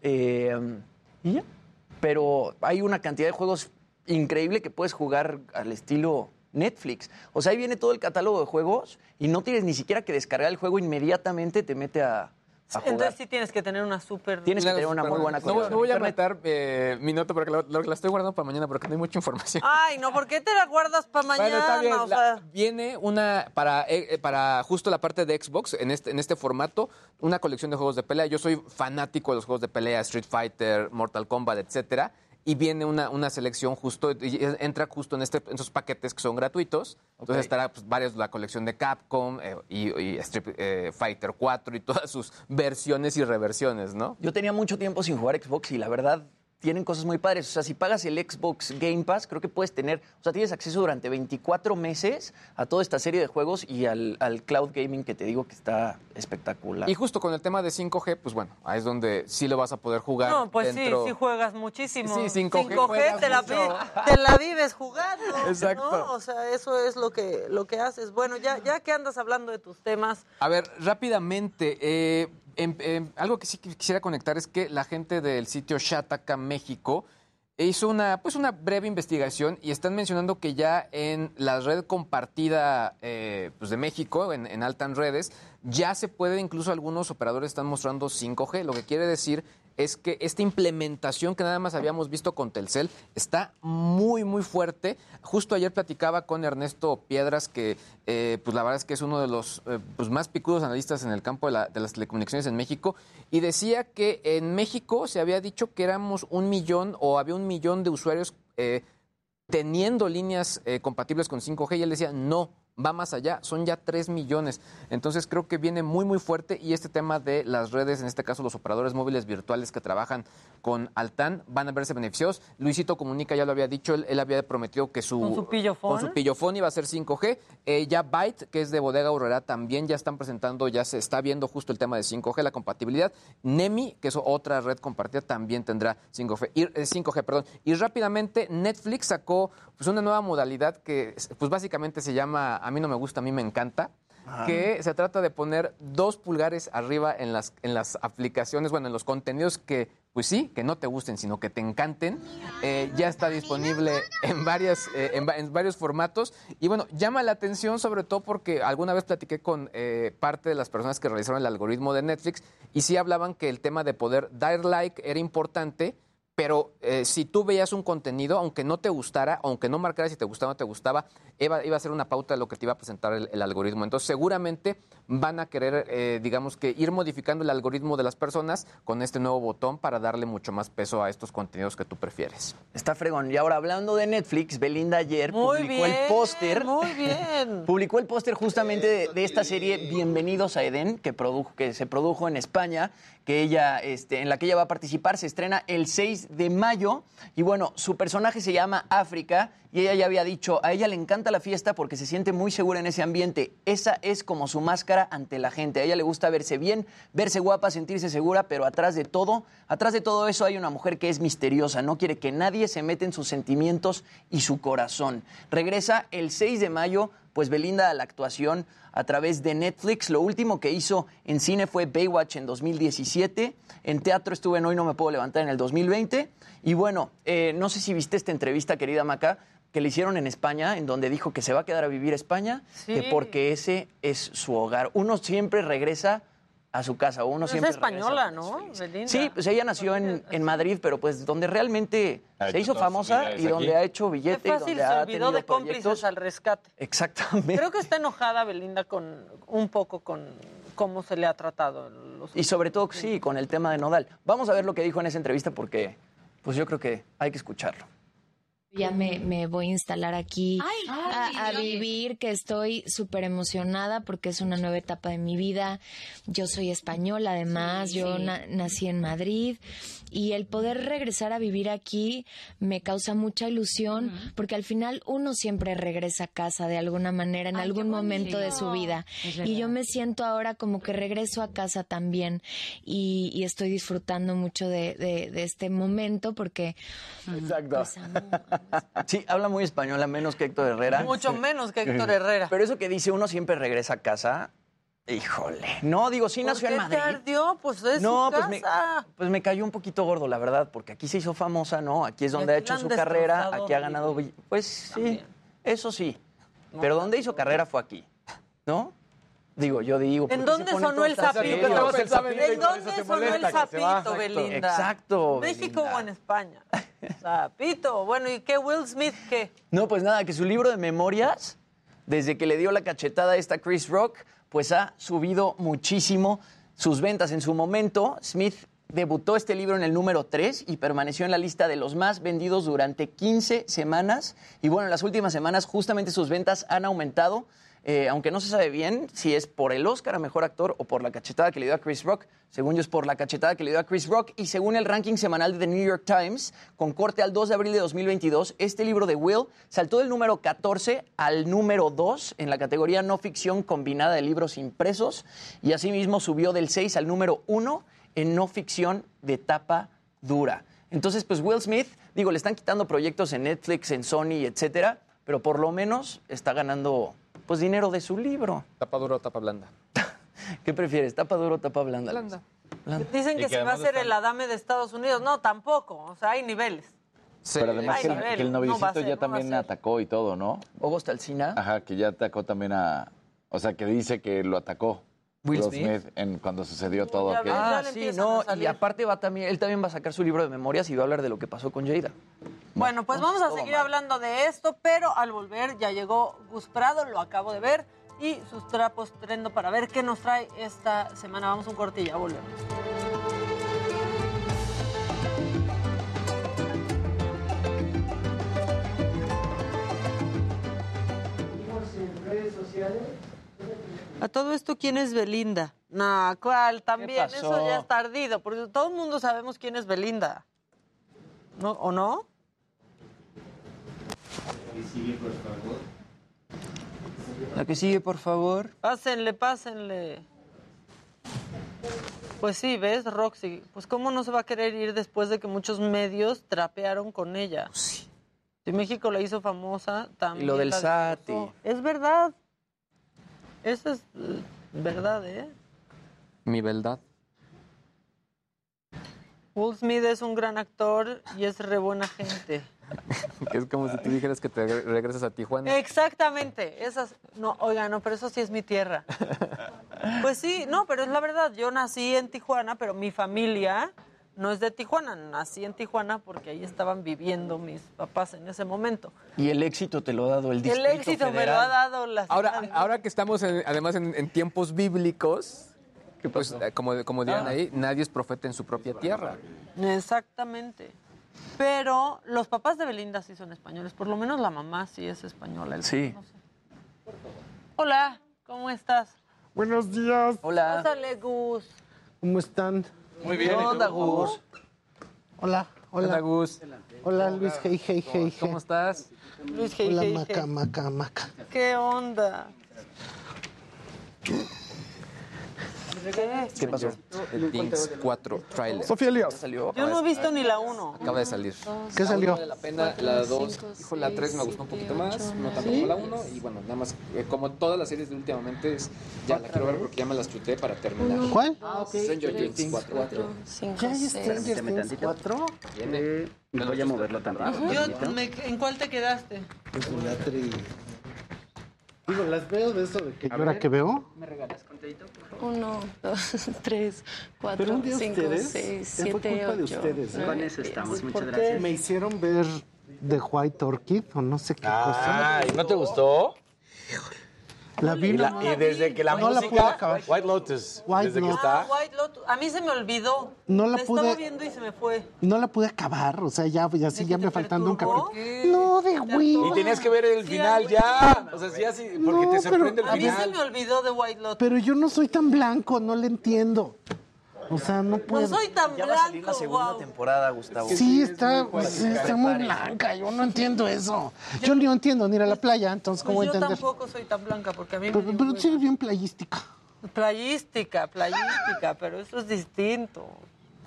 eh, y ya. Pero hay una cantidad de juegos increíble que puedes jugar al estilo Netflix. O sea, ahí viene todo el catálogo de juegos y no tienes ni siquiera que descargar el juego inmediatamente, te mete a, a jugar. Entonces sí tienes que tener una súper... Tienes que tener una muy buena No, voy- conexión. no voy a matar eh, mi nota porque la, la- la estoy guardando para mañana porque no hay mucha información. Ay, no, ¿por qué te la guardas para mañana? Bueno, está bien. O La- sea, viene una para, eh, eh, para justo la parte de Xbox en este, en este formato, una colección de juegos de pelea. Yo soy fanático de los juegos de pelea, Street Fighter, Mortal Kombat, etcétera. Y viene una, una selección justo, y entra justo en, este, en esos paquetes que son gratuitos. Entonces estará pues, varios de la colección de Capcom eh, y, y Street eh, Fighter 4 y todas sus versiones y reversiones, ¿no? Yo tenía mucho tiempo sin jugar Xbox y la verdad tienen cosas muy padres. O sea, si pagas el Xbox Game Pass, creo que puedes tener, o sea, tienes acceso durante 24 meses a toda esta serie de juegos y al, al cloud gaming que te digo que está espectacular. Y justo con el tema de 5G, pues bueno, ahí es donde sí lo vas a poder jugar. no, pues dentro- sí, sí juegas muchísimo. Sí, 5G 5G juegas te la, mucho. vi- te la vives jugando. Exacto. ¿no? O sea, eso es lo que, lo que haces. Bueno, ya, ya que andas hablando de tus temas, A ver, rápidamente, eh, em- em, algo que sí quisiera conectar es que la gente del sitio Shataka México hizo una, pues una breve investigación y están mencionando que ya en la red compartida eh, pues de México, en, en Altan Redes, ya se puede, incluso algunos operadores están mostrando 5G, lo que quiere decir es que esta implementación que nada más habíamos visto con Telcel está muy, muy fuerte. Justo ayer platicaba con Ernesto Piedras, que eh, pues la verdad es que es uno de los eh, pues más picudos analistas en el campo de, la- de las telecomunicaciones en México, y decía que en México se había dicho que éramos un millón o había un millón de usuarios eh, teniendo líneas eh, compatibles con 5G y él decía, no, va más allá, son ya 3 millones. Entonces creo que viene muy, muy fuerte y este tema de las redes, en este caso los operadores móviles virtuales que trabajan con Altan, van a verse beneficiados. Luisito Comunica ya lo había dicho, él, él había prometido que su... ¿Con su pillofón? Con su pillofón iba a ser 5G. Eh, ya Byte, que es de Bodega Aurrera, también ya están presentando, ya se está viendo justo el tema de 5G, la compatibilidad. Nemi, que es otra red compartida, también tendrá 5G. Y, eh, 5G perdón. y rápidamente Netflix sacó pues, una nueva modalidad que pues básicamente se llama A mí no me gusta, a mí me encanta. Que se trata de poner dos pulgares arriba en las, en las aplicaciones, bueno, en los contenidos que, pues sí, que no te gusten, sino que te encanten. Eh, ya está disponible en, varias, eh, en, en varios formatos. Y bueno, llama la atención sobre todo porque alguna vez platiqué con eh, parte de las personas que realizaron el algoritmo de Netflix y sí hablaban que el tema de poder dar like era importante. Pero eh, si tú veías un contenido, aunque no te gustara, aunque no marcara si te gustaba o no te gustaba, iba, iba a ser una pauta de lo que te iba a presentar el, el algoritmo. Entonces, seguramente van a querer, eh, digamos que, ir modificando el algoritmo de las personas con este nuevo botón para darle mucho más peso a estos contenidos que tú prefieres. Está fregón. Y ahora hablando de Netflix, Belinda ayer Muy publicó bien, el póster. muy bien. Publicó el póster justamente de, de esta serie Bienvenidos a Edén, que, produjo, que se produjo en España, que ella, este, en la que ella va a participar. Se estrena el 6 de mayo. Y bueno, su personaje se llama África y ella ya había dicho, a ella le encanta la fiesta porque se siente muy segura en ese ambiente. Esa es como su máscara ante la gente. A ella le gusta verse bien, verse guapa, sentirse segura, pero atrás de todo, atrás de todo eso hay una mujer que es misteriosa, no quiere que nadie se meta en sus sentimientos y su corazón. Regresa el 6 de mayo, pues Belinda a la actuación a través de Netflix. Lo último que hizo en cine fue Baywatch en 2017. En teatro estuve en Hoy No Me Puedo Levantar en el 2020. Y bueno, eh, no sé si viste esta entrevista, querida Maca, que le hicieron en España, en donde dijo que se va a quedar a vivir a España, que porque ese es su hogar. Uno siempre regresa a su casa, uno Es siempre española, regresa. ¿no? Belinda. Sí, pues ella nació en, en Madrid, pero pues donde realmente Ha se hizo famosa es y donde aquí. ha hecho billete y fácil donde se ha olvidó de cómplices proyectos. al rescate. Exactamente. Creo que está enojada Belinda con un poco con cómo se le ha tratado. los- Y sobre todo, sí, con el tema de Nodal. Vamos a ver lo que dijo en esa entrevista porque pues yo creo que hay que escucharlo. Ya me, me voy a instalar aquí Ay, a, vivir, que estoy súper emocionada porque es una nueva etapa de mi vida. Yo soy española además, Sí, yo sí. na- nací en Madrid y el poder regresar a vivir aquí me causa mucha ilusión porque al final uno siempre regresa a casa de alguna manera en Ay, algún momento de su vida. Y yo me siento ahora como que regreso a casa también y, y estoy disfrutando mucho de, de- de este momento porque... Exacto. pues, amo- Sí, habla muy español, a menos que Héctor Herrera. Mucho menos que Héctor Herrera. Pero eso que dice, uno siempre regresa a casa. Híjole. No, digo, sí ¿Por nació qué en Madrid. ardió? Pues es No, su pues me, casa. pues me cayó un poquito gordo, la verdad, porque aquí se hizo famosa, ¿no? Aquí es donde ha hecho su carrera, aquí ha ganado. Pues sí, eso sí. Pero donde hizo carrera fue aquí, ¿no? Digo, yo digo. ¿por ¿En dónde sonó el sapito? ¿En dónde sonó el sapito. Belinda? Exacto, ¿México Belinda. o en España? Sapito. Bueno, ¿y qué Will Smith qué? No, pues nada, que su libro de memorias, desde que le dio la cachetada a esta Chris Rock, pues ha subido muchísimo sus ventas. En su momento, Smith debutó este libro en el número 3 y permaneció en la lista de los más vendidos durante 15 semanas. Y bueno, en las últimas semanas justamente sus ventas han aumentado. Eh, aunque no se sabe bien si es por el Oscar a Mejor Actor o por la cachetada que le dio a Chris Rock. Según yo es por la cachetada que le dio a Chris Rock. Y según el ranking semanal de The New York Times, con corte al 2 de abril de 2022, este libro de Will saltó del número 14 al número 2 en la categoría no ficción combinada de libros impresos. Y asimismo subió del 6 al número 1 en no ficción de tapa dura. Entonces, pues Will Smith, digo, le están quitando proyectos en Netflix, en Sony, etcétera, pero por lo menos está ganando pues dinero de su libro. ¿Tapa dura o tapa blanda? ¿Qué prefieres, tapa dura o tapa blanda? Blanda. Dicen que, que se va a ser están- el Adame de Estados Unidos. No, tampoco. O sea, hay niveles. Pero además que el, que el no noviecito ser, ya no va a también ser. atacó y todo, ¿no? Hugo Stalcina. Ajá, que ya atacó también a... O sea, que dice que lo atacó Will Smith. en cuando sucedió todo ya aquello. Ah, sí, no, y aparte va también, él también va a sacar su libro de memorias y va a hablar de lo que pasó con Jada. Bueno, pues vamos a seguir hablando de esto, pero al volver ya llegó Gus Prado, lo acabo de ver, y sus trapos trendo para ver qué nos trae esta semana. Vamos a un corte y ya volvemos. A todo esto, ¿quién es Belinda? No, ¿cuál? También, eso ya está ardido, porque todo el mundo sabemos quién es Belinda. ¿No? ¿O no? La que sigue, por favor. Pásenle, pásenle. Pues sí, ¿ves, Roxy? Pues cómo no se va a querer ir después de que muchos medios trapearon con ella. Si México la hizo famosa, también. Y lo del la SAT. Es verdad. Eso es eh, verdad, ¿eh? Mi verdad. Will Smith es un gran actor y es re buena gente. Es como si tú dijeras que te regresas a Tijuana. Exactamente. Esas. No, oiga, no, pero eso sí es mi tierra. Pues sí, no, pero es la verdad. Yo nací en Tijuana, pero mi familia no es de Tijuana. Nací en Tijuana porque ahí estaban viviendo mis papás en ese momento. Y el éxito te lo ha dado el El Distrito éxito me lo ha dado la Ahora, ciudad. ahora que estamos en- además en, en tiempos bíblicos, pues eh, como, como dirán Ah. ahí, nadie es profeta en su propia tierra. Exactamente. Pero los papás de Belinda sí son españoles. Por lo menos la mamá sí es española. el Sí. papá no sé. Hola, ¿cómo estás? Buenos días. Hola. Pásale, Gus. ¿Cómo están? Muy bien. ¿Qué onda, Gus? Hola, hola. Hola, Gus. Hola, Luis, hey, hey, hey, hey. ¿Cómo estás? Luis, hey, Hola, hey, Maca, hey. Maca, Maca. ¿Qué onda? ¿Qué pasó? El Things 4 trailer. Sofía Elías. Salió. Yo no he visto ni la uno. Acaba de salir. ¿Qué salió? Vale la pena, la 2, hijo, la 3 me gustó un poquito más, no tanto como la 1, y bueno, nada más, eh, como todas las series de últimamente, es, ya la quiero ver porque ya me las chuté para terminar. ¿Cuál? Stranger Things 4. ¿Ya hay Stranger Things 4? Viene. Voy a moverlo. Yo, me- ¿En cuál te quedaste? Es una tri. Digo, las veo de eso de que... ¿Y ahora qué veo? ¿Me regalas contadito? Uno, dos, tres, cuatro, cinco, ustedes, seis, fue siete, culpa de ocho, ustedes, ¿eh? Con eso estamos, muchas ¿Por gracias. qué? Me hicieron ver The White Orchid o no sé qué cosa. Ay, ¿no te gustó? La vi Y, la- y desde que la No la pude música, acabar. White Lotus, White desde que Lotus. está... Ah, White Lotus. A mí se me olvidó. No la La pude- estaba viendo y se me fue. No la pude acabar, o sea, ya, ya, sí, ya me faltando un capítulo. No, de Wii. Y tenías que ver el Sí, final ya. O sea, sí, así, porque No, te pero- sorprende el A mí se final. me olvidó de White Lotus. Pero yo no soy tan blanco, no le entiendo. O sea, no No puedo. soy tan Ya va a salir la blanco, segunda wow. temporada, Gustavo. Sí, está, pues, está muy blanca, yo no entiendo eso. Yo no entiendo ni ir a la playa, entonces, ¿cómo Pues yo entender? tampoco soy tan blanca porque a mí me Pero, dio pero sí eres bien playística. Playística, playística, pero eso es distinto.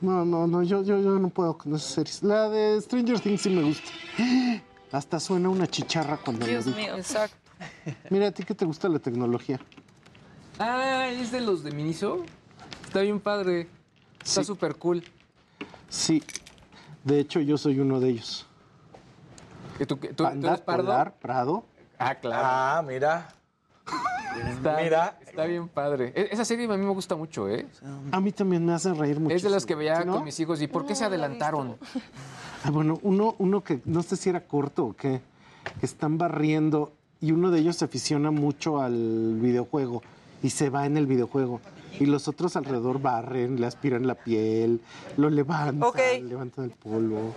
No, no, no, yo, yo, yo no puedo con esas series. La de Stranger Things sí me gusta. Hasta suena una chicharra cuando Dios lo digo. mío. Exacto. Mira, a ti que te gusta la tecnología. Ah, es de los de Miniso. Está bien padre. Está Sí. súper cool. Sí. De hecho, yo soy uno de ellos. ¿Y tú, tú, tú Panda, eres pardo? Polar, Prado. Ah, claro. Ah, mira. Está, Mira. está bien padre. E- Esa serie a mí me gusta mucho, ¿eh? A mí también me hace reír mucho. Es de las que veía ¿no? con mis hijos. ¿Y por qué se adelantaron? Ah, bueno, uno, uno que no sé si era corto o qué, que están barriendo y uno de ellos se aficiona mucho al videojuego y se va en el videojuego. Y los otros alrededor barren, le aspiran la piel, lo levantan, levantan el polvo.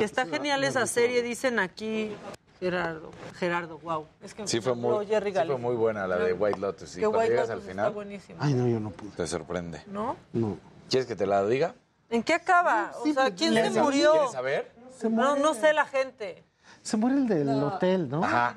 Está genial esa serie, dicen aquí. Gerardo, Gerardo, wow. Es que Sí fue muy, Jerry sí fue muy buena la de White Lotus. Y Que cuando White llegas Lotus al está final, buenísimo. Ay, no, yo no pude. te sorprende. ¿No? No. ¿Quieres que te la diga? ¿En qué acaba? O sea, ¿quién se ¿Quieres murió? ¿Quieres saber? Se No, no sé la gente. Se muere el del hotel, ¿no? Ajá.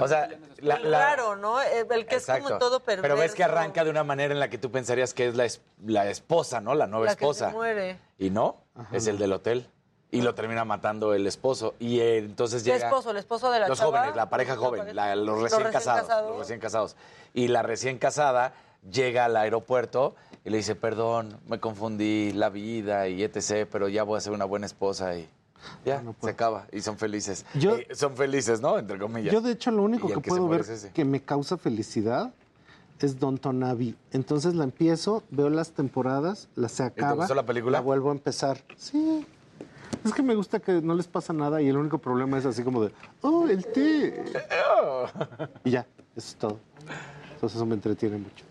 O sea, la, la- Claro, ¿no? El que es como todo perverso. Pero ves que arranca de una manera en la que tú pensarías que es la, es- la esposa, ¿no? La nueva La que esposa. se muere. Y no, es el del hotel. Y lo termina matando el esposo. Y eh, entonces ¿Qué llega... esposo? ¿El esposo de la los chava? jóvenes, la pareja joven, la- los, recién recién casados, casados. Los recién casados. Y la recién casada llega al aeropuerto y le dice, perdón, me confundí, la vida y etc., pero ya voy a ser una buena esposa y ya, se acaba. Y son felices. Yo- Eh, son felices, ¿no? Entre comillas. Yo, de hecho, lo único que puedo ver es que me causa felicidad es Don Tonavi. Entonces la empiezo, veo las temporadas, la se acaba. gustó la película? La vuelvo a empezar. Sí. Es que me gusta que no les pasa nada y el único problema es así como de, oh, el té. y ya, eso es todo. Entonces eso me entretiene mucho.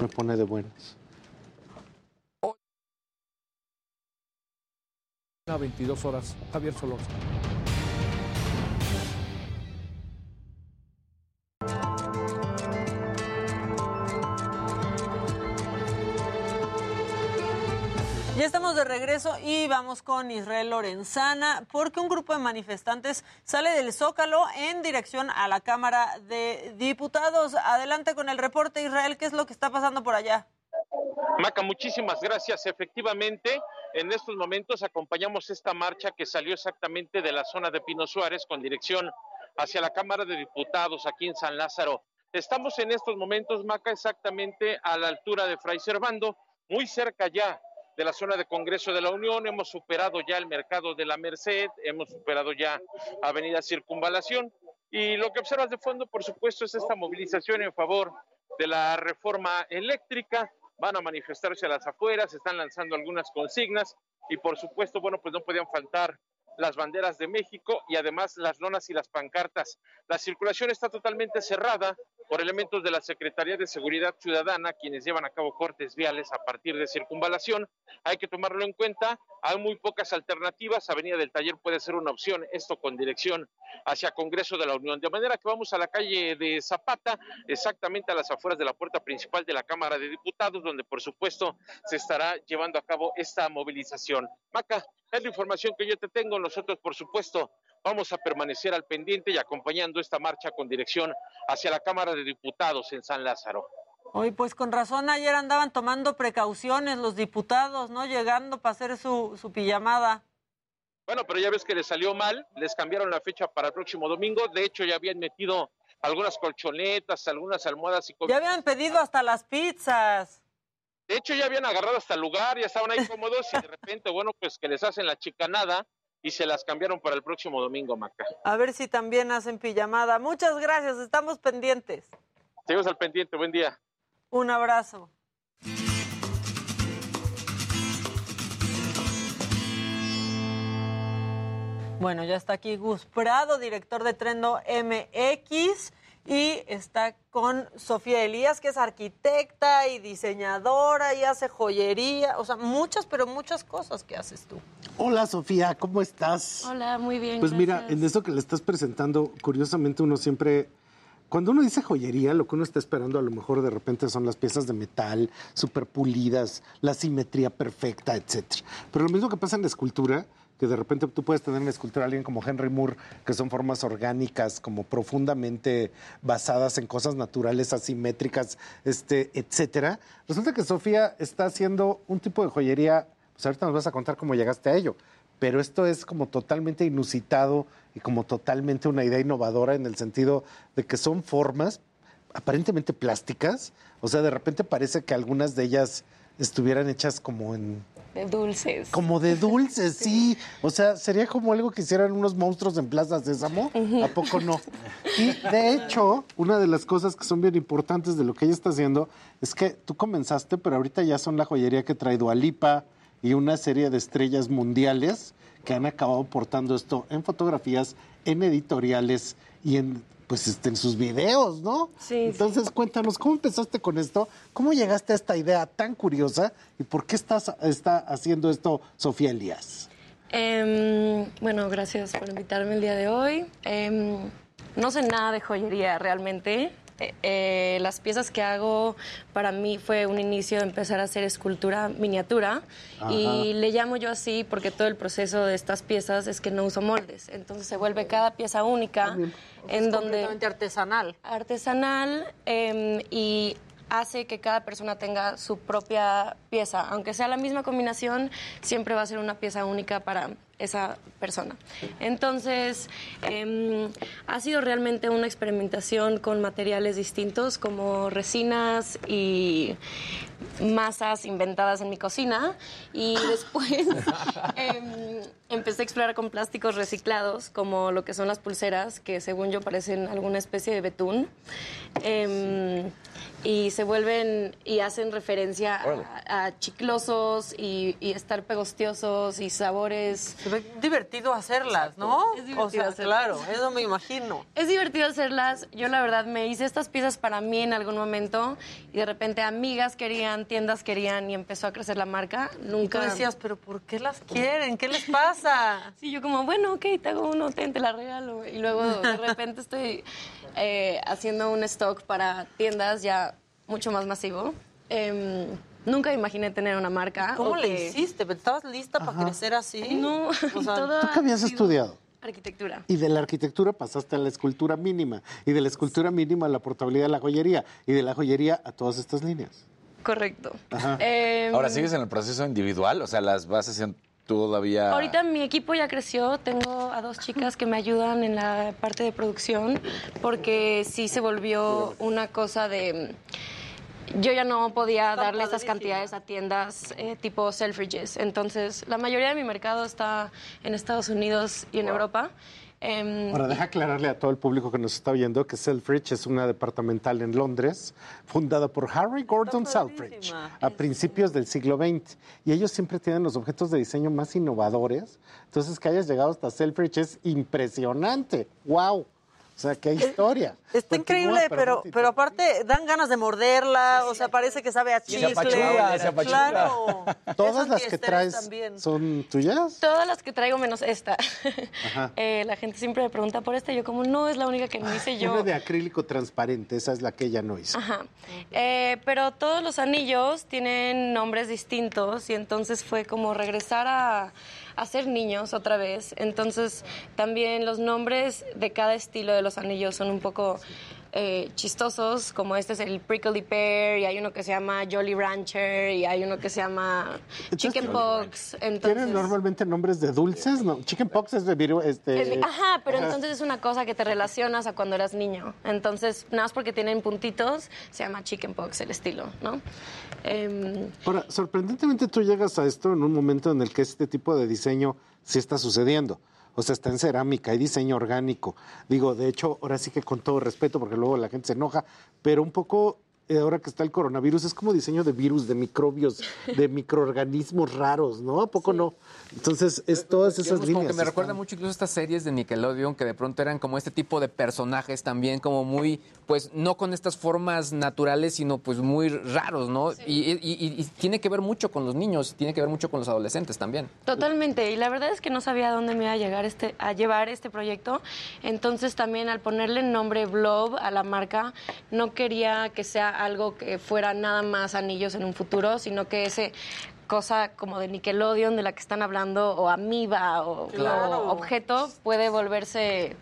Me pone de buenas. A 22 horas, Javier Solórzano. Ya estamos de regreso y vamos con Israel Lorenzana porque un grupo de manifestantes sale del Zócalo en dirección a la Cámara de Diputados. Adelante con el reporte, Israel, ¿qué es lo que está pasando por allá? Maca, muchísimas gracias. Efectivamente, en estos momentos acompañamos esta marcha que salió exactamente de la zona de Pino Suárez con dirección hacia la Cámara de Diputados aquí en San Lázaro. Estamos en estos momentos, Maca, exactamente a la altura de Fray Servando, muy cerca ya de la zona de Congreso de la Unión. Hemos superado ya el mercado de la Merced, hemos superado ya Avenida Circunvalación. Y lo que observas de fondo, por supuesto, es esta movilización en favor de la reforma eléctrica. Van a manifestarse a las afueras, están lanzando algunas consignas y, por supuesto, bueno, pues no podían faltar las banderas de México y además las lonas y las pancartas. La circulación está totalmente cerrada por elementos de la Secretaría de Seguridad Ciudadana, quienes llevan a cabo cortes viales a partir de circunvalación. Hay que tomarlo en cuenta. Hay muy pocas alternativas. Avenida del Taller puede ser una opción, esto con dirección hacia Congreso de la Unión. De manera que vamos a la calle de Zapata, exactamente a las afueras de la puerta principal de la Cámara de Diputados, donde por supuesto se estará llevando a cabo esta movilización. Maca, es la información que yo te tengo. Nosotros, por supuesto, vamos a permanecer al pendiente y acompañando esta marcha con dirección hacia la Cámara de Diputados en San Lázaro. Hoy, pues con razón, ayer andaban tomando precauciones los diputados, ¿no? Llegando para hacer su, su pijamada. Bueno, pero ya ves que les salió mal, les cambiaron la fecha para el próximo domingo. De hecho, ya habían metido algunas colchonetas, algunas almohadas y Ya habían pedido hasta las pizzas. De hecho, ya habían agarrado hasta el lugar, ya estaban ahí cómodos y de repente, bueno, pues que les hacen la chicanada y se las cambiaron para el próximo domingo, Maca. A ver si también hacen pijamada. Muchas gracias, estamos pendientes. Seguimos al pendiente, buen día. Un abrazo. Bueno, ya está aquí Gus Prado, director de Trendo MX, y está con Sofía Elías, que es arquitecta y diseñadora y hace joyería, o sea, muchas, pero muchas cosas que haces tú. Hola Sofía, ¿cómo estás? Hola, muy bien. Pues mira, en eso que le estás presentando, curiosamente uno siempre, cuando uno dice joyería, lo que uno está esperando a lo mejor de repente son las piezas de metal súper pulidas, la simetría perfecta, etcétera. Pero lo mismo que pasa en la escultura, que de repente tú puedes tener en la escultura alguien como Henry Moore, que son formas orgánicas, como profundamente basadas en cosas naturales, asimétricas, este, etcétera. Resulta que Sofía está haciendo un tipo de joyería, pues ahorita nos vas a contar cómo llegaste a ello, pero esto es como totalmente inusitado y como totalmente una idea innovadora en el sentido de que son formas aparentemente plásticas, o sea, de repente parece que algunas de ellas estuvieran hechas como en De dulces. como de dulces, sí. O sea, sería como algo que hicieran unos monstruos en Plaza Sésamo. ¿A poco no? Y de hecho, una de las cosas que son bien importantes de lo que ella está haciendo es que tú comenzaste, pero ahorita ya son la joyería que trae Dualipa y una serie de estrellas mundiales que han acabado portando esto en fotografías, en editoriales y en pues este, en sus videos, ¿no? Sí, Entonces, cuéntanos, ¿cómo empezaste con esto? ¿Cómo llegaste a esta idea tan curiosa? ¿Y por qué estás está haciendo esto Sofía Elías? Em, bueno, gracias por invitarme el día de hoy. Em, no sé nada de joyería realmente. Eh, eh, las piezas que hago para mí fue un inicio de empezar a hacer escultura miniatura y le llamo yo así porque todo el proceso de estas piezas es que no uso moldes, entonces se vuelve cada pieza única en Es donde completamente artesanal. artesanal em, y hace que cada persona tenga su propia pieza. Aunque sea la misma combinación, siempre va a ser una pieza única para esa persona. Entonces, em, ha sido realmente una experimentación con materiales distintos como resinas y masas inventadas en mi cocina y después em, empecé a explorar con plásticos reciclados como lo que son las pulseras que según yo parecen alguna especie de betún Em, y se vuelven y hacen referencia a, a chiclosos y, y estar pegostiosos y sabores. Divertido hacerlas, ¿no? Es divertido o sea, hacerlas. claro, eso me imagino. Es divertido hacerlas. Yo la verdad me hice estas piezas para mí en algún momento y de repente amigas querían, tiendas querían y empezó a crecer la marca. Nunca tú decías, pero ¿por qué las quieren? ¿Qué les pasa? Sí, yo como, bueno, ok, te hago uno, ten, te la regalo. Y luego de repente estoy eh, haciendo un stock para tiendas ya mucho más masivo. Em, nunca imaginé tener una marca. ¿Cómo le que- hiciste? ¿Estabas lista para crecer así? No, O sea, todo ¿Tú qué habías estudiado? arquitectura. Y de la arquitectura pasaste a la escultura mínima. Y de la escultura mínima a la portabilidad de la joyería. Y de la joyería a todas estas líneas. Correcto. Ajá. Em, Ahora, ¿sigues en el proceso individual? O sea, las vas haciendo todavía... Ahorita mi equipo ya creció, tengo a dos chicas que me ayudan en la parte de producción porque sí se volvió una cosa de... Yo ya no podía Está darle esas cantidades a tiendas eh, tipo Selfridges. Entonces, la mayoría de mi mercado está en Estados Unidos y en Europa. Em, Ahora, deja aclararle a todo el público que nos está oyendo que Selfridge es una departamental en Londres, fundada por Harry Gordon Selfridge a principios del siglo XX. Y ellos siempre tienen los objetos de diseño más innovadores. Entonces, que hayas llegado hasta Selfridge es impresionante. ¡Wow! O sea, qué historia. Está Continúa, increíble, pero, pero aparte dan ganas de morderla, o sea, parece que sabe a Se apachurra, se apachurra. Claro. Todas las que traes también. son tuyas. Todas las que traigo menos esta. Ajá. Eh, la gente siempre me pregunta por esta y yo como, no, es la única que no hice yo. Una de acrílico transparente, esa es la que ella no hizo. Ajá. Eh, pero todos los anillos tienen nombres distintos y entonces fue como regresar a, a ser niños otra vez. Entonces también los nombres de cada estilo de los anillos son un poco eh, chistosos, como este es el Prickly Pear y hay uno que se llama Jolly Rancher y hay uno que se llama Chicken Pox. Tienen Entonces, normalmente nombres de dulces, ¿no? Chicken pox es de viru, este... ajá, pero entonces es una cosa que te relacionas a cuando eras niño. Entonces, nada más porque tienen puntitos, se llama chicken pox el estilo, ¿no? Em, Ahora, sorprendentemente tú llegas a esto en un momento en el que este tipo de diseño sí está sucediendo. O sea, está en cerámica, hay diseño orgánico. Digo, de hecho, ahora sí que con todo respeto, porque luego la gente se enoja, pero un poco, ahora que está el coronavirus, es como diseño de virus, de microbios, de microorganismos raros, ¿no? ¿A poco no? Entonces, es todas esas Digamos, como líneas. que me recuerda están- mucho incluso estas series de Nickelodeon que de pronto eran como este tipo de personajes también como muy, pues no con estas formas naturales, sino pues muy raros, ¿no? Y, y- y- y tiene que ver mucho con los niños, tiene que ver mucho con los adolescentes también. Totalmente, y la verdad es que no sabía a dónde me iba a llegar este, a llevar este proyecto. Entonces también al ponerle el nombre Blob a la marca, no quería que sea algo que fuera nada más anillos en un futuro, sino que ese cosa como de Nickelodeon de la que están hablando, o amiba, o, Claro. o objeto, puede volverse,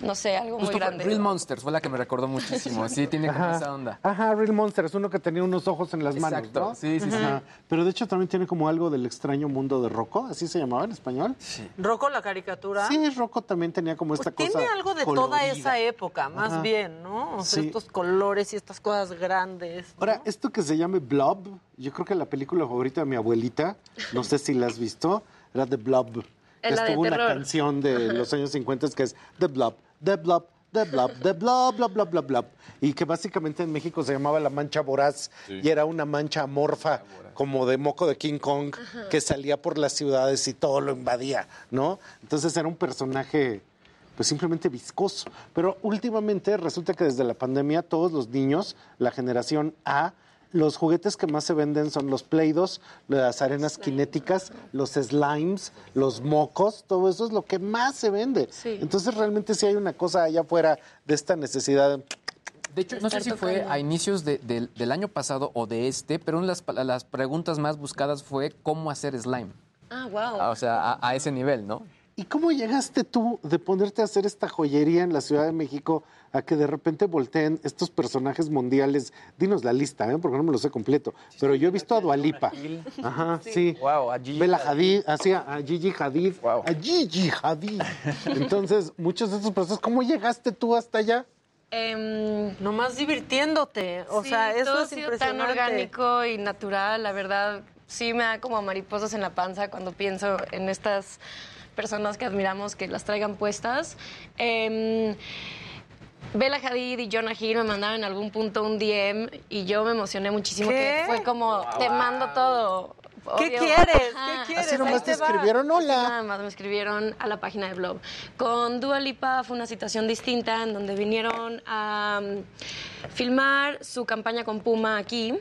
no sé, algo muy Justo grande. Real Monsters fue la que me recordó muchísimo, sí, tiene como Ajá. esa onda. Ajá, Real Monster, es uno que tenía unos ojos en las manos, Exacto, ¿no? sí, sí, sí. Ajá. Pero de hecho también tiene como algo del extraño mundo de Rocco, así se llamaba en español. Sí. Rocco la caricatura. Sí, Rocco también tenía como esta cosa. Tiene algo de toda esa época, más Ajá. bien, ¿no? O sea, Sí. estos colores y estas cosas grandes. Ahora, esto que se llame Blob, yo creo que la película favorita de mi abuelita, no sé si la has visto, era The Blob. De estuvo una terror. canción de los años 50 que es The Blob, The Blob, The Blob, The Blob, Blob, Blob, Blob, Blob. Y que básicamente en México se llamaba La Mancha Voraz y era una mancha amorfa como de moco de King Kong que salía por las ciudades y todo lo invadía, ¿no? Entonces era un personaje pues simplemente viscoso. Pero últimamente resulta que desde la pandemia todos los niños, la generación A, los juguetes que más se venden son los Play-Doh, las arenas cinéticas, los slimes, los mocos, todo eso es lo que más se vende. Sí. Entonces realmente sí hay una cosa allá afuera de esta necesidad. De hecho, no sé si fue a inicios de- del- del año pasado o de este, pero una de las, preguntas más buscadas fue cómo hacer slime. Ah, wow. Ah, O sea, a, a ese nivel, ¿no? ¿Y cómo llegaste tú de ponerte a hacer esta joyería en la Ciudad de México a que de repente volteen estos personajes mundiales? Dinos la lista, ¿eh? porque no me lo sé completo. Pero yo he visto a Dualipa. Ajá, sí. Wow, a Gigi Bella Hadid, así a, Gigi Hadid. A Gigi Hadid. Entonces, muchos de estos procesos, ¿cómo llegaste tú hasta allá? Em, Nomás divirtiéndote. O Sí, sea, eso todo es ha sido tan orgánico y natural, la verdad. Sí me da como mariposas en la panza cuando pienso en estas personas que admiramos que las traigan puestas. Em, Bella Hadid y Jonah Hill me mandaron en algún punto un DM y yo me emocioné muchísimo. ¿Qué? Que fue como, te mando todo. ¿Qué quieres? Ajá. ¿Qué quieres? Así nomás te escribieron, hola. Nada más me escribieron a la página de blog. Con Dua Lipa fue una situación distinta en donde vinieron a mm, filmar su campaña con Puma aquí.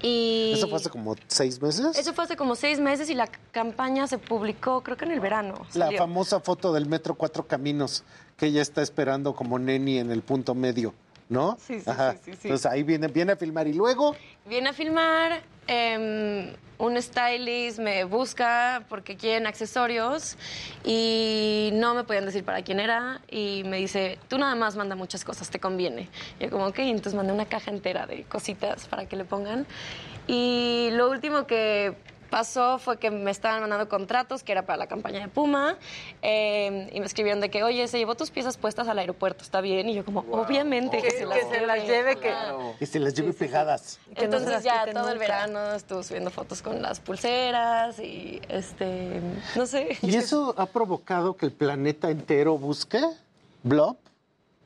Y ¿Eso fue hace como seis meses? Eso fue hace como seis meses y la campaña se publicó creo que en el verano. La salió. famosa foto del Metro Cuatro Caminos, que ella está esperando como neni en el punto medio, ¿no? Sí, sí, Ajá. sí, sí, sí. Entonces ahí viene, viene a filmar y luego... Viene a filmar, em, un stylist me busca porque quieren accesorios y no me podían decir para quién era y me dice, tú nada más manda muchas cosas, te conviene. Yo como, ok, entonces mandé una caja entera de cositas para que le pongan. Y lo último que pasó fue que me estaban mandando contratos que era para la campaña de Puma eh, y me escribieron de que, oye, se llevó tus piezas puestas al aeropuerto, ¿está bien? Y yo como, obviamente que, Que- se las que se las lleve, que- Que se las lleve pegadas. no se entonces ya todo el verano estuve subiendo fotos con las pulseras y este, no sé. ¿Y eso ha provocado que el planeta entero busque Blob?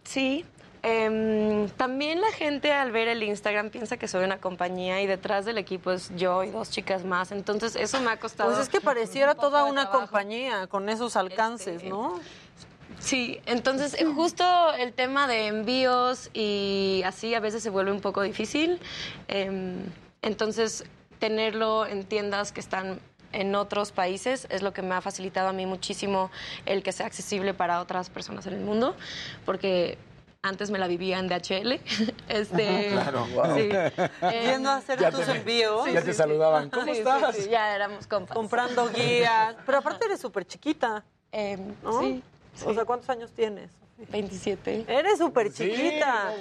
Sí. Em, también la gente al ver el Instagram piensa que soy una compañía y detrás del equipo es yo y dos chicas más. Entonces eso me ha costado. Pues es que pareciera un toda una trabajo. compañía con esos alcances, ¿no? Sí, entonces eh, justo el tema de envíos y así a veces se vuelve un poco difícil. Em, entonces, tenerlo en tiendas que están en otros países es lo que me ha facilitado a mí muchísimo el que sea accesible para otras personas en el mundo, porque antes me la vivía en DHL. Este, Claro, wow. sí. Yendo a hacer Ya tus te- envíos. ya te saludaban. ¿Cómo Sí, sí, estás? sí, ya éramos compas. Comprando guías. Pero aparte eres súper chiquita. ¿no? sí, O sea, ¿cuántos años tienes? 27. Eres súper chiquita.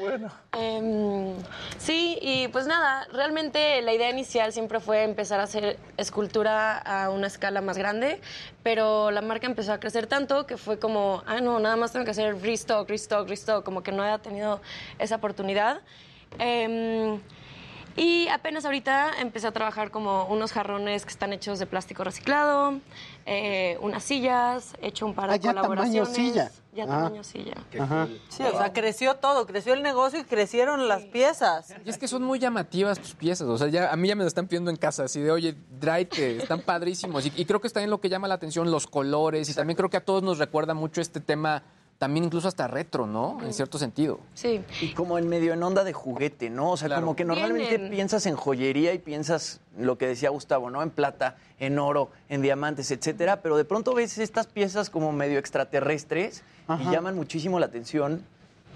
Em, sí, y pues nada, realmente la idea inicial siempre fue empezar a hacer escultura a una escala más grande, pero la marca empezó a crecer tanto que fue como, ah, no, nada más tengo que hacer restock, restock, restock, como que no había tenido esa oportunidad. Em, y apenas ahorita empecé a trabajar como unos jarrones que están hechos de plástico reciclado, eh, unas sillas, he hecho un par de Ah, ya tamaño colaboraciones. silla. Ya Ah. tamaño silla. Sí, o sea, creció todo, creció el negocio y crecieron las piezas. Y es que son muy llamativas tus piezas. O sea, ya, a mí ya me lo están pidiendo en casa. Así de, oye, tráete, están padrísimos. Y, y creo que está en lo que llama la atención, los colores. Y también creo que a todos nos recuerda mucho este tema, también incluso hasta retro, ¿no? En cierto sentido. Sí. Y como en medio en onda de juguete, ¿no? O sea, como que normalmente Vienen. piensas en joyería y piensas lo que decía Gustavo, ¿no? En plata, en oro, en diamantes, etcétera, pero de pronto ves estas piezas como medio extraterrestres y llaman muchísimo la atención.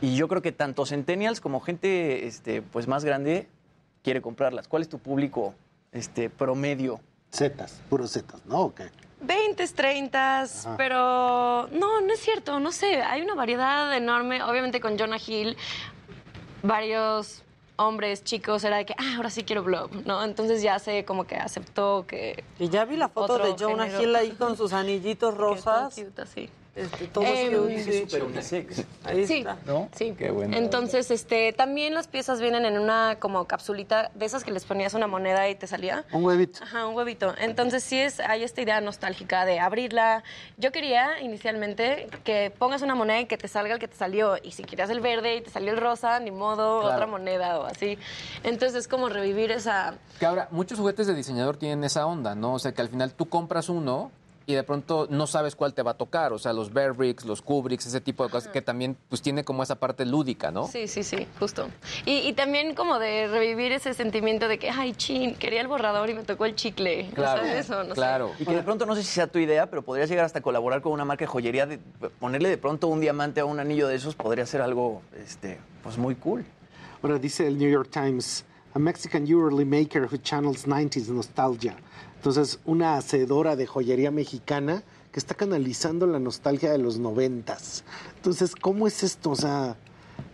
Y yo creo que tanto centennials como gente este, pues más grande quiere comprarlas. ¿Cuál es tu público este, promedio? Zetas, puros zetas, ¿no? ¿O qué? 20, 30, Ajá. pero no, no es cierto, no sé, hay una variedad enorme, obviamente con Jonah Hill, varios hombres, chicos, era de que, ah, ahora sí quiero blob, ¿no? Entonces ya se como que aceptó que... Y ya vi la foto de Jonah género. Hill ahí con sus anillitos rosas. Cute, así. Este, todo. Súper unisex. Ahí Sí. está. ¿No? Sí. Qué bueno. Entonces, este, también las piezas vienen en una como capsulita de esas que les ponías una moneda y te salía. Un huevito. Ajá, un huevito. Entonces sí es, hay esta idea nostálgica de abrirla. Yo quería inicialmente que pongas una moneda y que te salga el que te salió. Y si querías el verde y te salió el rosa, ni modo, Claro. otra moneda o así. Entonces es como revivir esa... Que ahora, muchos juguetes de diseñador tienen esa onda, ¿no? O sea, que al final tú compras uno y de pronto no sabes cuál te va a tocar. O sea, los Bear Bricks, los Kubricks, ese tipo de cosas que también pues tiene como esa parte lúdica, ¿no? Sí, sí, sí, justo. Y, y también como de revivir ese sentimiento de que, ay, chin, quería el borrador y me tocó el chicle. Claro, ¿Sabes? O no sé. claro. Y que de pronto, no sé si sea tu idea, pero podrías llegar hasta colaborar con una marca de joyería, de ponerle de pronto un diamante a un anillo de esos, podría ser algo, este, pues muy cool. Ahora dice el New York Times, a Mexican jewelry maker who channels 90s nostalgia. Entonces, una hacedora de joyería mexicana que está canalizando la nostalgia de los noventas. Entonces, ¿cómo es esto? O sea,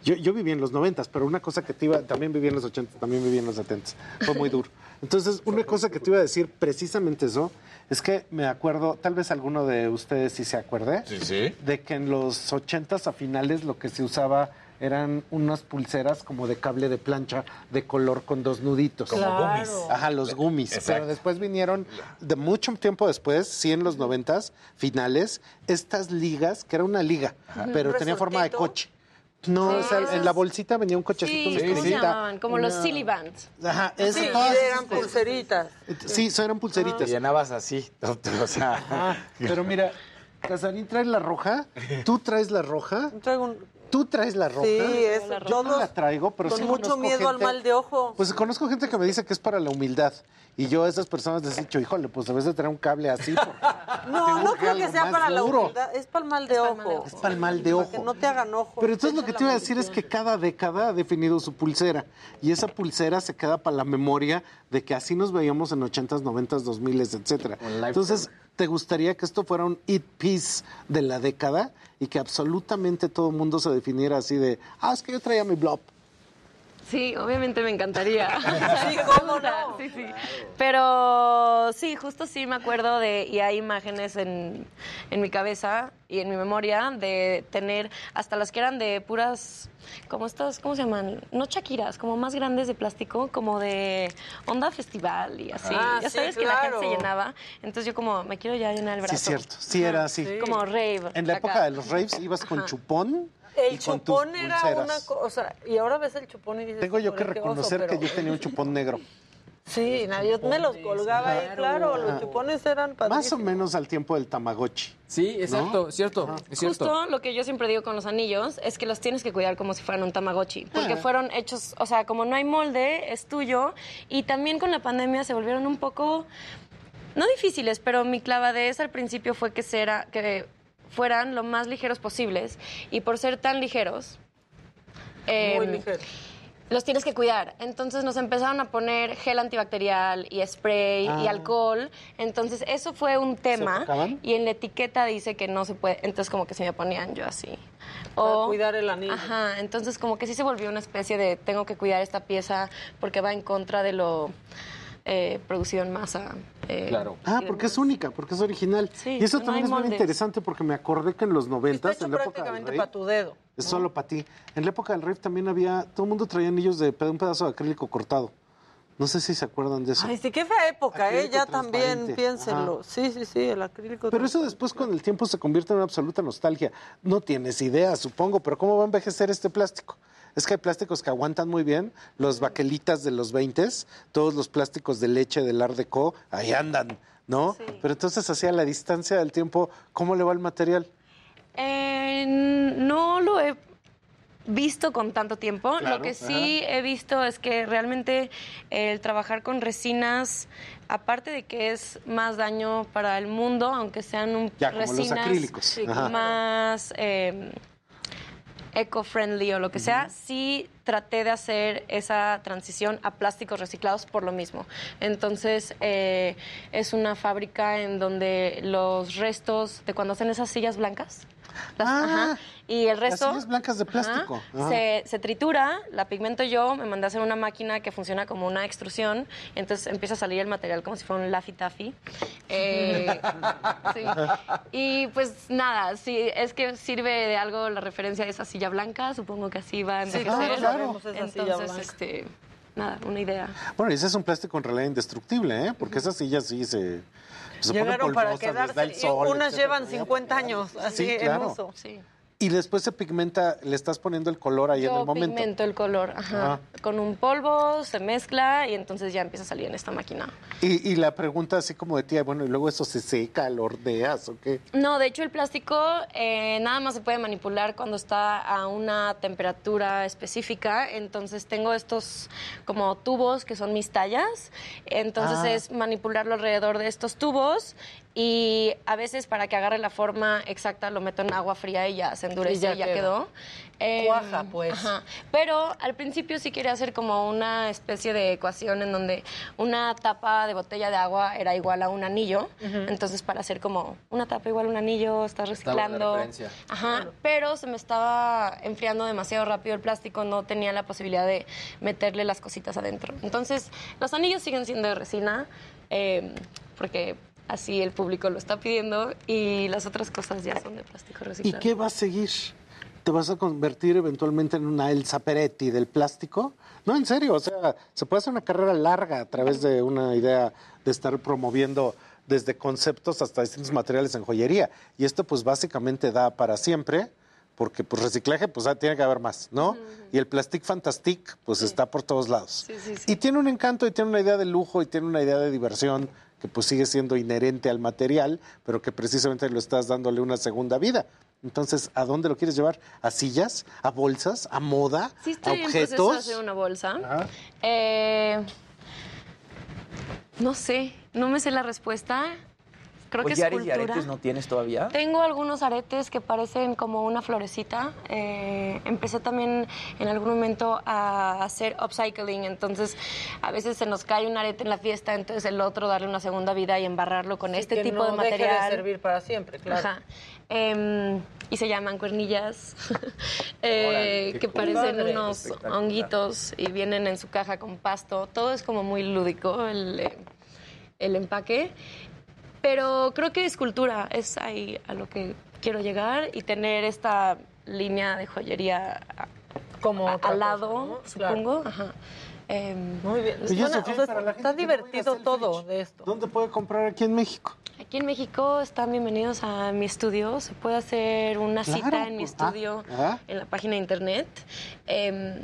yo, yo viví en los noventas, pero una cosa que te iba, también viví en los ochentas, también viví en los setentas. Fue muy duro. Entonces, una cosa que te iba a decir precisamente eso, es que me acuerdo, tal vez alguno de ustedes sí se acuerde, Sí, sí. de que en los ochentas a finales lo que se usaba eran unas pulseras como de cable de plancha de color con dos nuditos. Como Claro. gummies. Ajá, los gummies. Exacto. Pero después vinieron, de mucho tiempo después, sí en los noventas, finales, estas ligas, que era una liga, Ajá. pero ¿Un tenía forma de coche. No, Sí, o sea, en la bolsita venía un cochecito. Sí, ¿cómo se llamaban? Como los silly bands. Ajá, eso, Sí, todas esas eran pulseritas. Sí, son eran pulseritas. Te llenabas así, o sea... Ajá, pero mira, Casarín trae la roja, tú traes la roja. Tú traes la roja. Sí, es- yo no la traigo, pero con sí mucho miedo al gente- mal de ojo. Pues conozco gente que me dice que es para la humildad. Y yo a esas personas les he dicho, híjole, pues debes de tener un cable así. No, no creo que sea para la humildad, es para el mal de ojo. Es para el mal de Para que ojo. no te hagan ojo. Pero entonces lo que te iba a decir es que cada década ha definido su pulsera. Y esa pulsera se queda para la memoria de que así nos veíamos en 80s, 90s, 2000s, etcétera. Entonces, ¿te gustaría que esto fuera un hit piece de la década? Y que absolutamente todo el mundo se definiera así de, ah, es que yo traía mi blob. Sí, obviamente me encantaría. Sí, cómo no. Sí, sí. Pero sí, justo sí me acuerdo de, y hay imágenes en, en mi cabeza y en mi memoria de tener hasta las que eran de puras, como estas, ¿cómo se llaman? No chaquiras, como más grandes de plástico, como de onda festival y así. Ah, ya sí, sabes que la gente se llenaba. Entonces yo como, me quiero ya llenar el brazo. Sí, cierto. Sí, era así. Como rave. En la acá. época de los raves ibas con Ajá. chupón El chupón era pulseras. una cosa, y ahora ves el chupón y dices... Tengo yo que reconocer que pero- yo tenía un chupón negro. Sí, no, yo me los colgaba ahí, claro, los chupones eran Más o menos al tiempo del Tamagotchi. Sí, exacto, cierto, es cierto. Justo lo que yo siempre digo con los anillos es que los tienes que cuidar como si fueran un tamagotchi, porque Ah. fueron hechos, o sea, como no hay molde, es tuyo, y también con la pandemia se volvieron un poco, no difíciles, pero mi clavadez al principio fue que, sera- que fueran lo más ligeros posibles, y por ser tan ligeros... Muy em, ligero. los tienes que cuidar. Entonces nos empezaron a poner gel antibacterial y spray y Ah. alcohol. Entonces eso fue un tema. Y en la etiqueta dice que no se puede. Entonces como que se me ponían yo así. Para cuidar el anillo. Ajá. Entonces como que sí se volvió una especie de tengo que cuidar esta pieza porque va en contra de lo eh, producido en masa. eh, Ah, y porque es única, porque es original. Sí, y eso no también es muy interesante porque me acordé que en los noventas, en la época del prácticamente rave, para tu dedo. es solo para ti. En la época del rave también había, todo el mundo traía anillos de un pedazo de acrílico cortado. No sé si se acuerdan de eso. Ay, sí, qué fea época, ¿eh? Acrílico Ya también, piénsenlo. Ajá. Sí, sí, sí, el acrílico. Pero eso después con el tiempo se convierte en una absoluta nostalgia. No tienes idea, supongo, pero ¿cómo va a envejecer este plástico? Es que hay plásticos que aguantan muy bien, los baquelitas de los 20, todos los plásticos de leche del Art Deco, ahí andan, ¿no? Pero entonces, hacia la distancia del tiempo, ¿cómo le va el material? Eh, no lo he visto con tanto tiempo. Claro, lo que sí he visto es que realmente el trabajar con resinas, aparte de que es más daño para el mundo, aunque sean un Ya, como los resinas acrílicos. sí, más eh, eco-friendly o lo que sea, sí traté de hacer esa transición a plásticos reciclados por lo mismo. Entonces, eh, es una fábrica en donde los restos de cuando hacen esas sillas blancas, las- ajá, y el Ah, Las resto... sillas blancas de plástico. Ajá. se, se tritura, la pigmento yo, me mandé a hacer una máquina que funciona como una extrusión, entonces empieza a salir el material como si fuera un Laffy Taffy. Eh, sí. Y pues nada, sí, es que sirve de algo la referencia de esa silla blanca, supongo que así va a Sí, envejecer. claro, sabemos esa silla Entonces, este, nada, una idea. Bueno, y ese es un plástico en realidad indestructible, ¿eh? Porque esas sillas sí se, se Llegaron para quedarse. y unas etcétera. llevan 50 años así Sí, claro. en uso. Sí. Y después se pigmenta, le estás poniendo el color ahí en Yo el momento. pigmento el color, ajá. Ah. Con un polvo, se mezcla y entonces ya empieza a salir en esta máquina. Y, y la pregunta así como de tía, bueno, y luego eso se seca, lo ordeas o qué. No, de hecho el plástico eh, nada más se puede manipular cuando está a una temperatura específica. Entonces tengo estos como tubos que son mis tallas. Entonces Ah. es manipularlo alrededor de estos tubos y a veces para que agarre la forma exacta lo meto en agua fría y ya se endurece Y ya y ya queda. quedó. Em, Cuaja, pues. ajá. Pero al principio sí quería hacer como una especie de ecuación en donde una tapa de botella de agua era igual a un anillo. Entonces, para hacer como una tapa igual a un anillo, estás reciclando. Ajá. Pero se me estaba enfriando demasiado rápido el plástico, no tenía la posibilidad de meterle las cositas adentro. Entonces, los anillos siguen siendo de resina, eh, porque así el público lo está pidiendo, y las otras cosas ya son de plástico ¿Y reciclado. qué va a seguir? ¿Te vas a convertir eventualmente en una Elsa Peretti del plástico? No, en serio, o sea, se puede hacer una carrera larga a través de una idea de estar promoviendo desde conceptos hasta distintos materiales en joyería. Y esto pues básicamente da para siempre, porque pues reciclaje pues ah, tiene que haber más, ¿no? Y el Plastic Fantastic pues está por todos lados. Y tiene un encanto y tiene una idea de lujo y tiene una idea de diversión que pues sigue siendo inherente al material, pero que precisamente lo estás dándole una segunda vida. Entonces, ¿a dónde lo quieres llevar? ¿A sillas? ¿A bolsas? ¿A moda? Sí, ¿A estoy de objetos? hacer una bolsa. Eh, no sé, no me sé la respuesta. Creo que es ¿Collares y aretes no tienes todavía? Tengo algunos aretes que parecen como una florecita. Eh, empecé también en algún momento a hacer upcycling, entonces a veces se nos cae un arete en la fiesta, entonces el otro darle una segunda vida y embarrarlo con Sí, este que tipo no de deje material. de servir para siempre, claro. Ajá. Em, y se llaman cuernillas, eh, que parecen Padre. unos honguitos y vienen en su caja con pasto. Todo es como muy lúdico el, eh, el empaque. Pero creo que escultura es ahí a lo que quiero llegar y tener esta línea de joyería Como a- al lado, ¿no? supongo. Ajá. Em, Muy bien. O sea, está no divertido todo de esto. ¿Dónde puede comprar aquí en México? Aquí en México están bienvenidos a mi estudio. Se puede hacer una Claro, cita en mi pues, estudio ah, ah. en la página de internet. Em,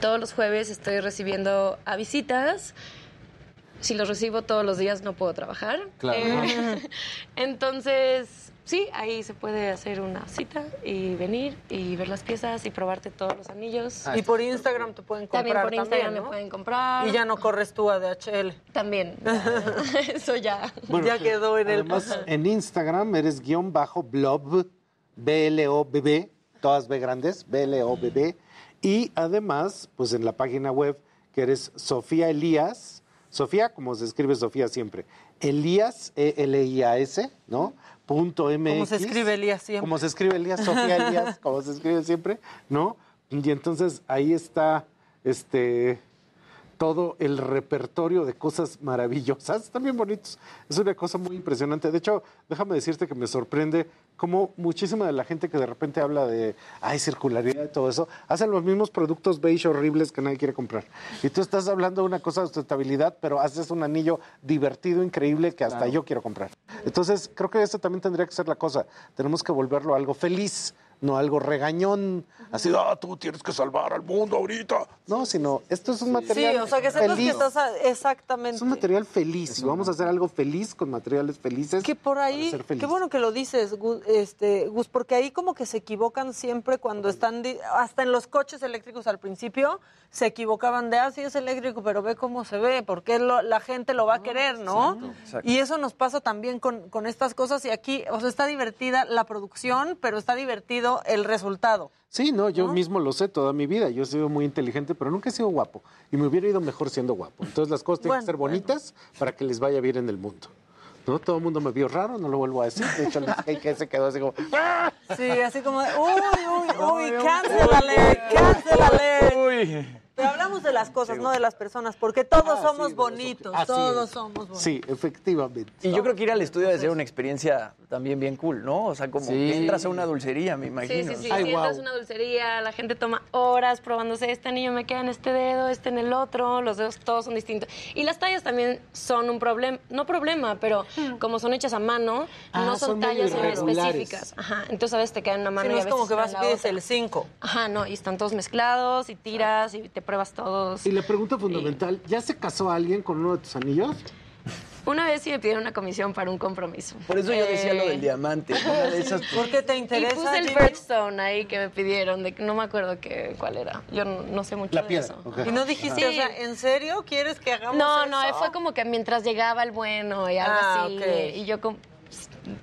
todos los jueves estoy recibiendo a visitas. Si los recibo todos los días no puedo trabajar. Claro. Eh, entonces, sí, ahí se puede hacer una cita y venir y ver las piezas y probarte todos los anillos. Y por Instagram te pueden comprar También por Instagram ¿no? me pueden comprar. Y ya no corres tú a DHL. También. Eso ya. Bueno, ya quedó en el Además, pasado. en Instagram eres guion bajo blob, B-L-O-B-B, todas B grandes, B-L-O-B-B. Y además, pues en la página web, que eres Sofía Elías, Sofía, como se escribe Sofía siempre, Elías, E-L-I-A-S, ¿no? Punto MX. Como se escribe Elías siempre. Como se escribe Elías, Sofía Elías, como se escribe siempre, ¿no? Y entonces ahí está, este, todo el repertorio de cosas maravillosas, están bien bonitos. Es una cosa muy impresionante. De hecho, déjame decirte que me sorprende cómo muchísima de la gente que de repente habla de, ay, circularidad y todo eso, hacen los mismos productos beige horribles que nadie quiere comprar. Y tú estás hablando de una cosa de sustentabilidad, pero haces un anillo divertido, increíble, que hasta Claro. yo quiero comprar. Entonces, creo que eso también tendría que ser la cosa. Tenemos que volverlo algo feliz, no algo regañón, así, ah, tú tienes que salvar al mundo ahorita. No, sino, esto es un material Sí, o sea, que sepas que feliz. estás a- exactamente. Es un material feliz y vamos a hacer algo feliz con materiales felices. Que por ahí, ser feliz. qué bueno que lo dices, Gus, este, Gus, porque ahí como que se equivocan siempre cuando están, hasta en los coches eléctricos al principio, se equivocaban de, ah, sí es eléctrico, pero ve cómo se ve, porque lo- la gente lo va a querer, ¿no? exacto. Y eso nos pasa también con, con estas cosas y aquí, o sea, está divertida la producción, pero está divertido el resultado. Sí, no, yo mismo lo sé toda mi vida. Yo he sido muy inteligente, pero nunca he sido guapo. Y me hubiera ido mejor siendo guapo. Entonces las cosas tienen Bueno, que ser bonitas para que les vaya bien en el mundo. ¿No? Todo el mundo me vio raro, no lo vuelvo a decir. De hecho, el que se quedó así como... ¡Ah! Sí, así como, de, uy, uy, uy, cancel alert, cancel alert. Pero hablamos de las cosas, no de las personas, porque todos Ah, somos sí, bonitos, todos es. somos bonitos. Sí, efectivamente. Y yo creo que ir al estudio debe ser una experiencia también bien cool, ¿no? O sea, como Sí. que entras a una dulcería, me Sí, imagino. sí, sí. si entras a una dulcería, la gente toma horas probándose este anillo me queda en este dedo, este en el otro, los dedos todos son distintos. Y las tallas también son un problema, no problema, pero como son hechas a mano, Ah, no son, tallas específicas. Ajá. Entonces a veces te queda en una mano Sí, no y a es veces como que vas y pides el 5. Ajá, no, y están todos mezclados y tiras y te pruebas todos. Y la pregunta fundamental, ¿ya se casó alguien con uno de tus anillos? Una vez sí me pidieron una comisión para un compromiso. Por eso yo decía lo Eh, del diamante. Una de esas, pues, ¿Por qué te Y interesa? puse el birthstone ahí que me pidieron, de, no me acuerdo que, cuál era. Yo no, no sé mucho La de piedra, eso. ok. Y no dijiste, Sí. o sea, ¿en serio quieres que hagamos No, eso? no, fue como que mientras llegaba el bueno y algo Ah, así. ok. Y yo como,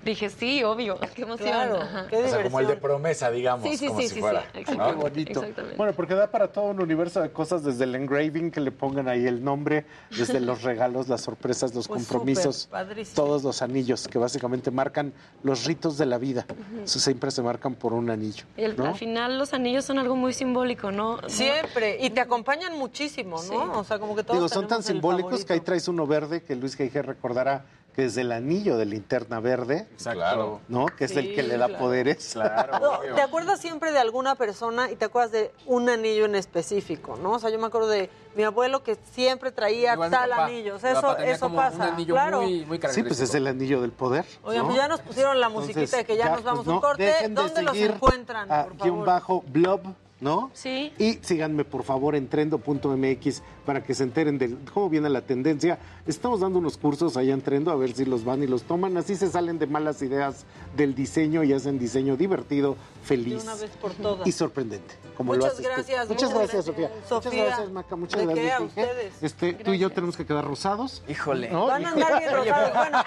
dije, sí, obvio, qué emoción. Claro, Ajá. qué O sea, como el de promesa, digamos. Sí, sí, como sí, si sí, fuera, sí, ¿no? Qué bonito. Bueno, porque da para todo un universo de cosas, desde el engraving que le pongan ahí el nombre, desde los regalos, las sorpresas, los Pues compromisos, todos los anillos que básicamente marcan los ritos de la vida. Eso siempre se marcan por un anillo. Y el- ¿no? al final los anillos son algo muy simbólico, ¿no? Siempre, y te acompañan muchísimo, ¿no? Sí. O sea, como que todos Digo, son tan simbólicos que ahí traes uno verde que Luis G.G. recordará que es el anillo de linterna verde, Claro. ¿no? Que es el que le da claro. poderes. Claro, No. ¿Te acuerdas siempre de alguna persona y te acuerdas de un anillo en específico, no? O sea, yo me acuerdo de mi abuelo que siempre traía Igual tal papá. anillo. O sea, eso, eso como pasa. Un anillo claro. muy, muy Sí, pues es el anillo del poder. Oigan, ¿no? pues ya nos pusieron la musiquita Entonces, de que ya, nos vamos a un pues, no, corte. ¿Dónde los encuentran, a por guion favor? bajo blob, ¿no? Sí. Y síganme por favor en trendo.mx para que se enteren de cómo viene la tendencia. Estamos dando unos cursos allá en Trendo a ver si los van y los toman. Así se salen de malas ideas del diseño y hacen diseño divertido, De feliz una vez por todas. y sorprendente. Como lo Muchas haces tú. gracias, Muchas muchas gracias, Sofía. gracias. Muchas Sofía, gracias, Maca. Muchas ¿de gracias. qué? A ustedes. Este, tú y yo tenemos que quedar rosados. Híjole. ¿no? Van a andar bien rosados. Bueno,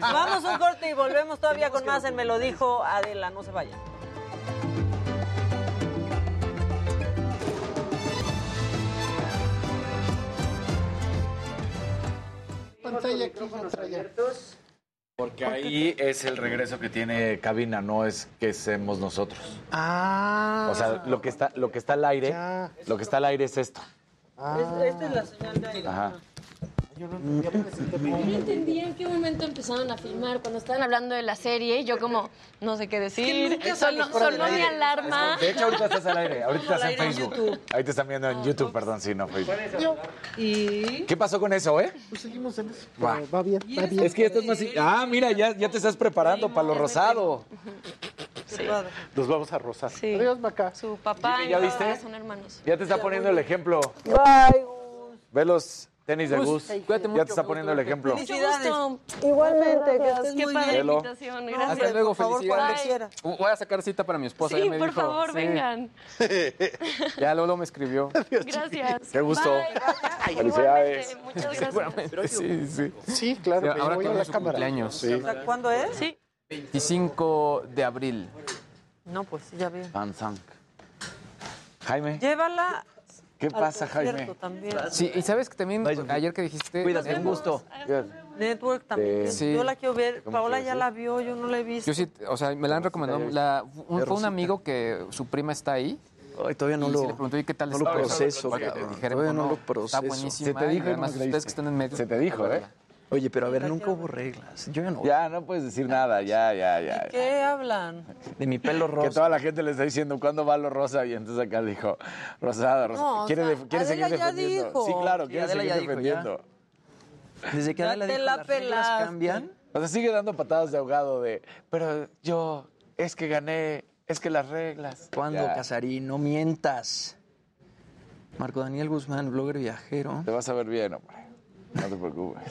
vamos un corte y volvemos todavía con más en Me lo dijo Adela. No se vayan. Pantalla aquí, pantalla. Porque ahí es el regreso que tiene cabina, no es que seamos nosotros. Ah. O sea, lo que está, lo que está al aire, Ya. lo que está al aire es esto. Es- Esta es la señal de aire. Ajá. Yo no entendía se te No en qué momento empezaron a filmar. Cuando estaban hablando de la serie, yo como, no sé qué decir. sonó mi alarma. De hecho, ahorita estás al aire, ahorita estás en Facebook. YouTube. Ahí te están viendo en YouTube, perdón, sí, no Facebook. Y ¿Qué pasó con eso, eh? Pues seguimos en eso. Va. Bien, va bien. Es que ya estás más... Ah, mira, ya, ya te estás preparando para lo rosado. padre. Nos vamos a rosar. Sí. Adiós, Maca. Su papá y ¿ya viste? papá son hermanos. Ya te está poniendo el ejemplo. Bye. Ve los, Tenis de Gus. Cuídate Ya mucho, te está poniendo el ejemplo. Igualmente, que estés Qué muy padre bien. Invitación, gracias. Hasta luego, por favor, felicidades. cuando quiera. Voy a sacar cita para mi esposa. Sí, ya me por dijo. favor, Sí. vengan. Ya luego me escribió. Gracias. Qué gusto. Bye. Felicidades. Igualmente, Muchas gracias. Sí, sí. Sí, claro. Ya, ahora voy que a es su cámara. cumpleaños. Sí. ¿Cuándo es? Sí. 25 de abril. No, pues sí, ya vi. Van Zandt. Jaime, Llévala. ¿Qué pasa, Jaime? También. Sí, y sabes que también ayer que dijiste. Cuídate, un gusto. Network también. Sí. Yo la quiero ver. ¿Cómo Paola ya la vio, yo no la he visto. Yo sí, o sea, me la han recomendado. La, un- fue un amigo que su prima está ahí. Ay, todavía no y lo, sí le pregunté, "¿Y ¿qué tal no lo está?" proceso, cabrón. te dijera, Todavía "No, no lo Está proceso. buenísima. Se te dijo además ustedes que están en medio. Se te dijo, ¿eh? Oye, pero a ver, nunca hubo reglas. Yo ya no. Ya, no puedes decir nada, ya, ya, ya. ya. ¿Qué hablan? De mi pelo Que rosa. toda la gente le está diciendo cuándo va lo rosa y entonces acá dijo, rosada, rosada. No, o quiere sea, quiere seguir defendiendo. dijo. Sí, claro, quiere Adela seguir ya dijo, defendiendo. Desde que Adela dijo la las reglas cambian. O sea, sigue dando patadas de ahogado de, pero yo, es que gané, es que las reglas. ¿Cuándo, Casarín? No mientas. Marco Daniel Guzmán, blogger viajero. Te vas a ver bien, hombre. No te preocupes.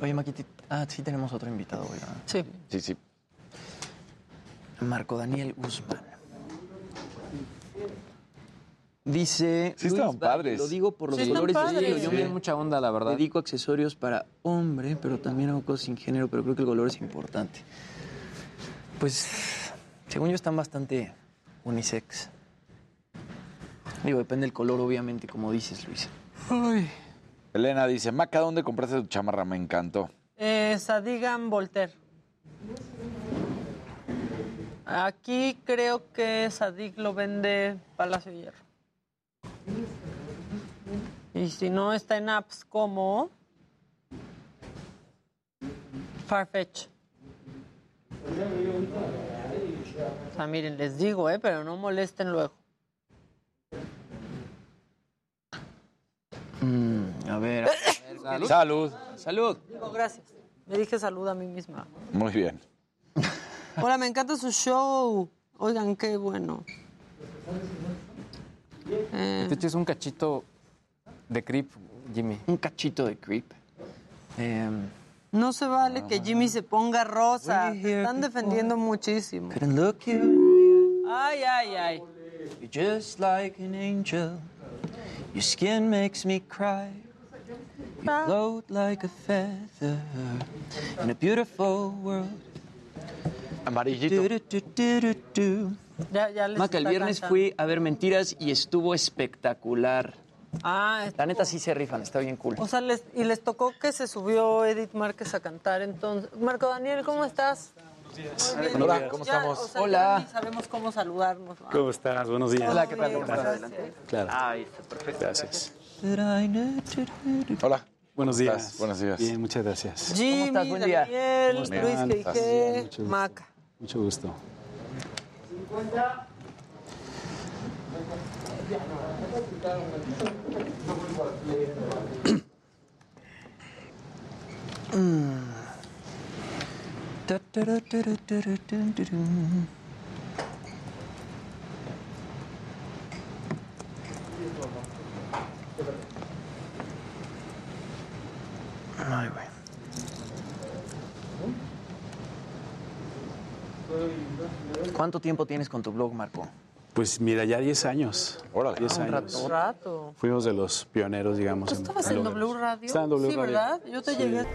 Oye, Maquiti. Ah, sí tenemos otro invitado, ¿verdad? Sí. Sí, sí. Marco Daniel Guzmán. Dice. Sí Luis estaban Valle, padres. Lo digo por los Sí, colores de estilo. Yo Sí, me mucha onda, la verdad. dedico accesorios para hombre, pero también hago cosas sin género, pero creo que el color es importante. Pues, según yo, están bastante unisex. Digo, depende del color, obviamente, como dices, Luis. Elena dice, Maca, ¿dónde compraste tu chamarra? Me encantó. Eh, Sadigan Voltaire. Aquí creo que Sadig lo vende Palacio de Hierro. Y si no, está en apps como Farfetch. O sea, miren, les digo, ¿eh? Pero no molesten luego. Mm, a ver. Salud. Salud. Salud. Digo, gracias. Me dije salud a mí misma. Muy bien. Hola, me encanta su show. Oigan, qué bueno. Eh, Te eches un cachito de creep, Jimmy. Un cachito de creep. Em, no se vale que Jimmy se ponga rosa. Te están defendiendo muchísimo. couldn't look you Ay, ay, ay. You're just like an angel. Your skin makes me cry. You float like a feather in a beautiful world. Amarillito. Du, du, du, du, du, du. Ya, ya les Maca, el viernes cantando. fui a ver Mentiras y estuvo espectacular. Ah, La neta sí se rifan, está bien cool. o sea, les, y les tocó que se subió Edith Márquez a cantar entonces. Marco Daniel, ¿cómo estás? Hola, ¿cómo Ya, estamos? o sea, Hola. ya sabemos cómo saludarnos. ¿no? ¿Cómo estás? Buenos días. Hola, ¿qué tal? ¿Cómo estás? Claro. Ay, está perfecto. Gracias. Hola. Buenos ¿Cómo días. estás? Buenos días. Bien, muchas gracias. Jimmy, estás? Buen día. Daniel, ¿Cómo? Luis gusto. Maca. Mucho gusto. Da, da, da, da, da, da, da, da, da. Ay, güey. ¿Cuánto tiempo tienes con tu blog, Marco? Pues mira, ya 10 años. Órale. 10 Ah, un años. Un rato. Fuimos de los pioneros, digamos. ¿Tú estabas en. W Radio? Estaba en W sí, Radio. ¿verdad? Yo te Sí. llegué.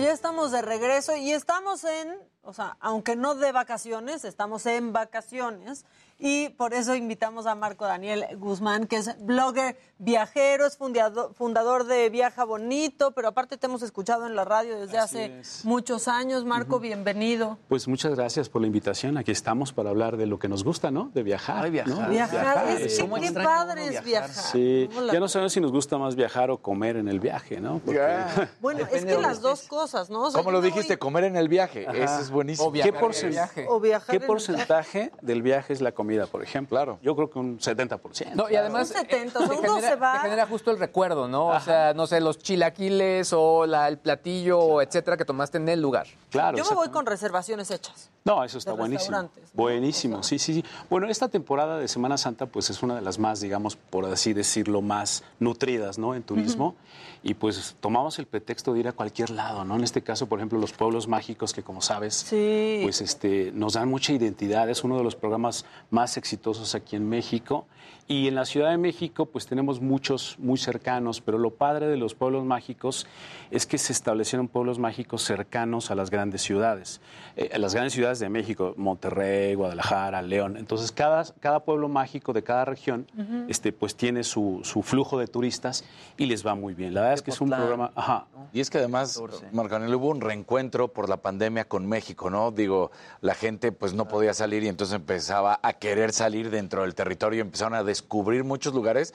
Ya estamos de regreso y estamos en, o sea, aunque no de vacaciones, estamos en vacaciones y por eso invitamos a Marco Daniel Guzmán, que es blogger viajero, es fundador, fundador de Viaja Bonito, pero aparte te hemos escuchado en la radio desde Así hace es. muchos años. Marco, bienvenido. Pues muchas gracias por la invitación. Aquí estamos para hablar de lo que nos gusta, ¿no? De viajar. Ay, viajar. ¿no? Viajar, es ¿Cómo qué padre es viajar? viajar. Sí, ¿no? La- ya no sabemos si nos gusta más viajar o comer en el viaje, ¿no? Porque- Bueno, Depende es que las dos cosas, ¿no? O sea, Como lo dijiste, voy- comer en el viaje. Ajá. Ese es buenísimo. O viajar ¿Qué, en el porcen- viaje. O viajar ¿Qué en el porcentaje del viaje es la comida? Comida, por ejemplo. Claro. Yo creo que un 70%. No, y además Un 70, o sea, te genera, se va- te genera justo el recuerdo, ¿no? O sea, no sé, los chilaquiles o la- el platillo, etcétera, que tomaste en el lugar. Claro. Yo me voy con reservaciones hechas. No, eso está buenísimo. Buenísimo, sí, sí, sí. Bueno, esta temporada de Semana Santa, pues es una de las más, digamos, por así decirlo, más nutridas, ¿no? En turismo. Y pues tomamos el pretexto de ir a cualquier lado, ¿no? En este caso, por ejemplo, los pueblos mágicos, que como sabes, pues este, nos dan mucha identidad. Es uno de los programas más exitosos aquí en México. Y en la Ciudad de México, pues tenemos muchos muy cercanos, pero lo padre de los pueblos mágicos es que se establecieron pueblos mágicos cercanos a las grandes ciudades. Eh, a las grandes ciudades de México, Monterrey, Guadalajara, León. Entonces, cada, cada pueblo mágico de cada región, este, pues tiene su, su flujo de turistas y les va muy bien. La verdad es que es un programa... Ajá. Y es que además, Marco Antonio, hubo un reencuentro por la pandemia con México, ¿no? Digo, la gente pues no podía salir y entonces empezaba a querer salir dentro del territorio y empezaron a descubrir muchos lugares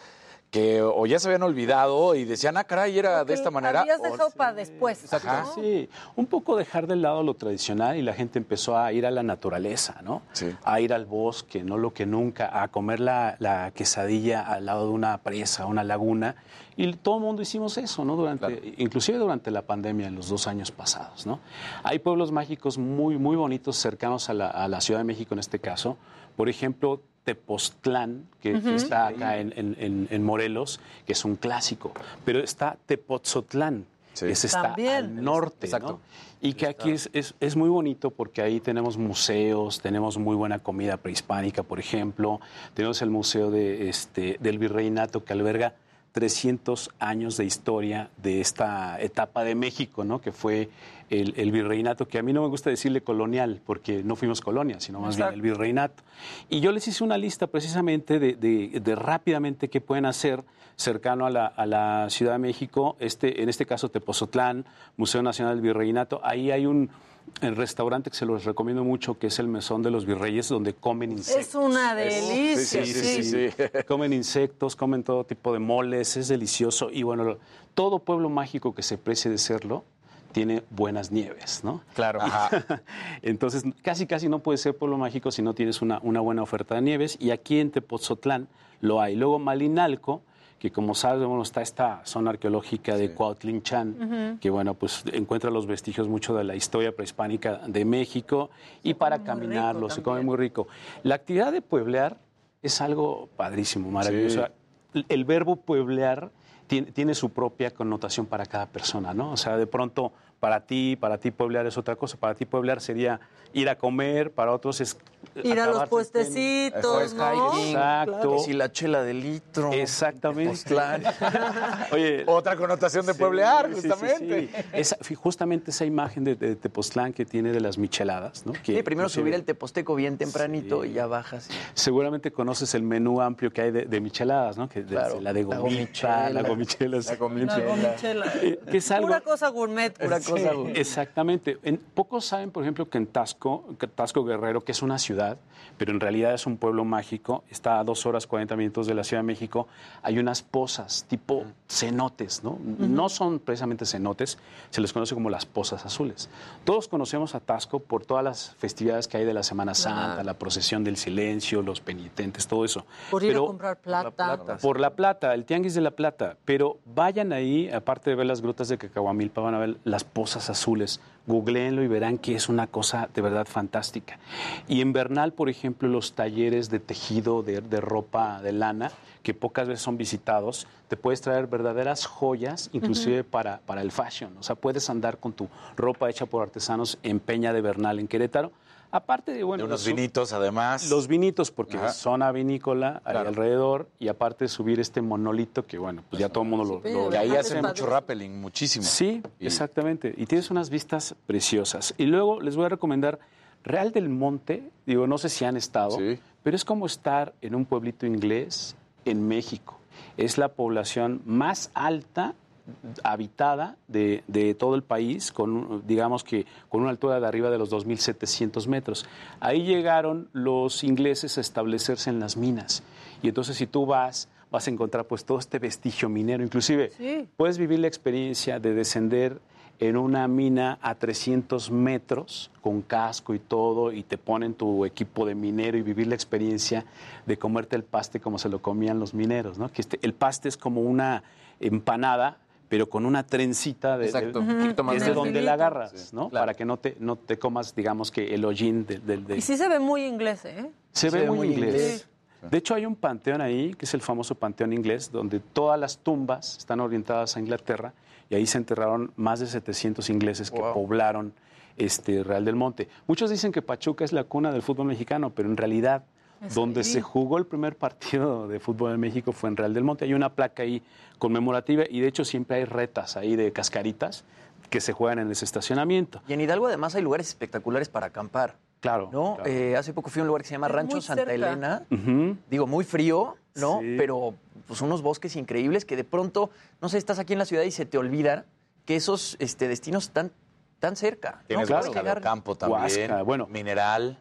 que o ya se habían olvidado y decían, ah, caray, era de esta manera. Habías dejado para después. Ajá. Sí, un poco dejar de lado lo tradicional y la gente empezó a ir a la naturaleza, ¿no? A ir al bosque, no lo que nunca, a comer la, la quesadilla al lado de una presa, una laguna. Y todo el mundo hicimos eso, ¿no? Durante, Inclusive durante la pandemia, en los dos años pasados, ¿no? Hay pueblos mágicos muy, muy bonitos cercanos a la, a la Ciudad de México en este caso. Por ejemplo, Tepoztlán, que, está acá en, en- en- en Morelos, que es un clásico. Pero está Tepoztlán, que ese está También. al norte, Exacto. ¿no? Y que aquí es, es- es muy bonito porque ahí tenemos museos, tenemos muy buena comida prehispánica, por ejemplo. Tenemos el Museo de, este, del Virreinato que alberga 300 años de historia de esta etapa de México, ¿no? Que fue el, el virreinato, que a mí no me gusta decirle colonial, porque no fuimos colonia, sino más bien el virreinato. Y yo les hice una lista precisamente de, de- de rápidamente qué pueden hacer cercano a la, a la Ciudad de México, este, en este caso Tepozotlán, Museo Nacional del Virreinato. Ahí hay un el restaurante que se los recomiendo mucho, que es el Mesón de los Virreyes, donde comen insectos. Es una delicia. Sí, sí, sí, sí. Comen insectos, comen todo tipo de moles, es delicioso. Y bueno, todo pueblo mágico que se precie de serlo tiene buenas nieves, ¿no? Claro. Entonces, casi, casi no puede ser pueblo mágico si no tienes una, una buena oferta de nieves. Y aquí en Tepozotlán lo hay. Luego Malinalco, que como sabes, bueno, está esta zona arqueológica de Cuautlinchan, que bueno, pues encuentra los vestigios mucho de la historia prehispánica de México y para caminarlo, se come muy rico. La actividad de pueblear es algo padrísimo, maravilloso. El- El verbo pueblear tiene, tiene su propia connotación para cada persona, ¿no? O sea, de pronto para ti, para ti pueblear es otra cosa, para ti pueblear sería ir a comer, para otros es Ir a los puestecitos, ¿no? Exacto. Y la chela de litro. Exactamente. Oye, otra connotación de pueblear, Sí, sí, sí, justamente. sí. Esa- justamente esa imagen de, de Tepoztlán que tiene de las micheladas, ¿no? Que Sí, primero subir el teposteco bien tempranito y ya bajas. Seguramente conoces el menú amplio que hay de, de micheladas, ¿no? Que Claro. la de La gomita, gomichela. la gomichela, La gomichela. La gomichela. Eh, que es algo Pura cosa gourmet. Pura Sí, cosa. Exactamente. En- pocos saben, por ejemplo, que en Tasco, que Tasco Guerrero, que es una ciudad, pero en realidad es un pueblo mágico, está a dos horas 40 minutos de la Ciudad de México, hay unas pozas tipo cenotes, ¿no? No son precisamente cenotes, se les conoce como las pozas azules. Todos conocemos a Tasco por todas las festividades que hay de la Semana Santa, la procesión del silencio, los penitentes, todo eso. Por ir Pero- a comprar plata. por la plata, el tianguis de la plata. Pero vayan ahí, aparte de ver las grutas de Cacahuamilpa, van a ver las pozas azules. Googleenlo y verán que es una cosa de verdad fantástica. Y en Bernal, por ejemplo, los talleres de tejido de, de ropa de lana, que pocas veces son visitados, te puedes traer verdaderas joyas, inclusive para, para el fashion. O sea, puedes andar con tu ropa hecha por artesanos en Peña de Bernal, en Querétaro. Aparte de, bueno, De unos los- vinitos, además. los vinitos, porque Ajá. es zona vinícola ahí alrededor, y aparte subir este monolito que, bueno, pues ya todo el mundo lo, lo- Y ahí hacen mucho rappelling, muchísimo. Sí, exactamente. Y tienes unas vistas preciosas. Y luego les voy a recomendar Real del Monte, digo, no sé si han estado, pero es como estar en un pueblito inglés en México. Es la población más alta habitada de, de todo el país, con, digamos que con una altura de arriba de los 2.700 metros. Ahí llegaron los ingleses a establecerse en las minas. Y entonces si tú vas, vas a encontrar pues todo este vestigio minero. Inclusive Sí. puedes vivir la experiencia de descender en una mina a 300 metros con casco y todo y te ponen tu equipo de minero y vivir la experiencia de comerte el paste como se lo comían los mineros, ¿no? Que este- el paste es como una empanada pero con una trencita de, Exacto, de- de donde la agarras, ¿no? Para que no te, no te comas, digamos que el hollín del... del- del- Y sí se ve muy inglés, ¿eh? se ve muy, inglés. De hecho, hay un panteón ahí, que es el famoso panteón inglés, donde todas las tumbas están orientadas a Inglaterra y ahí se enterraron más de 700 ingleses que poblaron este Real del Monte. Muchos dicen que Pachuca es la cuna del fútbol mexicano, pero en realidad Es donde se jugó el primer partido de fútbol en México fue en Real del Monte. Hay una placa ahí conmemorativa y de hecho siempre hay retas ahí de cascaritas que se juegan en ese estacionamiento. Y en Hidalgo además hay lugares espectaculares para acampar. Claro. ¿no? claro. Eh, hace poco fui a un lugar que se llama Es Rancho Santa cerca. Elena. Digo, muy frío, ¿no? Sí. Pero pues unos bosques increíbles que de pronto, no sé, estás aquí en la ciudad y se te olvida que esos este, destinos están tan cerca. ¿no? Tienes Huasca llegar- del Campo también. Huasca, bueno. Mineral.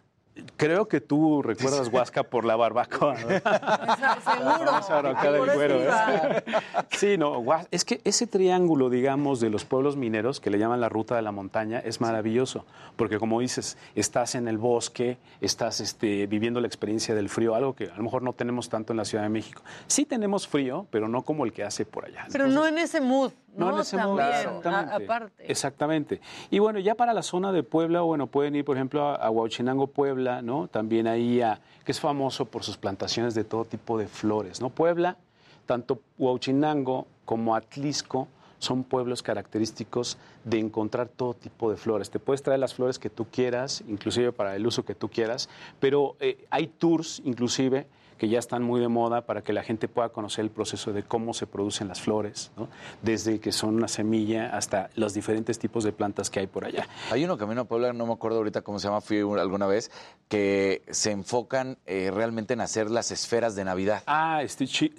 Creo que tú recuerdas Huasca por la barbacoa. ¿no? Seguro. Del güero, ¿eh? Sí, no, es que ese triángulo, digamos, de los pueblos mineros, que le llaman la ruta de la montaña, es maravilloso, porque como dices, estás en el bosque, estás este, viviendo la experiencia del frío, algo que a lo mejor no tenemos tanto en la Ciudad de México. Sí tenemos frío, pero no como el que hace por allá. Pero no en ese mood, ¿no? No en ese mood, exactamente. aparte. Exactamente. Y bueno, ya para la zona de Puebla, bueno, pueden ir, por ejemplo, a, a Huachinango, Puebla, ¿no? También ahí, que es famoso por sus plantaciones de todo tipo de flores, ¿no? Puebla, tanto Huachinango como Atlisco son pueblos característicos de encontrar todo tipo de flores. Te puedes traer las flores que tú quieras, inclusive para el uso que tú quieras, pero eh, hay tours, inclusive, que ya están muy de moda para que la gente pueda conocer el proceso de cómo se producen las flores, ¿no? desde que son una semilla hasta los diferentes tipos de plantas que hay por allá. Hay uno camino a Puebla, no me acuerdo ahorita cómo se llama, fui alguna vez, que se enfocan eh, realmente en hacer las esferas de Navidad. Ah, este Chi-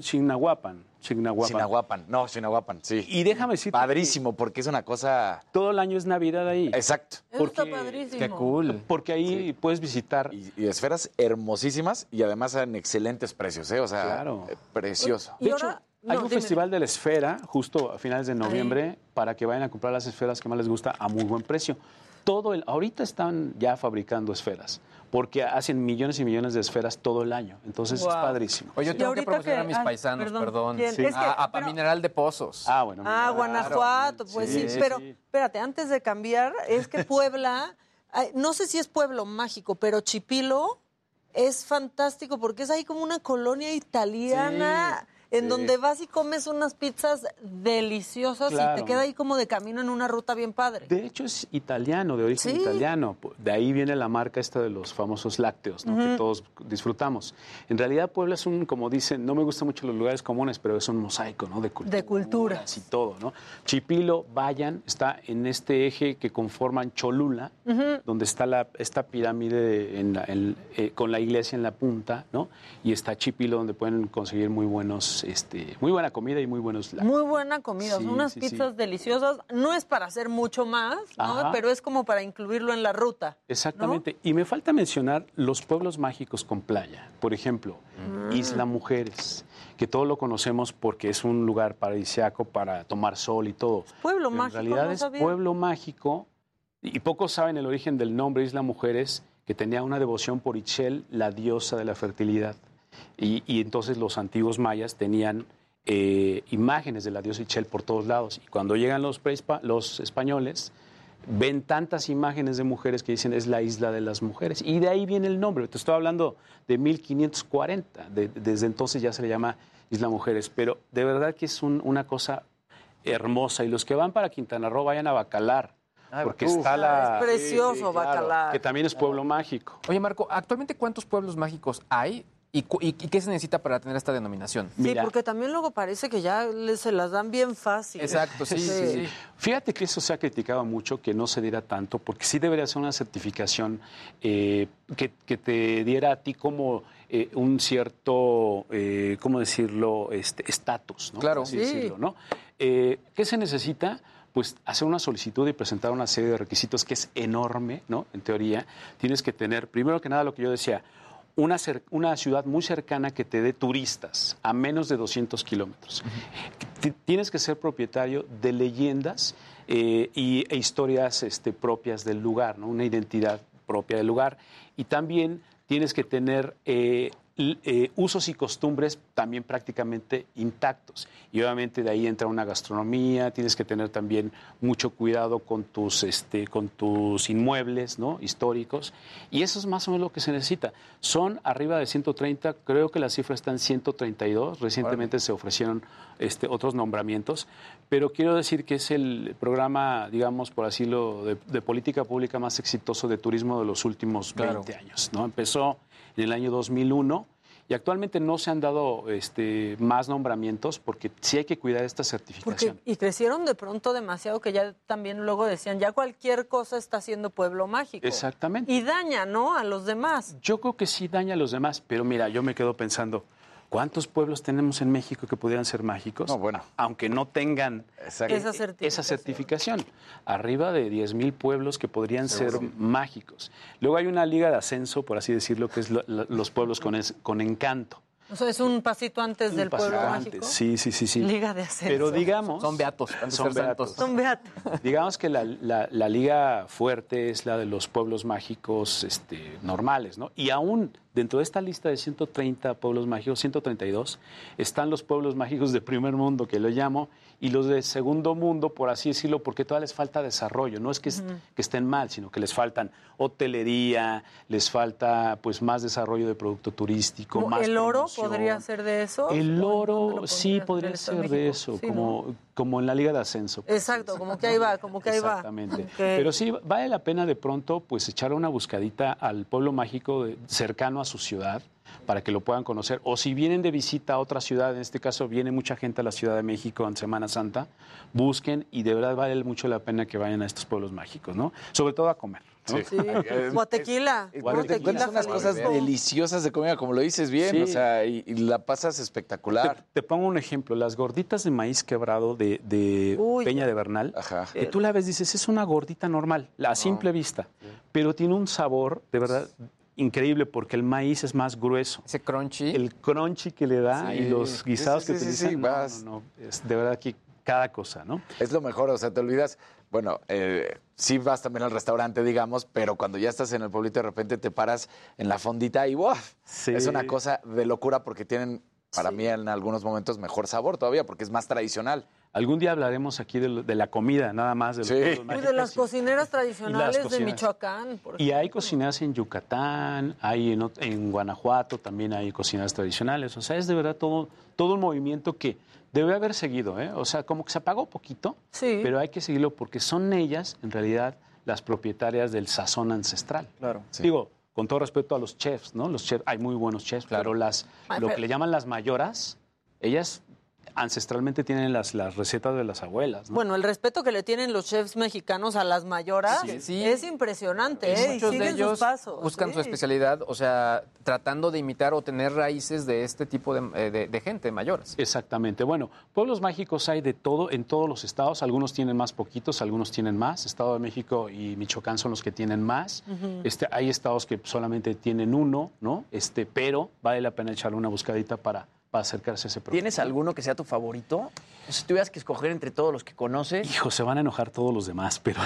Chignahuapan. Chignahuapan. No, Sinahuapan, sí. Y déjame decir. Padrísimo, porque es una cosa... Todo el año es Navidad ahí. Exacto. Eso está padrísimo. Qué cool. Porque ahí puedes visitar. Y, y esferas hermosísimas y además en excelentes precios, ¿eh? O sea, Claro. eh, precioso. Y De ahora- hecho, hay no, un dime. festival de la esfera justo a finales de noviembre para que vayan a comprar las esferas que más les gusta a muy buen precio. Todo el, ahorita están ya fabricando esferas porque hacen millones y millones de esferas todo el año. Entonces es padrísimo. Oye, yo tengo que promocionar a mis ay, paisanos, perdón. perdón. Sí. Es que- a, a pero- Mineral de Pozos. Ah, bueno. Ah. Guanajuato, pues sí, Sí, pero sí. espérate, antes de cambiar, es que Puebla, ay, no sé si es pueblo mágico, pero Chipilo es fantástico porque es ahí como una colonia italiana en sí. donde vas y comes unas pizzas deliciosas y te queda ahí como de camino en una ruta bien padre. De hecho es italiano, de origen Sí. italiano. De ahí viene la marca esta de los famosos lácteos, ¿no? que todos disfrutamos. En realidad Puebla es un, como dicen, no me gustan mucho los lugares comunes, pero es un mosaico ¿no? de cultura. De culturas. y todo, ¿no? Chipilo, vayan, está en este eje que conforman Cholula, donde está la, esta pirámide en la- en- eh, con la iglesia en la punta, ¿no? Y está Chipilo, donde pueden conseguir muy buenos, este, muy buena comida y muy buenos. Muy buena comida, Sí, unas sí, sí. pizzas deliciosas. No es para hacer mucho más, pero es como para incluirlo en la ruta. Exactamente. Y me falta mencionar los pueblos mágicos con playa. Por ejemplo, Mm. Isla Mujeres, que todos lo conocemos porque es un lugar paradisiaco para tomar sol y todo. Pueblo Pero mágico, En realidad no es sabía. pueblo mágico y pocos saben el origen del nombre Isla Mujeres, que tenía una devoción por Ichel, la diosa de la fertilidad. Y, y entonces los antiguos mayas tenían eh, imágenes de la diosa Ichel por todos lados. Y cuando llegan los, los españoles, ven tantas imágenes de mujeres que dicen es la isla de las mujeres. Y de ahí viene el nombre. Te estoy hablando de 1540. De- desde entonces ya se le llama Isla Mujeres. Pero de verdad que es un- una cosa hermosa. Y los que van para Quintana Roo vayan a Bacalar. Porque uf. está la... Es precioso Bacalar. Que también es pueblo mágico. Oye, Marco, ¿actualmente cuántos pueblos mágicos hay y, cu- y- y qué se necesita para tener esta denominación? Sí, porque también luego parece que ya le- se las dan bien fácil. Exacto, sí, sí, sí. Fíjate que eso se ha criticado mucho, que no se diera tanto, porque sí debería ser una certificación eh, que, que te diera a ti como eh, un cierto, eh, ¿cómo decirlo?, este estatus, ¿no? Claro. Así Sí. decirlo, ¿no? Eh, ¿Qué se necesita? Pues hacer una solicitud y presentar una serie de requisitos que es enorme, ¿no? En teoría, tienes que tener, primero que nada, lo que yo decía, una, una ciudad muy cercana que te dé turistas a menos de 200 kilómetros. Ti- Tienes que ser propietario de leyendas eh, y, e historias este, propias del lugar, ¿no? una identidad propia del lugar. Y también tienes que tener eh, eh, usos y costumbres también prácticamente intactos. Y obviamente de ahí entra una gastronomía, tienes que tener también mucho cuidado con tus, este, con tus inmuebles ¿no? históricos. Y eso es más o menos lo que se necesita. Son arriba de 130, creo que la cifra está en 132. Recientemente se ofrecieron este, otros nombramientos, pero quiero decir que es el programa, digamos, por así lo, de, de política pública más exitoso de turismo de los últimos 20 años. ¿no? Empezó en el año 2001 y actualmente no se han dado este, más nombramientos porque sí hay que cuidar esta certificación. Porque, y crecieron de pronto demasiado que ya también luego decían, ya cualquier cosa está siendo pueblo mágico. Exactamente. Y daña, ¿no? A los demás. Yo creo que sí daña a los demás, pero mira, yo me quedo pensando, ¿cuántos pueblos tenemos en México que pudieran ser mágicos? No, bueno. Aunque no tengan. Esa eh, certificación. esa certificación. Arriba de 10 mil pueblos que podrían Seguro. ser mágicos. Luego hay una liga de ascenso, por así decirlo, que es lo- lo- los pueblos con, es- con encanto. O sea, es un pasito antes del pueblo Antes. mágico. Sí, sí, sí, sí. Liga de ascenso. Pero digamos... Son beatos, Son beatos. Son beatos. Digamos que la, la- la liga fuerte es la de los pueblos mágicos este, normales, ¿no? Y aún dentro de esta lista de 130 pueblos mágicos, 132, están los pueblos mágicos de primer mundo, que lo llamo, y los de segundo mundo, por así decirlo, porque todavía les falta desarrollo. No es que, estén mal, sino que les faltan hotelería, les falta pues más desarrollo de producto turístico, Como más ¿El oro promoción. podría ser de eso? El ¿O oro sí podría ¿En el Estado ser de eso, Sí, como, como en la liga de ascenso. Exacto, como que ahí va, como que ahí va. Exactamente. Pero sí, vale la pena de pronto pues echar una buscadita al pueblo mágico de- cercano a su ciudad para que lo puedan conocer. O si vienen de visita a otra ciudad, en este caso viene mucha gente a la Ciudad de México en Semana Santa, busquen y de verdad vale mucho la pena que vayan a estos pueblos mágicos, ¿no? Sobre todo a comer. ¿no? Sí. Guatequila. Te encuentras unas cosas deliciosas de comida, como lo dices bien, Sí. o sea, y, y la pasas espectacular. Te, te pongo un ejemplo, las gorditas de maíz quebrado de, de Uy. Peña de Bernal, que tú la ves, dices, es una gordita normal, a simple vista, pero tiene un sabor de verdad increíble porque el maíz es más grueso. Ese crunchy. El crunchy que le da Sí. y los guisados Sí, que sí, sí, utilizan, sí, no, vas. no, no, es de verdad que cada cosa, ¿no? Es lo mejor, o sea, te olvidas, bueno, eh, sí vas también al restaurante, digamos, pero cuando ya estás en el pueblito de repente te paras en la fondita y ¡wow! Es una cosa de locura porque tienen, para mí en algunos momentos, mejor sabor todavía, porque es más tradicional. Algún día hablaremos aquí de, lo- de la comida, nada más. De los Sí. Uy, mágicos. de las cocineras tradicionales de cocineras. Michoacán. por Y hay cocineras en Yucatán, hay en, Guanajuato, también hay cocineras tradicionales. O sea, es de verdad todo, todo un movimiento que debe haber seguido. ¿eh? O sea, como que se apagó poquito, Sí. pero hay que seguirlo porque son ellas, en realidad, las propietarias del sazón ancestral. Claro. Digo, con todo respeto a los chefs, ¿no? Los chefs, hay muy buenos chefs, pero las, lo que le llaman las mayoras, ellas ancestralmente tienen las, las recetas de las abuelas, ¿no? Bueno, el respeto que le tienen los chefs mexicanos a las mayoras Sí, sí. es impresionante, Y ¿eh? Y muchos de ellos sus pasos. buscan sí. su especialidad, o sea, tratando de imitar o tener raíces de este tipo de, eh, de- de gente, mayores. Exactamente. Bueno, pueblos mágicos hay de todo en todos los estados. Algunos tienen más poquitos, algunos tienen más. Estado de México y Michoacán son los que tienen más. Este, hay estados que solamente tienen uno, ¿no? Este, pero vale la pena echarle una buscadita para, para acercarse a ese producto. ¿Tienes alguno que sea tu favorito? Si tuvieras que escoger entre todos los que conoces. Hijo, se van a enojar todos los demás, pero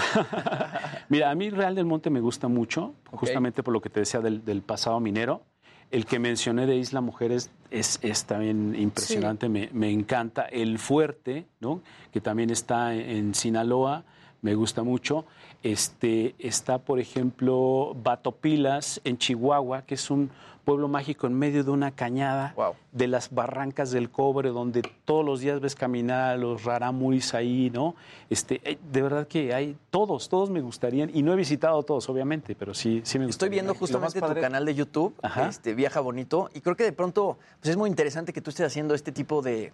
mira, a mí Real del Monte me gusta mucho, justamente por lo que te decía del, del pasado minero. El que mencioné de Isla Mujeres es, es también impresionante, me, me encanta. El Fuerte, ¿no? que también está en Sinaloa, me gusta mucho. Este, está, por ejemplo, Batopilas en Chihuahua, que es un pueblo mágico en medio de una cañada de las barrancas del cobre, donde todos los días ves caminar a los rarámuris ahí, ¿no? Este, eh, de verdad que hay todos, todos me gustarían, y no he visitado todos, obviamente, pero sí, sí me gustaría. Estoy viendo justamente tu canal de YouTube, este, Viaja Bonito, y creo que de pronto pues es muy interesante que tú estés haciendo este tipo de,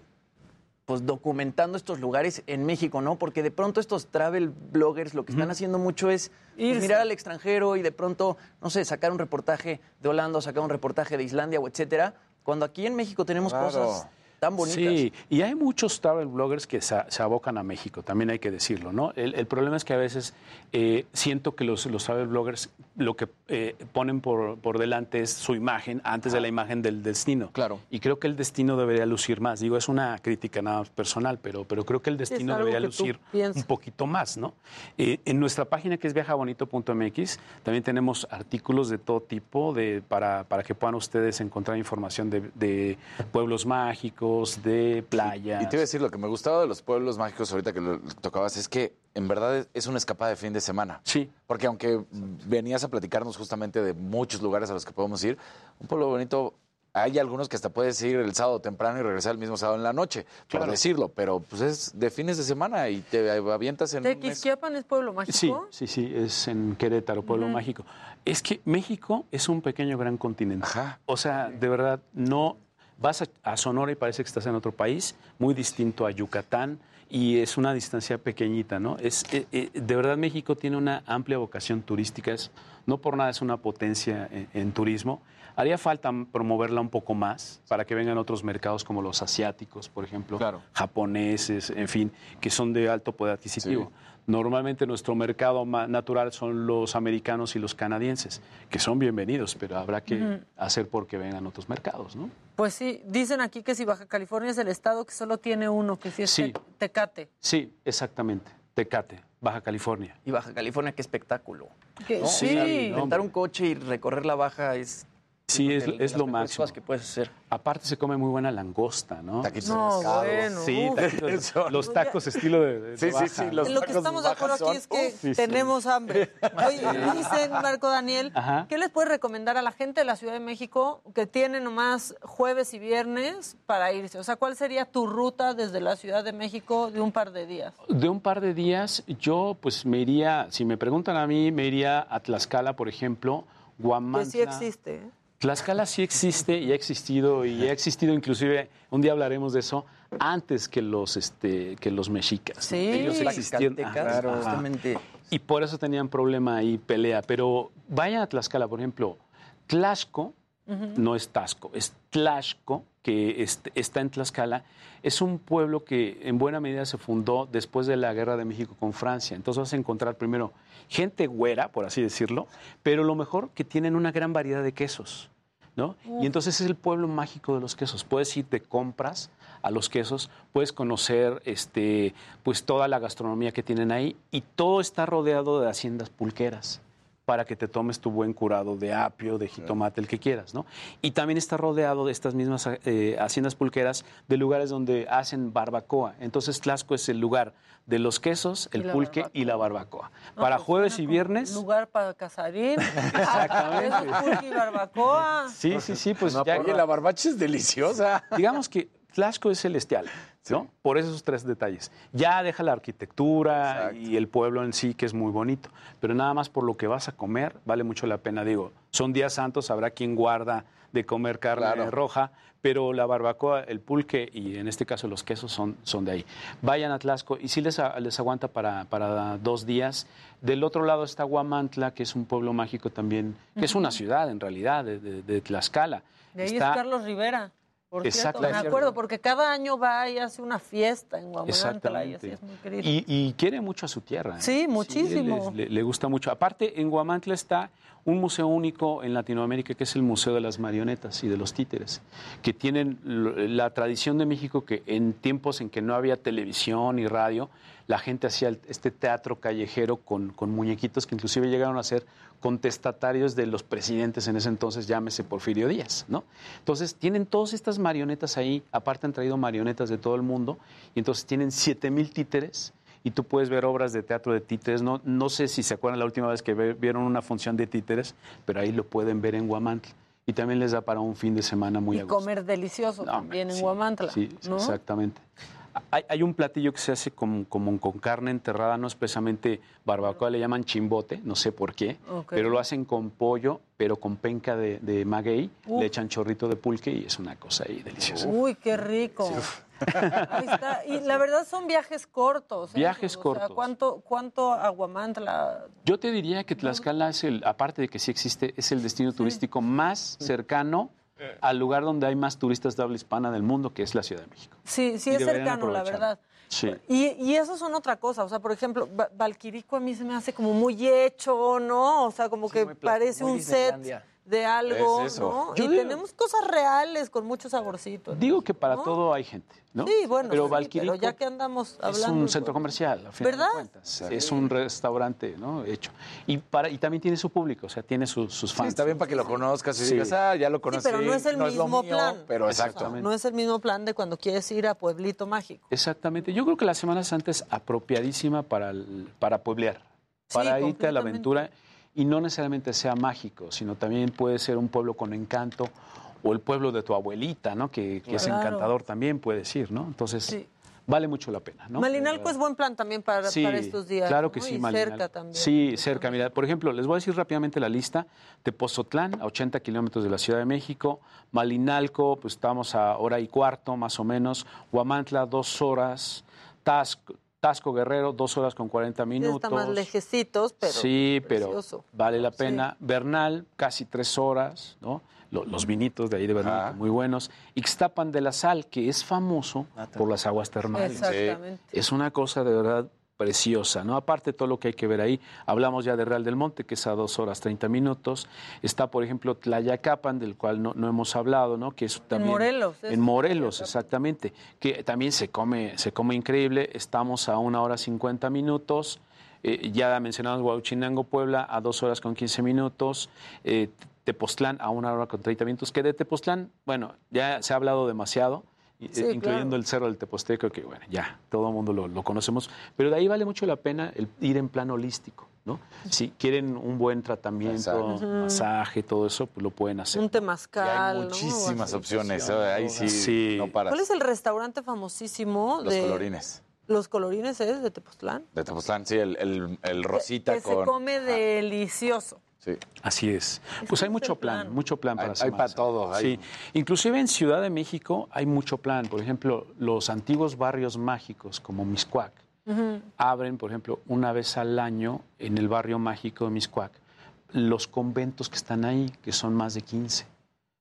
pues documentando estos lugares en México, ¿no? Porque de pronto estos travel bloggers lo que están haciendo mucho es pues, mirar al extranjero y de pronto, no sé, sacar un reportaje de Holanda o sacar un reportaje de Islandia o etcétera, cuando aquí en México tenemos Claro. cosas tan bonitas. Sí, y hay muchos travel bloggers que se, se abocan a México, también hay que decirlo, ¿no? El, el problema es que a veces eh, siento que los, los travel bloggers lo que eh, ponen por, por delante es su imagen antes de la imagen del destino. Claro. Y creo que el destino debería lucir más. Digo, es una crítica nada más personal, pero, pero creo que el destino debería lucir un poquito más, ¿no? Eh, en nuestra página que es viajabonito.mx también tenemos artículos de todo tipo de, para, para que puedan ustedes encontrar información de, de pueblos mágicos, de playas. Y te iba a decir, lo que me gustaba de los pueblos mágicos ahorita que lo tocabas es que en verdad es- es una escapada de fin de semana. Sí. Porque aunque venías a platicarnos justamente de muchos lugares a los que podemos ir, un pueblo bonito, hay algunos que hasta puedes ir el sábado temprano y regresar el mismo sábado en la noche, por Claro. decirlo, pero pues es de fines de semana y te avientas en. ¿Tequisquiapan es pueblo mágico? Sí, sí, sí, es en Querétaro, Pueblo. Mágico. Es que México es un pequeño gran continente. O sea, de verdad, no vas a, Sonora y parece que estás en otro país, muy distinto a Yucatán, y es una distancia pequeñita, ¿no? Es, eh, eh, de verdad, México tiene una amplia vocación turística, es, no por nada es una potencia en, en turismo. Haría falta promoverla un poco más para que vengan otros mercados como los asiáticos, por ejemplo, japoneses, en fin, que son de alto poder adquisitivo. Normalmente nuestro mercado natural son los americanos y los canadienses, que son bienvenidos, pero habrá que hacer porque vengan otros mercados, ¿no? Pues sí, dicen aquí que si Baja California es el estado que solo tiene uno, que si es Sí. Tecate. Sí, exactamente. Tecate, Baja California. Y Baja California, qué espectáculo. Sí. O sea, rentar un coche y recorrer la Baja es... Sí, es, de- de es las lo máximo. cosas que puedes hacer. Aparte se come muy buena langosta, ¿no? Taquitos de No, pescado. bueno, Sí, taquitos- los tacos estilo de, de Sí, sí, Baja, sí, los Lo que estamos de acuerdo aquí son- es que Uf, sí, sí. tenemos hambre. Oye, dicen, Marco Daniel, Ajá. ¿qué les puedes recomendar a la gente de la Ciudad de México que tiene nomás jueves y viernes para irse? O sea, ¿cuál sería tu ruta desde la Ciudad de México de un par de días? De un par de días, yo pues me iría, si me preguntan a mí, me iría a Tlaxcala, por ejemplo, Guamantla. Que sí existe. ¿eh? Tlaxcala sí existe y ha existido y ha existido inclusive, un día hablaremos de eso, antes que los, este, que los mexicas. Sí. Ellos existían. Ajá, justamente. Y por eso tenían problema ahí, pelea. Pero vayan a Tlaxcala, por ejemplo, Tlaxco, no es Tasco, es Tlaxco, que est- está en Tlaxcala, es un pueblo que en buena medida se fundó después de la guerra de México con Francia. Entonces vas a encontrar primero gente güera, por así decirlo, pero lo mejor que tienen una gran variedad de quesos. ¿No? Y entonces es el pueblo mágico de los quesos. Puedes ir de compras a los quesos, puedes conocer este, pues toda la gastronomía que tienen ahí y todo está rodeado de haciendas pulqueras para que te tomes tu buen curado de apio, de jitomate, el que quieras, ¿no? Y también está rodeado de estas mismas eh, haciendas pulqueras de lugares donde hacen barbacoa. Entonces Tlaxco es el lugar de los quesos, el Y pulque y la barbacoa. para jueves y viernes, Lugar para casarín. Exactamente. Queso, pulque y barbacoa. Sí, sí, sí, pues No, ya. oye, la barbacha es deliciosa. Digamos que Tlaxco es celestial, ¿no? Por esos tres detalles. Ya deja la arquitectura y el pueblo en sí, que es muy bonito. Pero nada más por lo que vas a comer, vale mucho la pena. Digo, son días santos, habrá quien guarda de comer carne Claro. roja, pero la barbacoa, el pulque y en este caso los quesos son, son de ahí. Vayan a Tlaxco y sí les, a- les aguanta para, para dos días. Del otro lado está Huamantla, que es un pueblo mágico también, que es una ciudad en realidad de, de- de Tlaxcala. De ahí Está- es Carlos Rivera. Por Exacto. cierto, me acuerdo, porque cada año va y hace una fiesta en Guamantla y Exactamente. así es muy querido. Y, y quiere mucho a su tierra. ¿eh? Sí, muchísimo. le, le- le gusta mucho. Aparte, en Guamantla está un museo único en Latinoamérica, que es el Museo de las Marionetas y de los Títeres, que tienen la tradición de México que en tiempos en que no había televisión y radio, la gente hacía este teatro callejero con, con muñequitos que inclusive llegaron a ser contestatarios de los presidentes en ese entonces, llámese Porfirio Díaz, ¿no? Entonces, tienen todas estas marionetas ahí, aparte han traído marionetas de todo el mundo, y entonces tienen 7000 títeres, y tú puedes ver obras de teatro de títeres. No, no sé si se acuerdan la última vez que ve- vieron una función de títeres, pero ahí lo pueden ver en Guamantla. Y también les da para un fin de semana muy y a gusto. comer delicioso también en Guamantla. Sí, ¿no? exactamente. Hay, hay un platillo que se hace como con carne enterrada, no es precisamente barbacoa, le llaman chimbote, no sé por qué, pero lo hacen con pollo, pero con penca de, de maguey, Uf. le echan chorrito de pulque y es una cosa ahí deliciosa. Uy, qué rico. Ahí está. Y la verdad son viajes cortos. ¿eh? Viajes O sea, cortos. ¿cuánto, ¿Cuánto a Guamantla? Yo te diría que Tlaxcala es el, aparte de que sí existe, es el destino turístico más cercano al lugar donde hay más turistas de habla hispana del mundo, que es la Ciudad de México. Sí, sí Y es cercano, la verdad. Sí. Y, y eso son otra cosa, o sea, por ejemplo, Va- Valquirico a mí se me hace como muy hecho, ¿no? O sea, como que parece muy un set. De algo, Es. ¿no? Yo y digo- tenemos cosas reales con mucho saborcito. Digo que para todo hay gente, ¿no? Sí, bueno, pero sí, ya que andamos es un centro comercial, a final ¿Verdad? de cuentas. Es un restaurante, ¿no? Hecho. Y, para, y también tiene su público, o sea, tiene sus, sus fans. está bien para que lo conozcas y Sí. digas, ah, ya lo Sí, conocí. pero no es el mismo mío, plan. Pero O sea, exacto. No es el mismo plan de cuando quieres ir a Pueblito Mágico. Exactamente. Yo creo que la Semana Santa es apropiadísima para, el- para pueblear, para irte a la aventura y no necesariamente sea mágico, sino también puede ser un pueblo con encanto o el pueblo de tu abuelita, ¿no? Que, que es encantador también, puedes ir, ¿no? Entonces, Sí. vale mucho la pena, ¿no? Malinalco es buen plan también para, Sí, para estos días. Claro ¿no? que sí, Y Malinalco. cerca también. Sí, cerca. Mira, por ejemplo, les voy a decir rápidamente la lista. Tepozotlán, a 80 kilómetros de la Ciudad de México. Malinalco, pues estamos a hora y cuarto, más o menos. Huamantla, dos horas. Tasco, Tasco Guerrero, dos horas con 40 Sí, minutos. Está más lejecitos, pero sí, pero precioso. vale la pena. Bernal, casi tres horas, ¿no? Lo- Los vinitos de ahí de Bernal, muy buenos. Ixtapan de la Sal, que es famoso por las aguas termales. Exactamente. Es una cosa de verdad preciosa, ¿no? Aparte de todo lo que hay que ver ahí, hablamos ya de Real del Monte, que es a dos horas 30 minutos. Está, por ejemplo, Tlayacapan, del cual no, no hemos hablado, ¿no? Que es también... Morelos, es En Morelos, exactamente. Que también se come, se come increíble. Estamos a una hora 50 minutos. Eh, ya mencionamos Huauchinango, Puebla, a dos horas con 15 minutos. Eh, Tepoztlán, a una hora con 30 minutos. Que de Tepoztlán, bueno, ya se ha hablado demasiado. Sí, eh, incluyendo claro. el Cerro del Teposteco, que bueno, ya todo el mundo lo, lo conocemos, pero de ahí vale mucho la pena el ir en plan holístico, ¿no? Si quieren un buen tratamiento, Exacto. Masaje, todo eso, pues lo pueden hacer. Un temazcal. ¿no? Muchísimas opciones. ¿eh? Ahí sí, Sí. no paras. ¿Cuál es el restaurante famosísimo Los de colorines. Los colorines es de Tepoztlán? De Tepoztlán, sí, el, el, el rosita que con... se come delicioso. Sí. Así es. Pues hay mucho plan, mucho plan para Hay- hay para Santa. todo, hay- Sí. Inclusive en Ciudad de México hay mucho plan. Por ejemplo, los antiguos barrios mágicos como Miscuac abren, por ejemplo, una vez al año en el barrio mágico de Miscuac los conventos que están ahí, que son más de 15.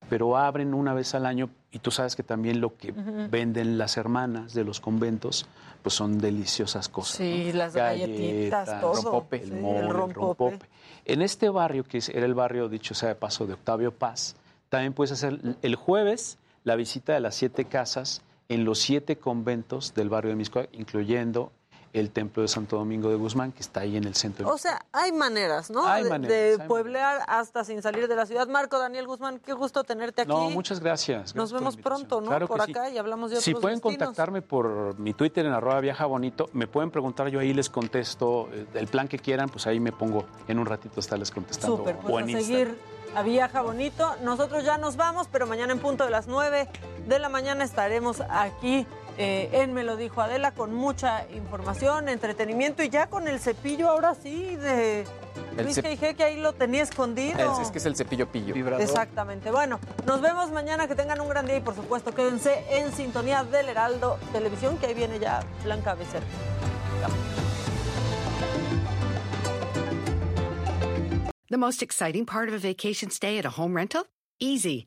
Pero abren una vez al año y tú sabes que también lo que venden las hermanas de los conventos pues son deliciosas cosas. Sí, ¿no? las galletitas, Galletas, todo. rompope, Sí, el el mole, el rompope. rompope. En este barrio, que era el barrio, dicho sea de paso, de Octavio Paz, también puedes hacer el jueves la visita de las siete casas en los siete conventos del barrio de Miscoac, incluyendo el templo de Santo Domingo de Guzmán, que está ahí en el centro. O sea, hay maneras, ¿no? Hay de, maneras, de hay pueblear hasta sin salir de la ciudad. Marco, Daniel Guzmán, qué gusto tenerte aquí. No, muchas gracias. Nos Gracias vemos pronto, ¿no? Claro Por acá sí. y hablamos de otros Si pueden destinos. contactarme por mi Twitter en arroba viaja bonito, me pueden preguntar, yo ahí les contesto eh, el plan que quieran, pues ahí me pongo en un ratito estarles contestando. Súper, o pues en a Instagram. seguir a Viaja Bonito. Nosotros ya nos vamos, pero mañana en punto de las 9 de la mañana estaremos aquí eh, en Me lo dijo Adela con mucha información, entretenimiento y ya con el cepillo ahora sí de El Luis cep- G.I.G. que ahí lo tenía escondido. Es, es que es el cepillo pillo. Exactamente. Bueno, nos vemos mañana. Que tengan un gran día y, por supuesto, quédense en sintonía del Heraldo Televisión, que ahí viene ya Blanca Becerra. The most exciting part of a vacation stay at a home rental? Easy.